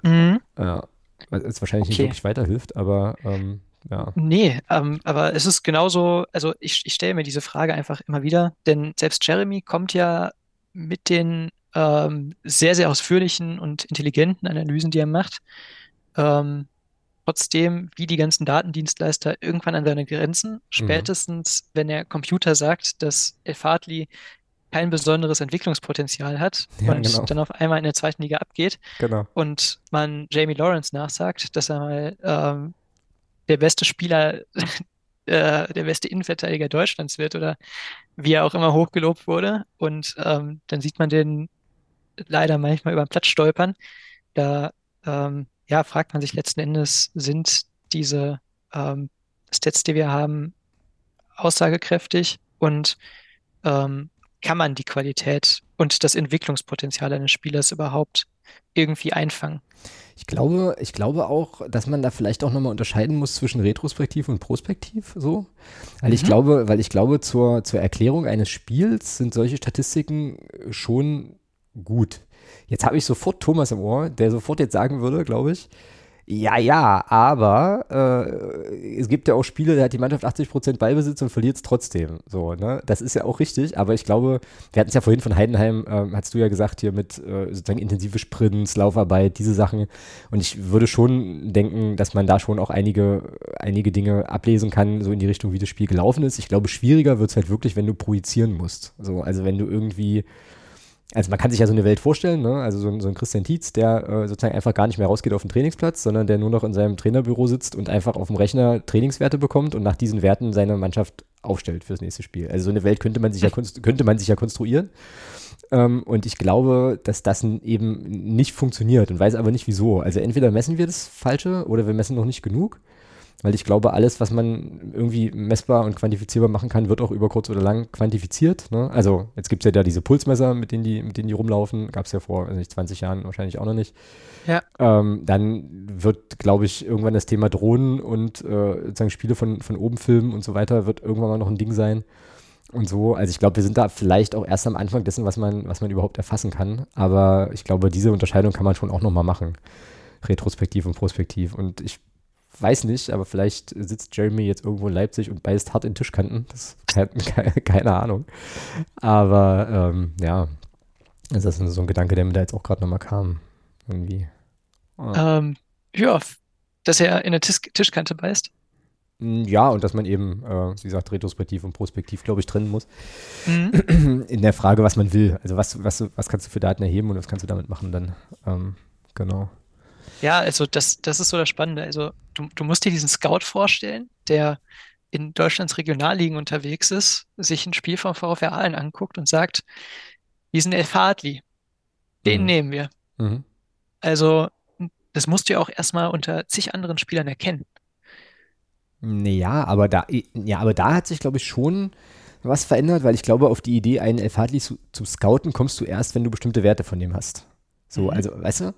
Mhm. Ja. Was jetzt wahrscheinlich okay. nicht wirklich weiterhilft, aber ähm, ja. Nee, ähm, aber es ist genauso, also ich, ich stelle mir diese Frage einfach immer wieder, denn selbst Jeremy kommt ja mit den ähm, sehr, sehr ausführlichen und intelligenten Analysen, die er macht. Ähm, trotzdem, wie die ganzen Datendienstleister, irgendwann an seine Grenzen. Mhm. Spätestens, mhm. wenn der Computer sagt, dass Elfatli kein besonderes Entwicklungspotenzial hat ja, und genau. dann auf einmal in der zweiten Liga abgeht genau. und man Jamie Lawrence nachsagt, dass er mal ähm, der beste Spieler, [LAUGHS] äh, der beste Innenverteidiger Deutschlands wird oder wie er auch immer hochgelobt wurde und ähm, dann sieht man den leider manchmal über den Platz stolpern. Da ähm, ja, fragt man sich letzten Endes, sind diese ähm, Stats, die wir haben, aussagekräftig und ähm, kann man die Qualität und das Entwicklungspotenzial eines Spielers überhaupt irgendwie einfangen. Ich glaube, ich glaube auch, dass man da vielleicht auch nochmal unterscheiden muss zwischen Retrospektiv und Prospektiv, so. Weil mhm. ich glaube, weil ich glaube, zur, zur Erklärung eines Spiels sind solche Statistiken schon gut. Jetzt habe ich sofort Thomas im Ohr, der sofort jetzt sagen würde, glaube ich, ja, ja, aber äh, es gibt ja auch Spiele, da hat die Mannschaft 80% Ballbesitz und verliert es trotzdem. So, ne? Das ist ja auch richtig, aber ich glaube, wir hatten es ja vorhin von Heidenheim, äh, hast du ja gesagt, hier mit äh, sozusagen intensive Sprints, Laufarbeit, diese Sachen. Und ich würde schon denken, dass man da schon auch einige, einige Dinge ablesen kann, so in die Richtung, wie das Spiel gelaufen ist. Ich glaube, schwieriger wird es halt wirklich, wenn du projizieren musst. So, also wenn du irgendwie also man kann sich ja so eine Welt vorstellen, ne? also so, so ein Christian Tietz, der äh, sozusagen einfach gar nicht mehr rausgeht auf den Trainingsplatz, sondern der nur noch in seinem Trainerbüro sitzt und einfach auf dem Rechner Trainingswerte bekommt und nach diesen Werten seine Mannschaft aufstellt fürs nächste Spiel. Also so eine Welt könnte man sich ja, könnte man sich ja konstruieren. Ähm, und ich glaube, dass das eben nicht funktioniert und weiß aber nicht wieso. Also entweder messen wir das Falsche oder wir messen noch nicht genug. Weil ich glaube, alles, was man irgendwie messbar und quantifizierbar machen kann, wird auch über kurz oder lang quantifiziert. Ne? Also jetzt gibt es ja da diese Pulsmesser, mit denen die, mit denen die rumlaufen. Gab es ja vor nicht, 20 Jahren wahrscheinlich auch noch nicht. Ja. Ähm, dann wird, glaube ich, irgendwann das Thema Drohnen und äh, sozusagen Spiele von, von oben filmen und so weiter, wird irgendwann mal noch ein Ding sein. Und so, also ich glaube, wir sind da vielleicht auch erst am Anfang dessen, was man, was man überhaupt erfassen kann. Aber ich glaube, diese Unterscheidung kann man schon auch nochmal machen. Retrospektiv und prospektiv. Und ich weiß nicht, aber vielleicht sitzt Jeremy jetzt irgendwo in Leipzig und beißt hart in Tischkanten. Das [LAUGHS] keine, keine Ahnung. Aber ähm, ja, das ist so ein Gedanke, der mir da jetzt auch gerade nochmal kam. Irgendwie. Oh. Ähm, ja, dass er in der Tis Tischkante beißt. Hm, ja, und dass man eben, äh, wie gesagt, retrospektiv und prospektiv, glaube ich, trennen muss. Mhm. [CLEARS THROAT] In der Frage, was man will. Also was, was, was kannst du für Daten erheben und was kannst du damit machen dann. Ähm, genau. Ja, also das, das ist so das Spannende. Also du, du musst dir diesen Scout vorstellen, der in Deutschlands Regionalligen unterwegs ist, sich ein Spiel vom VfR Aalen anguckt und sagt, diesen Elf Hartley, den mhm. nehmen wir. Mhm. Also das musst du ja auch erstmal unter zig anderen Spielern erkennen. Ja, aber da, ja, aber da hat sich, glaube ich, schon was verändert, weil ich glaube, auf die Idee, einen Elf Hartley zu, zu scouten, kommst du erst, wenn du bestimmte Werte von dem hast. So, mhm. also, weißt du?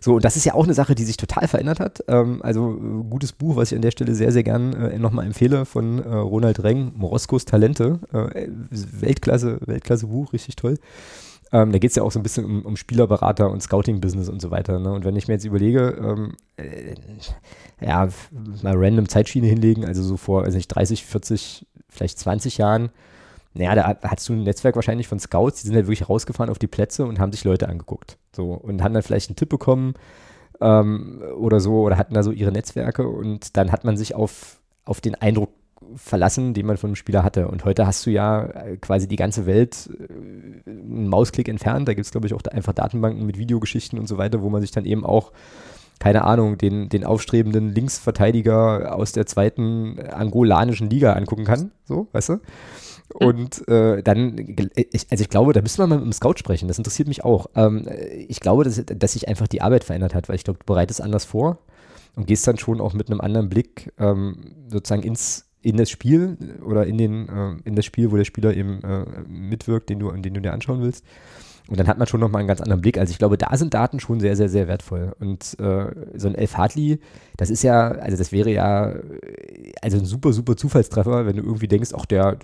So, und das ist ja auch eine Sache, die sich total verändert hat. Ähm, also, äh, gutes Buch, was ich an der Stelle sehr, sehr gern äh, nochmal empfehle, von äh, Ronald Reng, Moroskos Talente. Äh, Weltklasse, Weltklasse Buch, richtig toll. Ähm, da geht es ja auch so ein bisschen um, um Spielerberater und Scouting-Business und so weiter. Ne? Und wenn ich mir jetzt überlege, ähm, äh, ja, mal random Zeitschiene hinlegen, also so vor, weiß nicht, 30, 40, vielleicht 20 Jahren, naja, da hattest du ein Netzwerk wahrscheinlich von Scouts, die sind halt wirklich rausgefahren auf die Plätze und haben sich Leute angeguckt. So, und haben dann vielleicht einen Tipp bekommen ähm, oder so, oder hatten da so ihre Netzwerke und dann hat man sich auf, auf den Eindruck verlassen, den man von einem Spieler hatte. Und heute hast du ja äh, quasi die ganze Welt äh, einen Mausklick entfernt. Da gibt es, glaube ich, auch einfach Datenbanken mit Videogeschichten und so weiter, wo man sich dann eben auch keine Ahnung, den, den aufstrebenden Linksverteidiger aus der zweiten angolanischen Liga angucken kann. So, weißt du? Und äh, dann, ich, also ich glaube, da müssen wir mal mit dem Scout sprechen, das interessiert mich auch. Ähm, ich glaube, dass, dass sich einfach die Arbeit verändert hat, weil ich glaube, du bereitest anders vor und gehst dann schon auch mit einem anderen Blick ähm, sozusagen ins, in das Spiel oder in, den, äh, in das Spiel, wo der Spieler eben äh, mitwirkt, den du, den du dir anschauen willst. Und dann hat man schon nochmal einen ganz anderen Blick. Also ich glaube, da sind Daten schon sehr, sehr, sehr wertvoll. Und äh, so ein Elf Hartley, das ist ja, also das wäre ja also ein super, super Zufallstreffer, wenn du irgendwie denkst, ach der,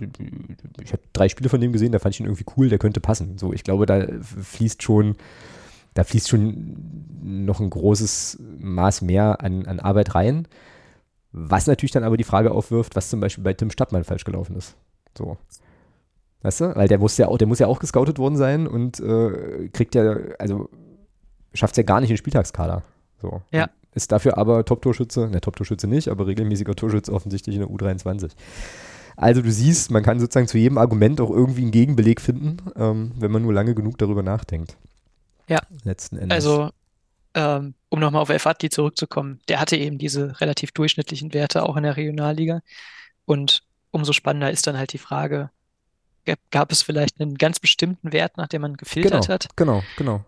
ich habe drei Spiele von dem gesehen, da fand ich ihn irgendwie cool, der könnte passen. So, ich glaube, da fließt schon, da fließt schon noch ein großes Maß mehr an, an Arbeit rein. Was natürlich dann aber die Frage aufwirft, was zum Beispiel bei Tim Stadtmann falsch gelaufen ist. So. Weißt du? Weil der muss ja auch, der muss ja auch gescoutet worden sein und äh, kriegt ja, also schafft es ja gar nicht in den Spieltagskader. So. Ja. Ist dafür aber Top-Torschütze, ne, Top-Torschütze nicht, aber regelmäßiger Torschütze offensichtlich in der U23. Also du siehst, man kann sozusagen zu jedem Argument auch irgendwie einen Gegenbeleg finden, ähm, wenn man nur lange genug darüber nachdenkt. Ja. Letzten Endes. Also, ähm, um nochmal auf Elfadli zurückzukommen, der hatte eben diese relativ durchschnittlichen Werte auch in der Regionalliga. Und umso spannender ist dann halt die Frage, gab es vielleicht einen ganz bestimmten Wert, nach dem man gefiltert genau, hat? Genau, genau.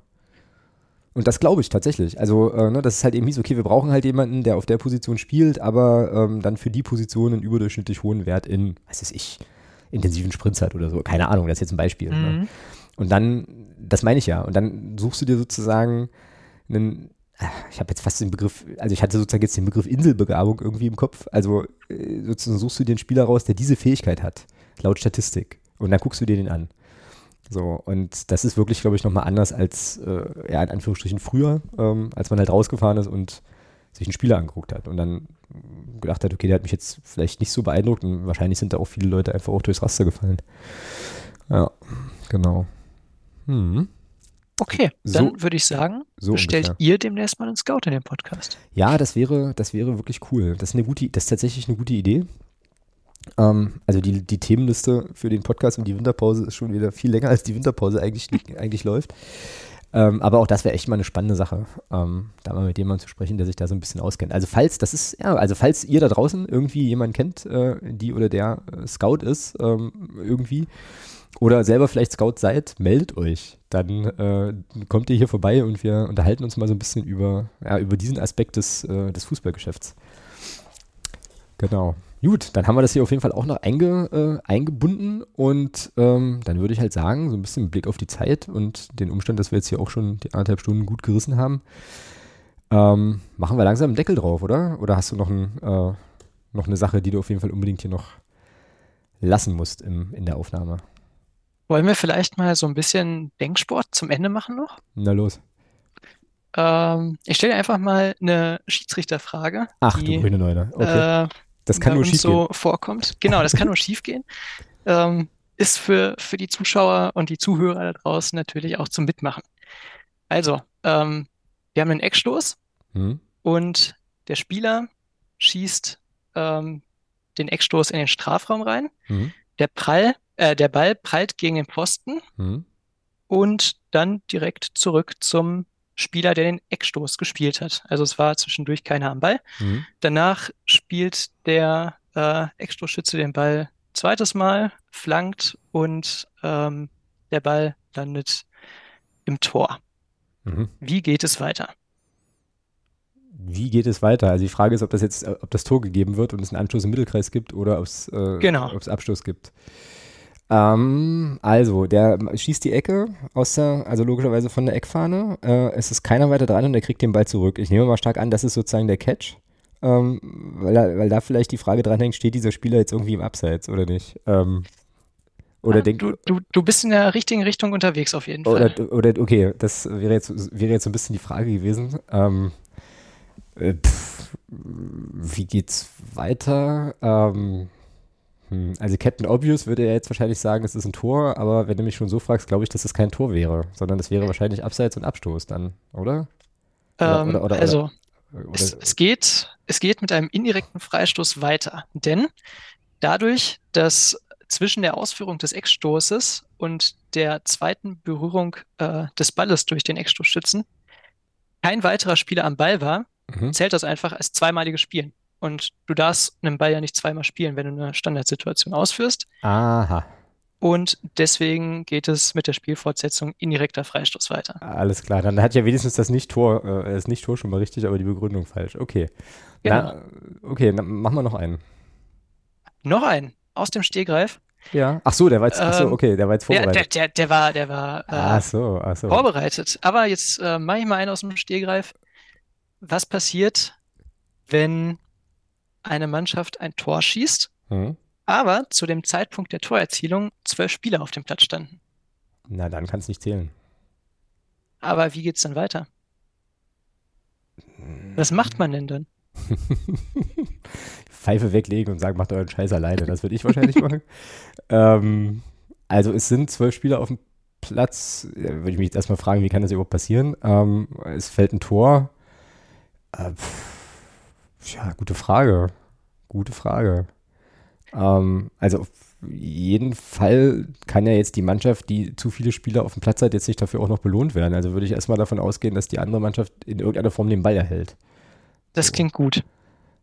Und das glaube ich tatsächlich. Also, äh, ne, das ist halt eben so, okay, wir brauchen halt jemanden, der auf der Position spielt, aber ähm, dann für die Position einen überdurchschnittlich hohen Wert in, was weiß ich, intensiven Sprints hat oder so. Keine Ahnung, das ist jetzt ein Beispiel. Ne? Mhm. Ne? Und dann, das meine ich ja, und dann suchst du dir sozusagen einen, ich habe jetzt fast den Begriff, also ich hatte sozusagen jetzt den Begriff Inselbegabung irgendwie im Kopf. Also äh, sozusagen suchst du dir einen Spieler raus, der diese Fähigkeit hat, laut Statistik. Und dann guckst du dir den an. So, und das ist wirklich, glaube ich, nochmal anders als, äh, ja, in Anführungsstrichen früher, ähm, als man halt rausgefahren ist und sich einen Spieler angeguckt hat und dann gedacht hat, okay, der hat mich jetzt vielleicht nicht so beeindruckt und wahrscheinlich sind da auch viele Leute einfach auch durchs Raster gefallen. Ja, genau. Hm. Okay, dann so, würde ich sagen, so bestellt ungefähr. ihr demnächst mal einen Scout in den Podcast. Ja, das wäre, das wäre wirklich cool. Das ist eine gute, das ist tatsächlich eine gute Idee. Ähm, also die, die Themenliste für den Podcast und die Winterpause ist schon wieder viel länger, als die Winterpause eigentlich, eigentlich läuft. Ähm, aber auch das wäre echt mal eine spannende Sache, ähm, da mal mit jemandem zu sprechen, der sich da so ein bisschen auskennt. Also falls, das ist, ja, also falls ihr da draußen irgendwie jemanden kennt, äh, die oder der äh, Scout ist, ähm, irgendwie, oder selber vielleicht Scout seid, meldet euch. Dann äh, kommt ihr hier vorbei und wir unterhalten uns mal so ein bisschen über, ja, über diesen Aspekt des, äh, des Fußballgeschäfts. Genau. Gut, dann haben wir das hier auf jeden Fall auch noch einge, äh, eingebunden und ähm, dann würde ich halt sagen, so ein bisschen Blick auf die Zeit und den Umstand, dass wir jetzt hier auch schon die anderthalb Stunden gut gerissen haben, ähm, machen wir langsam einen Deckel drauf, oder? Oder hast du noch, ein, äh, noch eine Sache, die du auf jeden Fall unbedingt hier noch lassen musst im, in der Aufnahme? Wollen wir vielleicht mal so ein bisschen Denksport zum Ende machen noch? Na los. Ähm, ich stelle einfach mal eine Schiedsrichterfrage. Ach die, du grüne Neune. Okay. Äh, das kann nur schief so gehen. vorkommt. Genau, das kann nur schief gehen. [LAUGHS] Ähm, ist für, für die Zuschauer und die Zuhörer da draußen natürlich auch zum Mitmachen. Also, ähm, wir haben einen Eckstoß hm. und der Spieler schießt ähm, den Eckstoß in den Strafraum rein. Hm. Der Prall, äh, der Ball prallt gegen den Posten hm. und dann direkt zurück zum Spieler, der den Eckstoß gespielt hat. Also es war zwischendurch keiner am Ball. Mhm. Danach spielt der äh, Eckstoßschütze den Ball zweites Mal, flankt und ähm, der Ball landet im Tor. Mhm. Wie geht es weiter? Wie geht es weiter? Also die Frage ist, ob das jetzt, ob das Tor gegeben wird und es einen Anstoß im Mittelkreis gibt oder ob es äh, genau. Abstoß gibt. Ähm, also, der schießt die Ecke aus der, also logischerweise von der Eckfahne. Äh, es ist keiner weiter dran und er kriegt den Ball zurück. Ich nehme mal stark an, das ist sozusagen der Catch. Ähm, weil, da, weil da vielleicht die Frage dranhängt, steht dieser Spieler jetzt irgendwie im Abseits oder nicht? Ähm, oder ah, denk, du, du, du bist in der richtigen Richtung unterwegs auf jeden Fall. Oder, oder okay, das wäre jetzt, wäre jetzt so ein bisschen die Frage gewesen. Ähm, äh, pff, wie geht's weiter? Ähm, hm, also Captain Obvious würde er jetzt wahrscheinlich sagen, es ist ein Tor, aber wenn du mich schon so fragst, glaube ich, dass es kein Tor wäre, sondern es wäre wahrscheinlich Abseits und Abstoß dann, oder? oder, ähm, oder, oder also es, es, geht, es geht mit einem indirekten Freistoß weiter, denn dadurch, dass zwischen der Ausführung des Eckstoßes und der zweiten Berührung äh, des Balles durch den Eckstoßschützen kein weiterer Spieler am Ball war, mhm. zählt das einfach als zweimaliges Spielen. Und du darfst einen Ball ja nicht zweimal spielen, wenn du eine Standardsituation ausführst. Aha. Und deswegen geht es mit der Spielfortsetzung indirekter Freistoß weiter. Alles klar, dann hat ja wenigstens das Nicht-Tor, äh, das Nicht-Tor schon mal richtig, aber die Begründung falsch. Okay. Genau. Na, okay, dann machen wir noch einen. Noch einen aus dem Stehgreif. Ja. Ach so, der war jetzt, ach so, ähm, okay, der war jetzt vorbereitet. Der, der, der war, der war äh, ach so, ach so. vorbereitet. Aber jetzt äh, mache ich mal einen aus dem Stehgreif. Was passiert, wenn eine Mannschaft ein Tor schießt, mhm. aber zu dem Zeitpunkt der Torerzielung zwölf Spieler auf dem Platz standen. Na, dann kann es nicht zählen. Aber wie geht's dann weiter? Was macht man denn dann? [LAUGHS] Pfeife weglegen und sagen, macht euren Scheiß alleine. Das würde ich wahrscheinlich machen. [LAUGHS] Ähm, also es sind zwölf Spieler auf dem Platz. Ja, würde ich mich jetzt erstmal fragen, wie kann das überhaupt passieren? Ähm, es fällt ein Tor. Äh, ja, gute Frage. Gute Frage. Ähm, also auf jeden Fall kann ja jetzt die Mannschaft, die zu viele Spieler auf dem Platz hat, jetzt nicht dafür auch noch belohnt werden. Also würde ich erstmal davon ausgehen, dass die andere Mannschaft in irgendeiner Form den Ball erhält. Das so. klingt gut.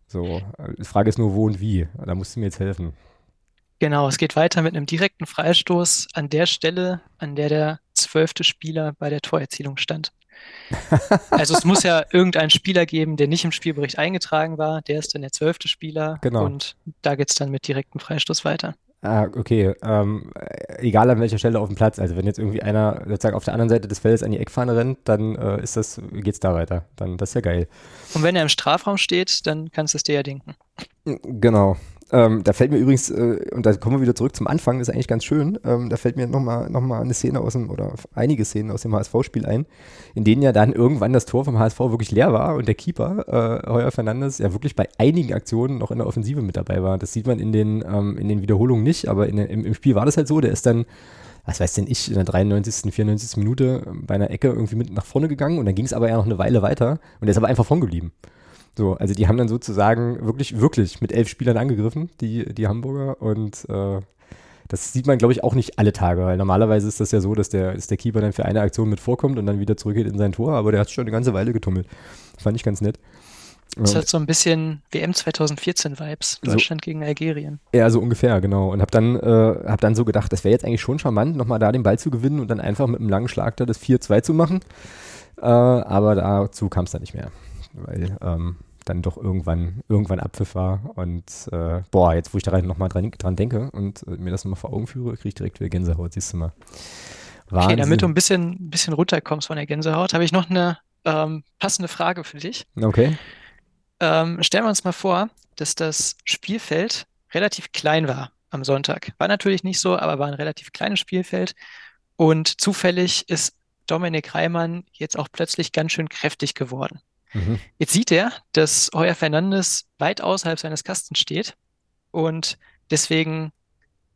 So, die Frage ist nur, wo und wie. Da musst du mir jetzt helfen. Genau, es geht weiter mit einem direkten Freistoß an der Stelle, an der der zwölfte Spieler bei der Torerzielung stand. Also es muss ja irgendeinen Spieler geben, der nicht im Spielbericht eingetragen war. Der ist dann der zwölfte Spieler. Genau. Und da geht es dann mit direktem Freistoß weiter. Ah, okay. Ähm, egal an welcher Stelle auf dem Platz. Also wenn jetzt irgendwie einer sozusagen auf der anderen Seite des Feldes an die Eckfahne rennt, dann äh, ist das, geht's da weiter. Dann das ist ja geil. Und wenn er im Strafraum steht, dann kannst du es dir ja denken. Genau. Ähm, da fällt mir übrigens, äh, und da kommen wir wieder zurück zum Anfang, ist eigentlich ganz schön, ähm, da fällt mir nochmal noch mal eine Szene aus dem, oder einige Szenen aus dem HSV-Spiel ein, in denen ja dann irgendwann das Tor vom HSV wirklich leer war und der Keeper, äh, Heuer Fernandes, ja wirklich bei einigen Aktionen noch in der Offensive mit dabei war. Das sieht man in den, ähm, in den Wiederholungen nicht, aber in, im, im Spiel war das halt so, der ist dann was weiß denn ich, in der 93., 94. Minute bei einer Ecke irgendwie mit nach vorne gegangen und dann ging es aber ja noch eine Weile weiter und der ist aber einfach vorn geblieben. So, also die haben dann sozusagen wirklich, wirklich mit elf Spielern angegriffen, die, die Hamburger. Und äh, das sieht man, glaube ich, auch nicht alle Tage, weil normalerweise ist das ja so, dass der, dass der Keeper dann für eine Aktion mit vorkommt und dann wieder zurückgeht in sein Tor, aber der hat schon eine ganze Weile getummelt. Fand ich ganz nett. Das hat so ein bisschen WM 2014 Vibes, Deutschland so, gegen Algerien. Ja, so ungefähr, genau. Und habe dann, äh, hab dann so gedacht, das wäre jetzt eigentlich schon charmant, nochmal da den Ball zu gewinnen und dann einfach mit einem langen Schlag da das 4-2 zu machen. Äh, aber dazu kam es dann nicht mehr weil ähm, dann doch irgendwann, irgendwann Abpfiff war. Und äh, boah, jetzt wo ich da nochmal dran, dran denke und äh, mir das nochmal vor Augen führe, kriege ich direkt wieder Gänsehaut, siehst du mal. Wahnsinn. Okay, damit du ein bisschen, ein bisschen runterkommst von der Gänsehaut, habe ich noch eine ähm, passende Frage für dich. Okay. Ähm, stellen wir uns mal vor, dass das Spielfeld relativ klein war am Sonntag. War natürlich nicht so, aber war ein relativ kleines Spielfeld. Und zufällig ist Dominik Reimann jetzt auch plötzlich ganz schön kräftig geworden. Mhm. Jetzt sieht er, dass Heuer Fernandes weit außerhalb seines Kastens steht und deswegen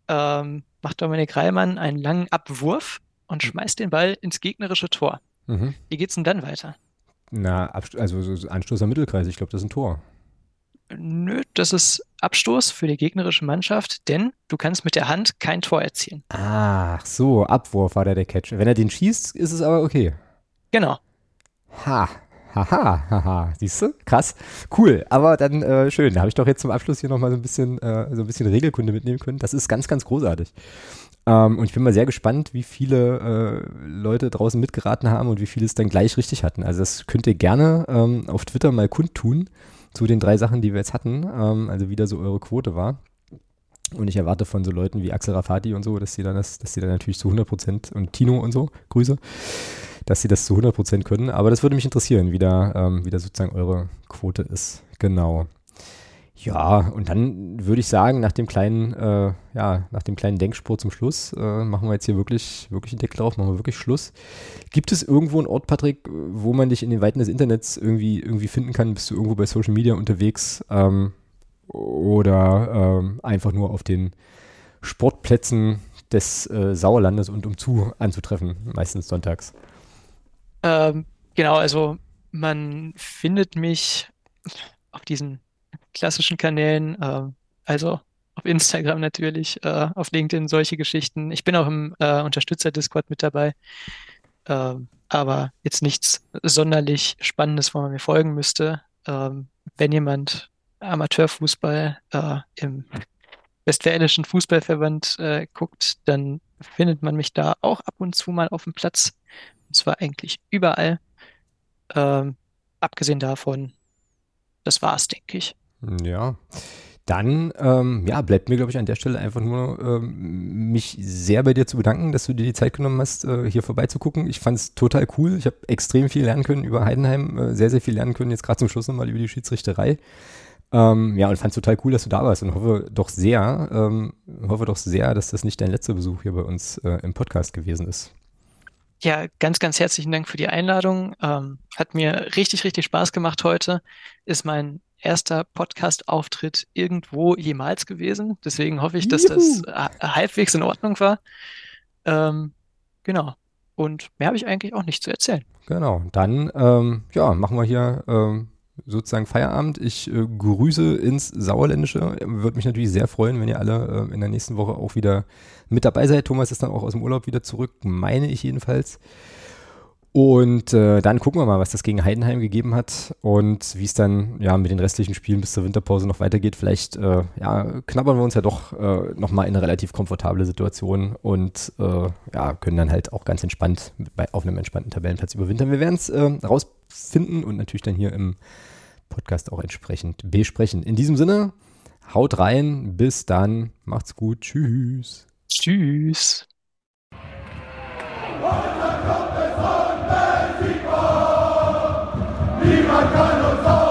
ähm, macht Dominik Reilmann einen langen Abwurf und mhm. schmeißt den Ball ins gegnerische Tor. Mhm. Wie geht's denn dann weiter? Na, also so Anstoß am Mittelkreis, ich glaube, das ist ein Tor. Nö, das ist Abstoß für die gegnerische Mannschaft, denn du kannst mit der Hand kein Tor erzielen. Ach so, Abwurf war da der Catch. Wenn er den schießt, ist es aber okay. Genau. Ha, Haha, haha, siehst du? Krass. Cool, aber dann äh, schön. Da habe ich doch jetzt zum Abschluss hier nochmal so ein bisschen, äh, so ein bisschen Regelkunde mitnehmen können. Das ist ganz, ganz großartig. Ähm, und ich bin mal sehr gespannt, wie viele äh, Leute draußen mitgeraten haben und wie viele es dann gleich richtig hatten. Also das könnt ihr gerne ähm, auf Twitter mal kundtun zu den drei Sachen, die wir jetzt hatten. Ähm, also wie da so eure Quote war. Und ich erwarte von so Leuten wie Axel Rafati und so, dass sie dann das, dass sie dann natürlich zu 100 Prozent und Tino und so, Grüße, dass sie das zu 100 Prozent können. Aber das würde mich interessieren, wie da, ähm, wie da sozusagen eure Quote ist. Genau. Ja, und dann würde ich sagen, nach dem kleinen, äh, ja, nach dem kleinen Denkspur zum Schluss, äh, machen wir jetzt hier wirklich, wirklich einen Deckel drauf, machen wir wirklich Schluss. Gibt es irgendwo einen Ort, Patrick, wo man dich in den Weiten des Internets irgendwie, irgendwie finden kann? Bist du irgendwo bei Social Media unterwegs? Ähm, oder ähm, einfach nur auf den Sportplätzen des äh, Sauerlandes und umzu anzutreffen, meistens sonntags? Ähm, genau, also man findet mich auf diesen klassischen Kanälen, äh, also auf Instagram natürlich, äh, auf LinkedIn solche Geschichten. Ich bin auch im äh, Unterstützer-Discord mit dabei, ähm, aber jetzt nichts sonderlich Spannendes, wo man mir folgen müsste. Ähm, wenn jemand Amateurfußball äh, im Westfälischen Fußballverband äh, guckt, dann findet man mich da auch ab und zu mal auf dem Platz. Und zwar eigentlich überall. Ähm, abgesehen davon, das war's, denke ich. Ja. Dann ähm, ja, bleibt mir, glaube ich, an der Stelle einfach nur ähm, mich sehr bei dir zu bedanken, dass du dir die Zeit genommen hast, äh, hier vorbeizugucken. Ich fand es total cool. Ich habe extrem viel lernen können über Heidenheim, äh, sehr, sehr viel lernen können, jetzt gerade zum Schluss nochmal über die Schiedsrichterei. Ähm, ja, und fand es total cool, dass du da warst und hoffe doch sehr, ähm, hoffe doch sehr, dass das nicht dein letzter Besuch hier bei uns äh, im Podcast gewesen ist. Ja, ganz, ganz herzlichen Dank für die Einladung. Ähm, hat mir richtig, richtig Spaß gemacht heute. Ist mein erster Podcast-Auftritt irgendwo jemals gewesen. Deswegen hoffe ich, dass Juhu. das halbwegs in Ordnung war. Ähm, genau. Und mehr habe ich eigentlich auch nicht zu erzählen. Genau. Dann, ähm, ja, machen wir hier ähm, sozusagen Feierabend. Ich äh, grüße ins Sauerländische. Würde mich natürlich sehr freuen, wenn ihr alle äh, in der nächsten Woche auch wieder mit dabei seid. Thomas ist dann auch aus dem Urlaub wieder zurück, meine ich jedenfalls. Und äh, dann gucken wir mal, was das gegen Heidenheim gegeben hat und wie es dann ja mit den restlichen Spielen bis zur Winterpause noch weitergeht. Vielleicht äh, ja, knabbern wir uns ja doch äh, nochmal in eine relativ komfortable Situation und äh, ja, können dann halt auch ganz entspannt bei, auf einem entspannten Tabellenplatz überwintern. Wir werden es äh, rausfinden und natürlich dann hier im Podcast auch entsprechend besprechen. In diesem Sinne, Haut rein, bis dann, macht's gut, tschüss. Tschüss. Niemand kann uns